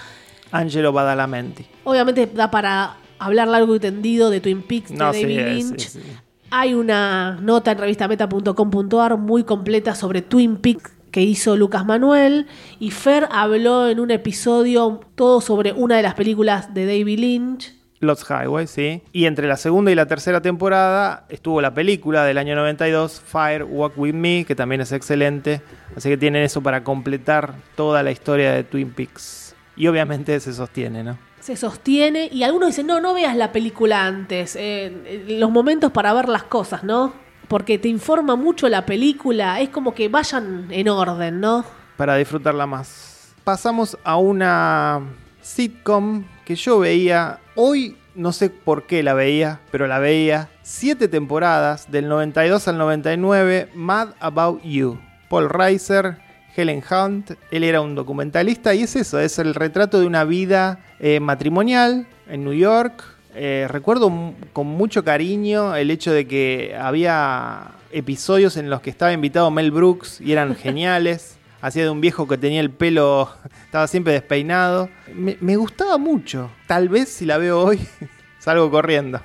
S2: Angelo Badalamenti.
S1: Obviamente da para hablar largo y tendido de Twin Peaks de
S2: No, sí,
S1: David
S2: es-
S1: Lynch.
S2: sí, sí.
S1: Hay una nota en revistameta.com.ar muy completa sobre Twin Peaks que hizo Lucas Manuel y Fer habló en un episodio todo sobre una de las películas de David Lynch.
S2: Lost Highway, sí. Y entre la segunda y la tercera temporada estuvo la película del año 92, Fire Walk With Me, que también es excelente. Así que tienen eso para completar toda la historia de Twin Peaks. Y obviamente se sostiene, ¿no?
S1: Se sostiene y algunos dicen, no, no veas la película antes, eh, eh, los momentos para ver las cosas, ¿no? Porque te informa mucho la película, es como que vayan en orden, ¿no?
S2: Para disfrutarla más. Pasamos a una sitcom que yo veía hoy. No sé por qué la veía, pero la veía. Siete temporadas, del 92 al 99, Mad About You. Paul Reiser, Helen Hunt, él era un documentalista y es eso, es el retrato de una vida eh, matrimonial en New York. Eh, recuerdo con mucho cariño el hecho de que había episodios en los que estaba invitado Mel Brooks y eran geniales. Hacía de un viejo que tenía el pelo, estaba siempre despeinado. Me, me gustaba mucho. Tal vez si la veo hoy salgo corriendo.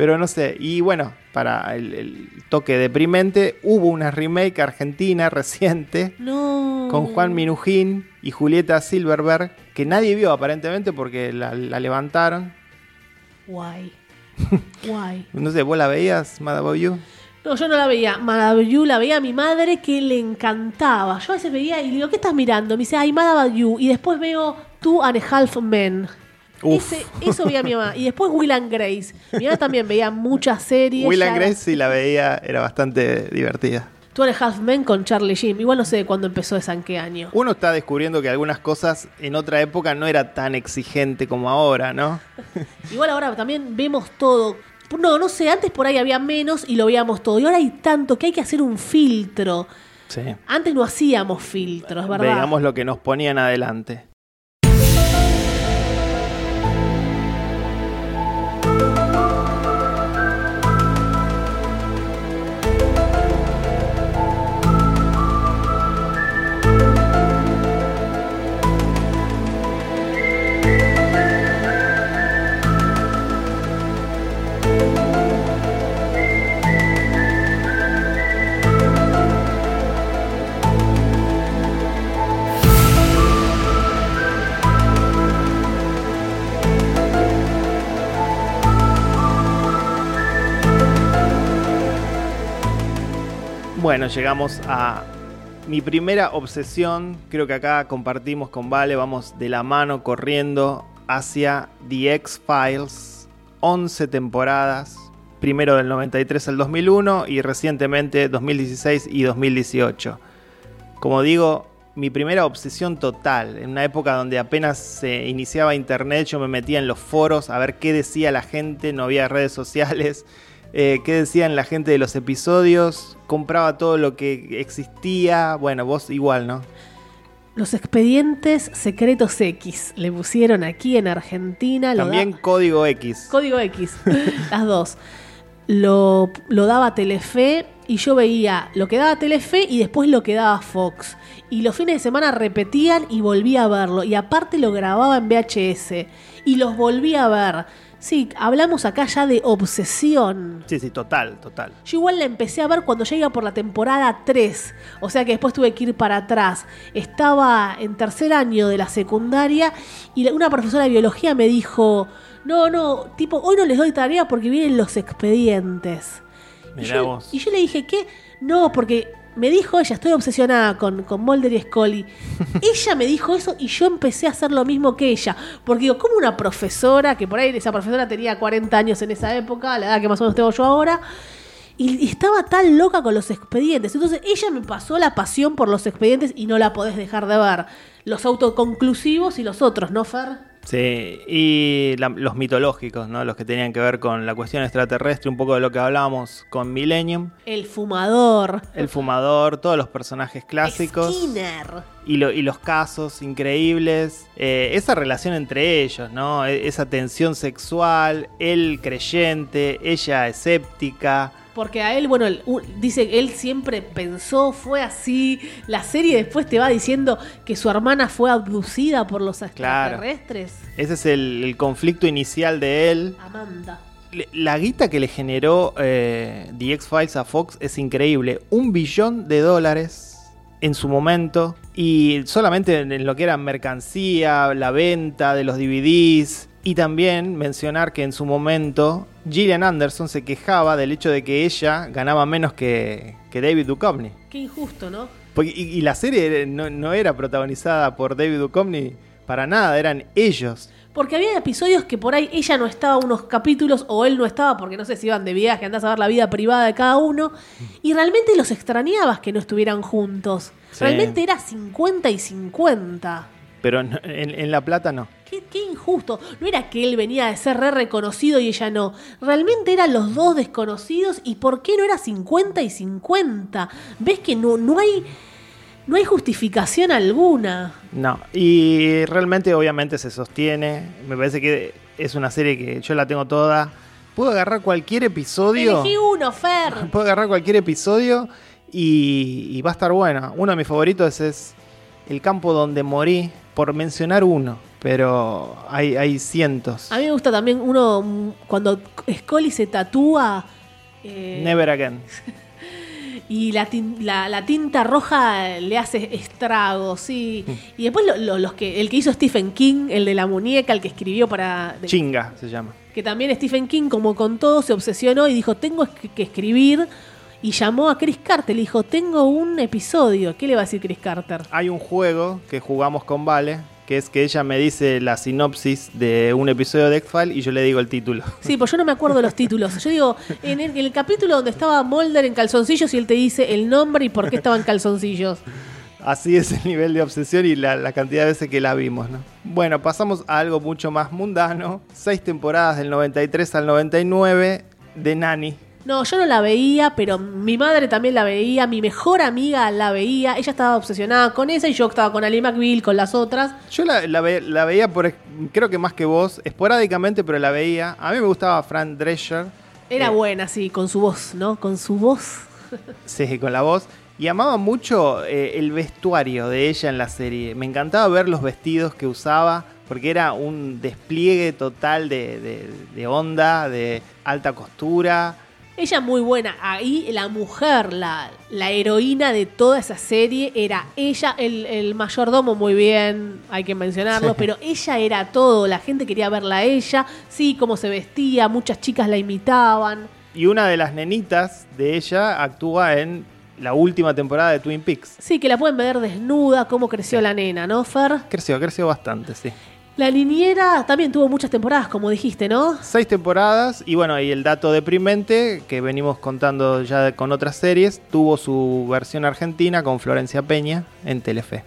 S2: Pero no sé. Y bueno, para el, el toque deprimente, hubo una remake argentina reciente
S1: No.
S2: con Juan Minujín y Julieta Silverberg, que nadie vio aparentemente porque la, la levantaron.
S1: Guay. Guay.
S2: No sé, ¿vos la veías, Mad About You?
S1: No, yo no la veía. Mad About You la veía a mi madre que le encantaba. Yo a veces veía y le digo, ¿qué estás mirando? Me dice, ay, Mad About You. Y después veo Two and a Half Men. Ese- eso veía mi mamá. Y después Will and Grace. Mi mamá también veía muchas series.
S2: Will and Grace, si la veía, era bastante divertida.
S1: And a Half Men con Charlie Sheen. Igual no sé de cuándo empezó esa en qué año.
S2: Uno está descubriendo que algunas cosas en otra época no era tan exigente como ahora, ¿no?
S1: Igual ahora también vemos todo. No, no sé, antes por ahí había menos y lo veíamos todo. Y ahora hay tanto que hay que hacer un filtro.
S2: Sí.
S1: Antes no hacíamos filtros, ¿verdad?
S2: Veamos lo que nos ponían adelante. Bueno, llegamos a mi primera obsesión. Creo que acá compartimos con Vale, vamos de la mano corriendo hacia The X-Files. 11 temporadas, primero del 93 al 2001 y recientemente 2016 y 2018. Como digo, mi primera obsesión total, en una época donde apenas se iniciaba internet, yo me metía en los foros a ver qué decía la gente, no había redes sociales, eh, qué decían la gente de los episodios, compraba todo lo que existía, bueno, vos igual, ¿no?
S1: Los expedientes secretos X le pusieron aquí en Argentina. Lo
S2: También
S1: da-
S2: código X.
S1: Código X, las dos. Lo, lo daba Telefe y yo veía lo que daba Telefe y después lo que daba Fox. Y los fines de semana repetían y volvía a verlo. Y aparte lo grababa en VHS. Y los volvía a ver. Sí, hablamos acá ya de obsesión.
S2: Sí, sí, total, total.
S1: Yo igual la empecé a ver cuando ya iba por la temporada 3. O sea que después tuve que ir para atrás. Estaba en tercer año de la secundaria y una profesora de biología me dijo, no, no, tipo, hoy no les doy tarea porque vienen los expedientes. Y
S2: Mirá
S1: yo,
S2: vos.
S1: y yo le dije, ¿qué? No, porque me dijo ella, estoy obsesionada con, con Mulder y Scully. ella me dijo eso y yo empecé a hacer lo mismo que ella. Porque digo, como una profesora, que por ahí esa profesora tenía 40 años en esa época, la edad que más o menos tengo yo ahora, y, y estaba tan loca con los expedientes. Entonces ella me pasó la pasión por los expedientes y no la podés dejar de ver. Los autoconclusivos y los otros, ¿no, Fer?
S2: Sí, y la- los mitológicos, ¿no? Los que tenían que ver con la cuestión extraterrestre, un poco de lo que hablábamos con Millennium,
S1: El fumador.
S2: el fumador, todos los personajes clásicos.
S1: Skinner.
S2: Y, lo- y los casos increíbles, eh, esa relación entre ellos, ¿no? E- esa tensión sexual, él creyente, ella escéptica.
S1: Porque a él, bueno, él, dice, él siempre pensó, fue así. La serie después te va diciendo que su hermana fue abducida por los
S2: Claro.
S1: extraterrestres.
S2: Ese es el, el conflicto inicial de él.
S1: Amanda.
S2: La guita que le generó eh, The X-Files a Fox es increíble. Un billón de dólares en su momento. Y solamente en en lo que era mercancía, la venta de los DVDs. Y también mencionar que en su momento Gillian Anderson se quejaba del hecho de que ella ganaba menos que, que David Duchovny.
S1: Qué injusto, ¿no?
S2: Porque- y, y la serie no, no era protagonizada por David Duchovny para nada, eran ellos.
S1: Porque había episodios que por ahí ella no estaba unos capítulos o él no estaba porque no sé si iban de viaje, andás a ver la vida privada de cada uno. Y realmente los extrañabas que no estuvieran juntos.
S2: Sí.
S1: Realmente era 50 y 50.
S2: Pero en La Plata no.
S1: Qué, qué injusto. No era que él venía de ser re reconocido y ella no. Realmente eran los dos desconocidos. ¿Y por qué no era 50 y 50? ¿Ves que no, no hay. No hay justificación alguna.
S2: No, y realmente obviamente se sostiene. Me parece que es una serie que yo la tengo toda. Puedo agarrar cualquier episodio.
S1: Elegí uno, Fer.
S2: Puedo agarrar cualquier episodio y, y va a estar buena. Uno de mis favoritos es El campo donde morí, por mencionar uno. Pero hay, hay cientos.
S1: A mí me gusta también uno mm, cuando Scully se tatúa. eh,
S2: Never Again.
S1: Y la, la- la tinta roja le hace estragos, sí. Y después lo- lo- los que, el que hizo Stephen King, el de la muñeca, el que escribió para... de-
S2: Chinga se llama.
S1: que también Stephen King, como con todo, se obsesionó y dijo, tengo que escribir. Y llamó a Chris Carter, le dijo, tengo un episodio. ¿Qué le va a decir Chris Carter?
S2: Hay un juego que jugamos con Vale, que es que ella me dice la sinopsis de un episodio de X-Files y yo le digo el título.
S1: Sí, pues yo no me acuerdo de los títulos. Yo digo, en el, en el capítulo donde estaba Mulder en calzoncillos y él te dice el nombre y por qué estaba en calzoncillos.
S2: Así es el nivel de obsesión y la, la cantidad de veces que la vimos, ¿no? Bueno, pasamos a algo mucho más mundano. Seis temporadas del 93 al 99 de Nani.
S1: No, yo no la veía, pero mi madre también la veía, mi mejor amiga la veía, ella estaba obsesionada con esa y yo estaba con Ali McBeal, con las otras.
S2: Yo la, la ve- la veía por, creo que más que vos, esporádicamente, pero la veía. A mí me gustaba Fran Drescher.
S1: Era
S2: Eh,
S1: buena, sí, con su voz, ¿no? Con su voz.
S2: Sí, con la voz. Y amaba mucho eh, el vestuario de ella en la serie. Me encantaba ver los vestidos que usaba, porque era un despliegue total de, de- de onda, de alta costura.
S1: Ella muy buena. Ahí la mujer, la, la heroína de toda esa serie era ella, el, el mayordomo muy bien, hay que mencionarlo,
S2: Sí.
S1: pero ella era todo. La gente quería verla a ella, sí, cómo se vestía, muchas chicas la imitaban.
S2: Y una de las nenitas de ella actúa en la última temporada de Twin Peaks.
S1: Sí, que la pueden ver desnuda, cómo creció la nena, ¿no, Fer?
S2: Creció, creció bastante, sí.
S1: La niñera también tuvo muchas temporadas, como dijiste, ¿no?
S2: Seis temporadas y bueno, y el dato deprimente que venimos contando ya con otras series, tuvo su versión argentina con Florencia Peña en Telefe.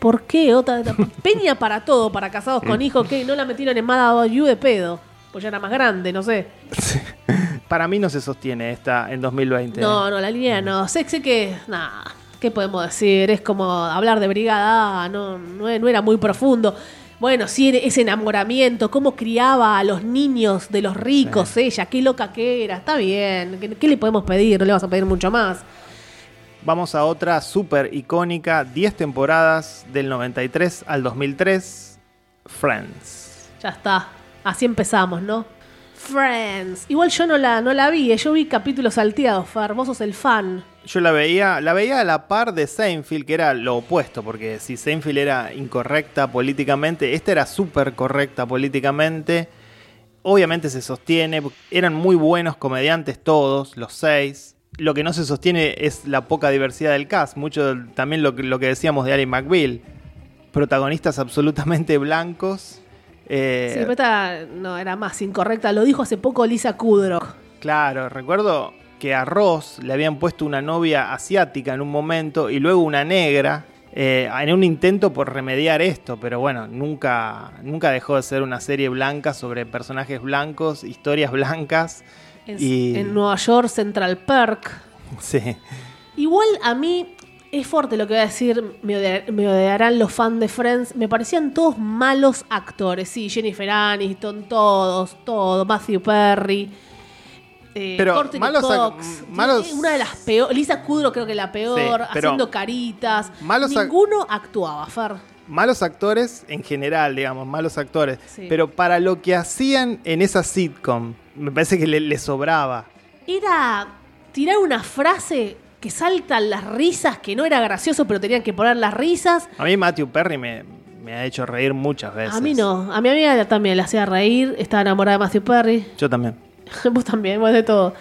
S1: ¿Por qué? Otra Peña para todo, para casados con hijos, que no la metieron en Mada You de pedo. Pues ya era más grande, no sé.
S2: Para mí no se sostiene esta en 2020.
S1: No, no, la línea no. Sé, sé que. Nada. ¿Qué podemos decir? Es como hablar de Brigada no, no, no era muy profundo. Bueno, sí, ese enamoramiento, cómo criaba a los niños de los ricos ella, qué loca que era, está bien, ¿qué, qué le podemos pedir? No le vas a pedir mucho más.
S2: Vamos a otra súper icónica, 10 temporadas del 93 al 2003, Friends.
S1: Ya está, así empezamos, ¿no? Friends. Igual yo no la, no la vi, eh, yo vi capítulos salteados, Fer, vos sos el fan.
S2: Yo la veía, la veía a la par de Seinfeld, que era lo opuesto, porque si Seinfeld era incorrecta políticamente, esta era súper correcta políticamente. Obviamente se sostiene, eran muy buenos comediantes todos, los seis. Lo que no se sostiene es la poca diversidad del cast, mucho también lo, que- lo que decíamos de Ali McBeal. Protagonistas absolutamente blancos. eh,
S1: Sí, pero esta no era más incorrecta, lo dijo hace poco Lisa Kudrow.
S2: Claro, recuerdo que a Ross le habían puesto una novia asiática en un momento y luego una negra eh, en un intento por remediar esto, pero bueno, nunca, nunca dejó de ser una serie blanca sobre personajes blancos, historias blancas.
S1: En,
S2: y
S1: en Nueva York, Central Perk.
S2: sí,
S1: Igual a mí es fuerte lo que voy a decir, me, odiar- me odiarán los fans de Friends. Me parecían todos malos actores. Sí, Jennifer Aniston, todos, todos. Matthew Perry. Eh,
S2: Pero
S1: Courtney
S2: malos
S1: Cox,
S2: malos-
S1: Una de las peores. Lisa Kudrow creo que la peor.
S2: Sí,
S1: haciendo caritas.
S2: malos
S1: Ninguno actuaba, Fer.
S2: malos actores en general, digamos, malos actores.
S1: Sí.
S2: Pero para lo que hacían en esa sitcom, me parece que le, le sobraba.
S1: Era tirar una frase que saltan las risas, que no era gracioso, pero tenían que poner las risas.
S2: A mí Matthew Perry me, me ha hecho reír muchas veces.
S1: A mí no, a mi amiga también le hacía reír, estaba enamorada de Matthew Perry.
S2: Yo también.
S1: Vos también, vos de todo.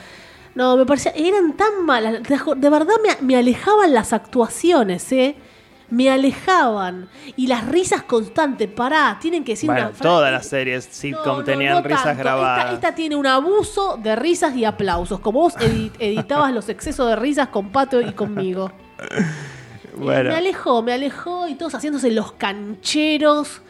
S1: No, me parecía, eran tan malas, de verdad me, me alejaban las actuaciones, ¿eh? Me alejaban. Y las risas constantes, pará, tienen que decir
S2: Bueno,
S1: una frase.
S2: todas las series sitcom
S1: No, no,
S2: tenían
S1: no
S2: risas
S1: tanto.
S2: grabadas.
S1: Esta, esta tiene un abuso de risas y aplausos, como vos edi- editabas los excesos de risas con Pato y conmigo. Eh,
S2: Bueno.
S1: Me alejó, me alejó y todos haciéndose los cancheros.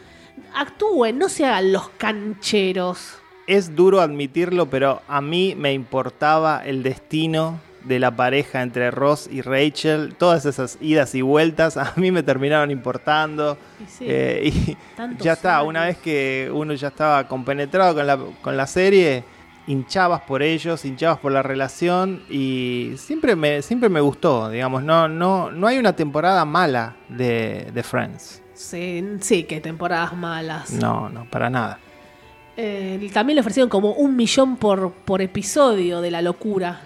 S1: Actúen, no se hagan los cancheros.
S2: Es duro admitirlo, pero a mí me importaba el destino de la pareja entre Ross y Rachel. Todas esas idas y vueltas a mí me terminaron importando.
S1: Y sí,
S2: Eh, y ya está,
S1: años.
S2: una vez que uno ya estaba compenetrado con la, con la serie, hinchabas por ellos, hinchabas por la relación y siempre me, siempre me gustó, digamos, no, no, no hay una temporada mala de, de Friends.
S1: Sí, sí, que temporadas malas.
S2: No, no, para nada.
S1: Eh, también le ofrecieron como un millón por, por episodio de la locura.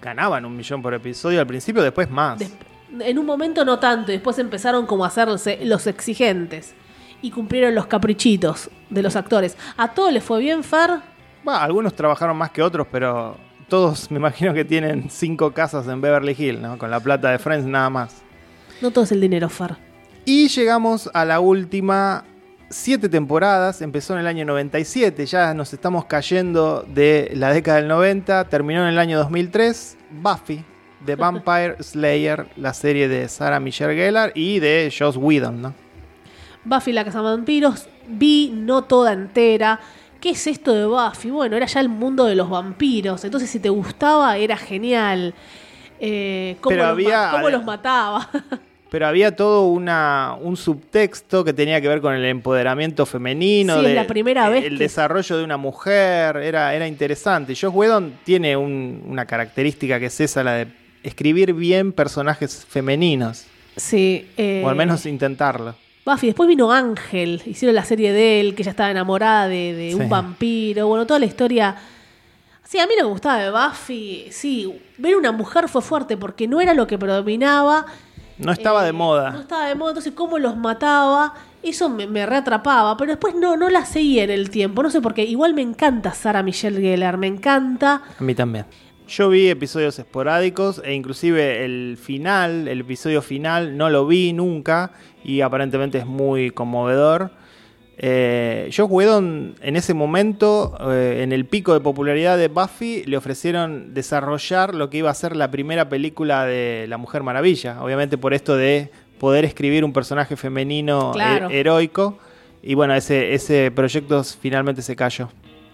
S2: Ganaban un millón por episodio al principio, después más.
S1: Des- en un momento no tanto, y después empezaron como a hacerse los exigentes. Y cumplieron los caprichitos de los actores. ¿A todos les fue bien, Fer?
S2: Bah, algunos trabajaron más que otros, pero todos me imagino que tienen cinco casas en Beverly Hills, ¿no? Con la plata de Friends nada más.
S1: No todo es el dinero, Fer.
S2: Y llegamos a la última siete temporadas, empezó en el año 97, ya nos estamos cayendo de la década del 90, terminó en el año 2003, Buffy, The Vampire Slayer, la serie de Sarah Michelle Gellar y de Joss Whedon, ¿no?
S1: Buffy la Casa de Vampiros, vi no toda entera. ¿Qué es esto de Buffy? Bueno, era ya el mundo de los vampiros. Entonces, si te gustaba, era genial. Eh, ¿Cómo,
S2: Pero
S1: los,
S2: había-
S1: cómo los mataba?
S2: Pero había todo una, un subtexto que tenía que ver con el empoderamiento femenino,
S1: Sí,
S2: de-
S1: la primera vez
S2: el
S1: que-
S2: desarrollo de una mujer, era, era interesante. Josh Whedon tiene un- una característica que es esa, la de escribir bien personajes femeninos,
S1: sí. eh,
S2: o al menos intentarlo.
S1: Buffy, después vino Ángel, hicieron la serie de él, que ella estaba enamorada de, de
S2: Sí.
S1: un vampiro, bueno, toda la historia. Sí, a mí lo que me gustaba de Buffy, sí, ver una mujer fue fuerte porque no era lo que predominaba.
S2: No estaba
S1: eh,
S2: de moda.
S1: No estaba de moda, entonces cómo los mataba, eso me, me reatrapaba, pero después no, no la seguía en el tiempo, no sé por qué, igual me encanta Sarah Michelle Gellar, me encanta.
S2: A mí también. Yo vi episodios esporádicos e inclusive el final, el episodio final, no lo vi nunca y aparentemente es muy conmovedor. Eh, Josh Whedon en ese momento, eh, en el pico de popularidad de Buffy, le ofrecieron desarrollar lo que iba a ser la primera película de La Mujer Maravilla. Obviamente por esto de poder escribir un personaje femenino
S1: Claro.
S2: he- heroico. Y bueno, ese, ese proyecto finalmente se cayó.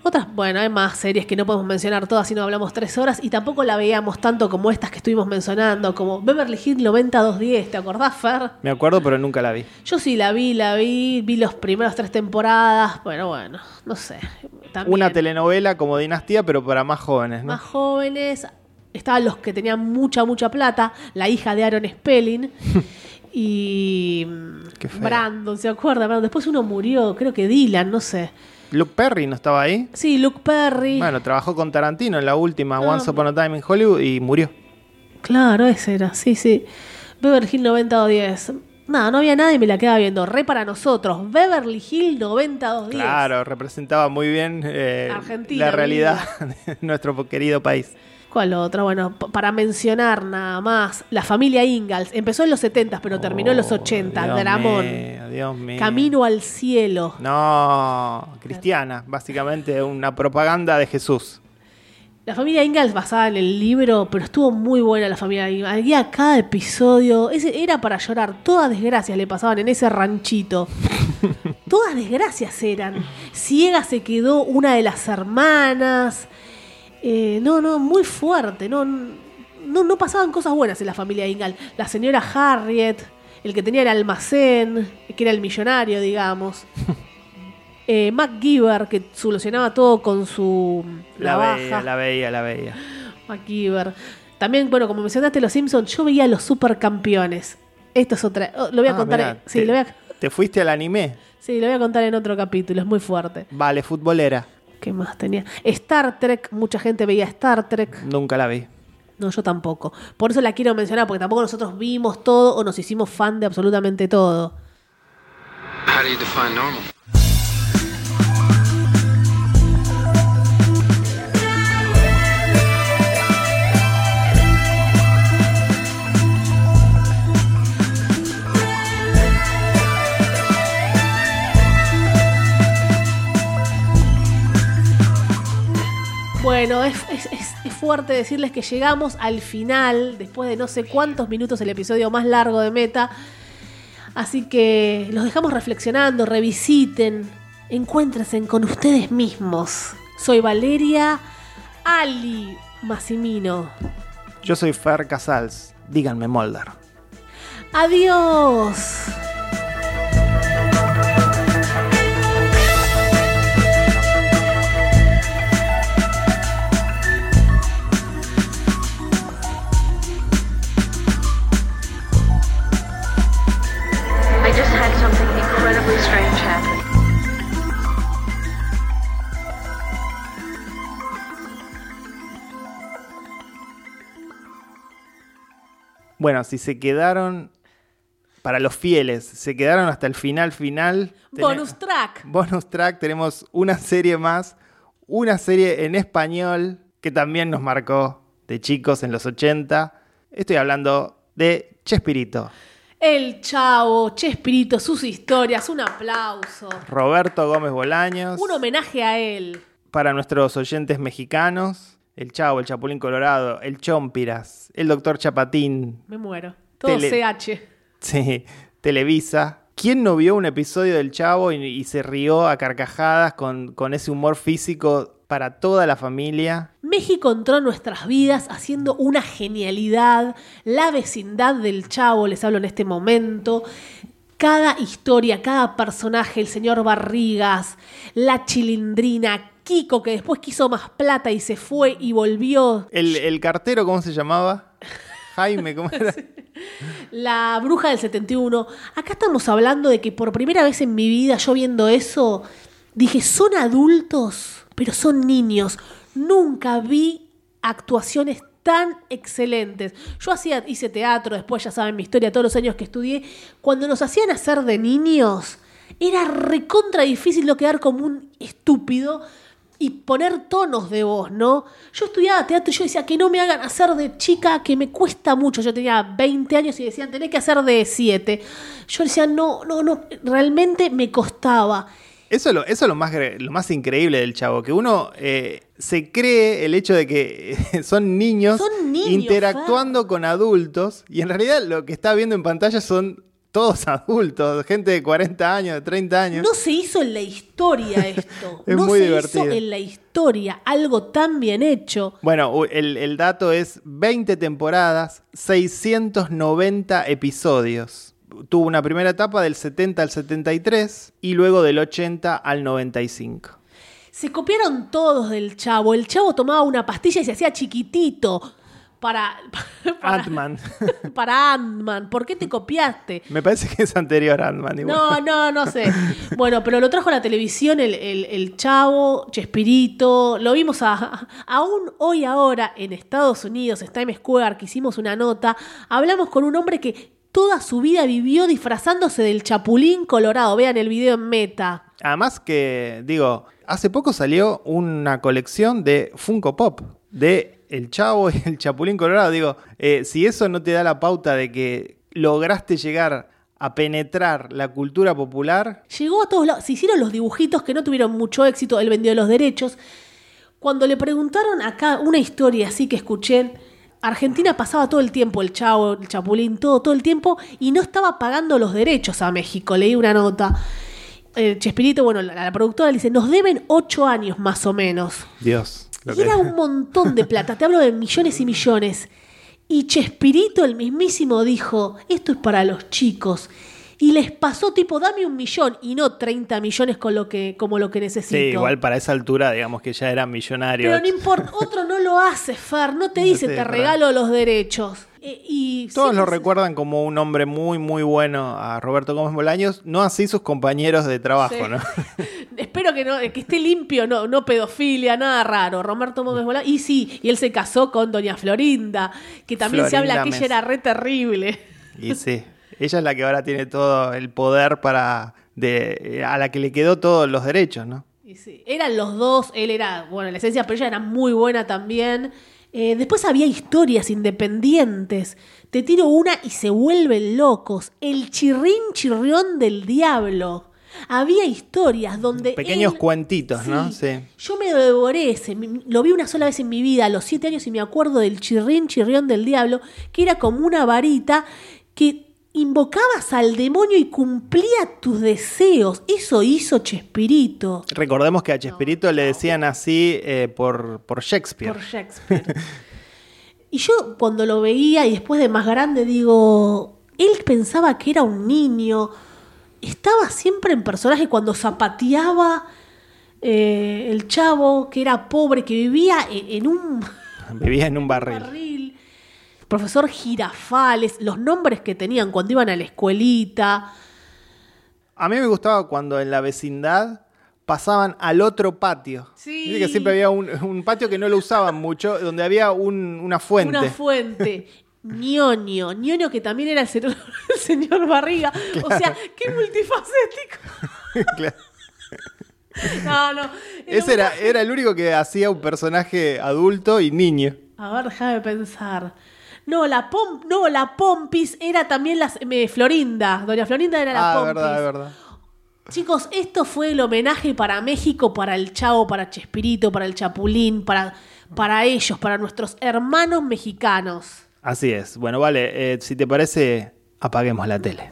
S1: Otras, bueno, hay más series que no podemos mencionar todas si no hablamos tres horas y tampoco la veíamos tanto como estas que estuvimos mencionando, como Beverly Hills 90210, ¿te acordás, Fer?
S2: Me acuerdo, pero nunca la vi.
S1: Yo sí la vi, la vi, vi los primeros tres temporadas, bueno, bueno, no sé. También
S2: Una telenovela como Dinastía, pero para más jóvenes, ¿no?
S1: más jóvenes, estaban los que tenían mucha, mucha plata, la hija de Aaron Spelling y. Brandon, ¿se acuerda? Brandon. Después uno murió, creo que Dylan, no sé.
S2: Luke Perry no estaba ahí.
S1: Sí, Luke Perry.
S2: Bueno, trabajó con Tarantino en la última
S1: Ah,
S2: Once Upon a Time in Hollywood y murió.
S1: Claro, ese era, sí, sí. Beverly Hill 90210. Nada, no había nadie y me la quedaba viendo. Re para nosotros. Beverly Hill 90210.
S2: Claro, representaba muy bien eh, la realidad de nuestro querido país.
S1: ¿Cuál otra? Bueno, para mencionar nada más. La familia Ingalls. Empezó en los 70, pero terminó en los 80.
S2: Oh, Dios
S1: Dramón.
S2: mío, Dios mío.
S1: Camino al cielo.
S2: No, cristiana, básicamente una propaganda de Jesús.
S1: La familia Ingalls basada en el libro, pero estuvo muy buena la familia Ingalls. Había cada episodio. Ese era para llorar. Todas desgracias le pasaban en ese ranchito. Todas desgracias eran. Ciega se quedó una de las hermanas. Eh, no, no, muy fuerte. No, no, no pasaban cosas buenas en la familia Ingalls. La señora Harriet, el que tenía el almacén, que era el millonario, digamos. Eh, MacGyver, que solucionaba todo con su
S2: La
S1: navaja.
S2: veía, la veía, la veía.
S1: MacGyver. También, bueno, como mencionaste los Simpsons, yo veía los supercampeones. Esto es otra. oh, lo voy a
S2: Ah,
S1: contar.
S2: mirá,
S1: sí,
S2: te,
S1: lo voy a,
S2: te fuiste al anime.
S1: sí, lo voy a contar en otro capítulo. Es muy fuerte.
S2: Vale, futbolera.
S1: ¿Qué más tenía? Star Trek. Mucha gente veía Star Trek.
S2: Nunca la vi.
S1: No, yo tampoco. Por eso la quiero mencionar, porque tampoco nosotros vimos todo o nos hicimos fan de absolutamente todo.
S8: How do you define normal?
S1: Bueno, es, es- es- es fuerte decirles que llegamos al final, después de no sé cuántos minutos, el episodio más largo de Meta. Así que los dejamos reflexionando, revisiten, encuéntrense con ustedes mismos. Soy Valeria Ali Massimino.
S2: Yo soy Fer Casals. Díganme Molder.
S1: Adiós.
S2: Bueno, si se quedaron, para los fieles, se quedaron hasta el final final.
S1: Bonus track.
S2: bonus track, tenemos una serie más, una serie en español que también nos marcó de chicos en los 80. Estoy hablando de Chespirito,
S1: El Chavo, Chespirito, sus historias, un aplauso.
S2: Roberto Gómez Bolaños.
S1: Un homenaje a él.
S2: Para nuestros oyentes mexicanos, el Chavo, el Chapulín Colorado, el Chompiras, el Doctor Chapatín,
S1: Me muero. Todo
S2: Tele-
S1: CH.
S2: Sí, Televisa. ¿Quién no vio un episodio del Chavo y, y se rió a carcajadas con, con ese humor físico para toda la familia?
S1: México entró en nuestras vidas haciendo una genialidad. La vecindad del Chavo, les hablo en este momento. Cada historia, cada personaje, el señor Barrigas, la chilindrina, Kiko, que después quiso más plata y se fue y volvió.
S2: El, el cartero, ¿cómo se llamaba? Jaime, ¿cómo era?
S1: La bruja del 71. Acá estamos hablando de que por primera vez en mi vida, yo viendo eso, dije, son adultos, pero son niños. Nunca vi actuaciones tan excelentes. Yo hacía, hice teatro, después ya saben mi historia, todos los años que estudié. Cuando nos hacían hacer de niños, era recontra difícil no quedar como un estúpido y poner tonos de voz, ¿no? Yo estudiaba teatro y yo decía que no me hagan hacer de chica, que me cuesta mucho. Yo tenía 20 años y decían, tenés que hacer de 7. Yo decía, no, no, no, realmente me costaba.
S2: Eso es lo, eso es lo, más, lo más increíble del Chavo, que uno eh, se cree el hecho de que son niños,
S1: Son niños,
S2: interactuando con adultos y en realidad lo que está viendo en pantalla son todos adultos, gente de 40 años, de 30 años.
S1: No se hizo en la historia esto.
S2: Es
S1: no
S2: muy
S1: se
S2: divertido.
S1: hizo en la historia algo tan bien hecho.
S2: Bueno, el, el dato es 20 temporadas, 690 episodios. Tuvo una primera etapa del 70 al 73 y luego del 80 al 95.
S1: Se copiaron todos del chavo. El chavo tomaba una pastilla y se hacía chiquitito para, para,
S2: Ant-Man.
S1: para Ant-Man. ¿Por qué te copiaste?
S2: Me parece que es anterior a Ant-Man.
S1: No, no, no sé. Bueno, pero lo trajo a la televisión el, el- el chavo, Chespirito. Lo vimos a- aún hoy ahora en Estados Unidos, en Times Square, que hicimos una nota. Hablamos con un hombre que toda su vida vivió disfrazándose del chapulín colorado. Vean el video en meta.
S2: Además que, digo, hace poco salió una colección de Funko Pop, de El Chavo y el Chapulín Colorado. Digo, eh, si eso no te da la pauta de que lograste llegar a penetrar la cultura popular,
S1: Llegó a todos lados. Se hicieron los dibujitos que no tuvieron mucho éxito. Él vendió los derechos. Cuando le preguntaron acá una historia así que escuché, Argentina pasaba todo el tiempo, el chavo, el chapulín, todo, todo el tiempo, y no estaba pagando los derechos a México. Leí una nota. Eh, Chespirito, bueno, la, la productora le dice, nos deben ocho años más o menos.
S2: Dios.
S1: Y era un montón de plata, te hablo de millones y millones. Y Chespirito, el mismísimo, dijo, esto es para los chicos. Y les pasó tipo, dame un millón y no 30 millones con lo que, como lo que necesito.
S2: Sí, igual para esa altura, digamos que ya era millonario.
S1: Pero no importa, otro no lo hace, Fer, no te dice,
S2: sé,
S1: te regalo los derechos. Eh, y
S2: Todos
S1: sí,
S2: lo recuerdan como un hombre muy, muy bueno a Roberto Gómez Bolaños, no así sus compañeros de trabajo,
S1: Sí.
S2: ¿no?
S1: Espero que no, que esté limpio, no, no pedofilia, nada raro. Roberto Gómez Bolaños. Y sí, y él se casó con Doña Florinda, que también se habla que ella era re terrible.
S2: Y sí, ella es la que ahora tiene todo el poder para de a la que le quedó todos los derechos, ¿no?
S1: Y sí, eran los dos, él era, bueno, en la esencia, pero ella era muy buena también. Eh, después había historias independientes. Te tiro una y se vuelven locos. El chirrín chirrión del diablo. Había historias donde.
S2: Pequeños
S1: él-
S2: cuentitos, ¿no? Sí.
S1: Yo me lo devoré ese, lo vi una sola vez en mi vida, a los siete años, y me acuerdo del chirrín chirrión del diablo, que era como una varita que invocabas al demonio y cumplía tus deseos. Eso hizo Chespirito.
S2: Recordemos que a Chespirito le decían así eh, por, por Shakespeare.
S1: Por Shakespeare. y yo cuando lo veía y después de más grande digo, él pensaba que era un niño, estaba siempre en personaje cuando zapateaba eh, el chavo, que era pobre, que vivía en, en un
S2: Vivía en un barril.
S1: barril. Profesor Girafales, los nombres que tenían cuando iban a la escuelita.
S2: A mí me gustaba cuando en la vecindad pasaban al otro patio.
S1: Sí.
S2: Viste que siempre había un, un patio que no lo usaban mucho, donde había un- una fuente.
S1: Una fuente. Ñoño, Ñoño que también era el señor, el señor Barriga. O sea, qué multifacético.
S2: Claro.
S1: No, no.
S2: Ese era, era el único que hacía un personaje adulto y niño.
S1: A ver, déjame pensar. No, la pom no, la Pompis era también la eh, Florinda. Doña Florinda era la
S2: Ah,
S1: Pompis.
S2: verdad, verdad.
S1: Chicos, esto fue el homenaje para México, para el Chavo, para Chespirito, para el Chapulín, para, para ellos, para nuestros hermanos mexicanos.
S2: Así es. Bueno, vale, eh, si te parece, apaguemos la tele.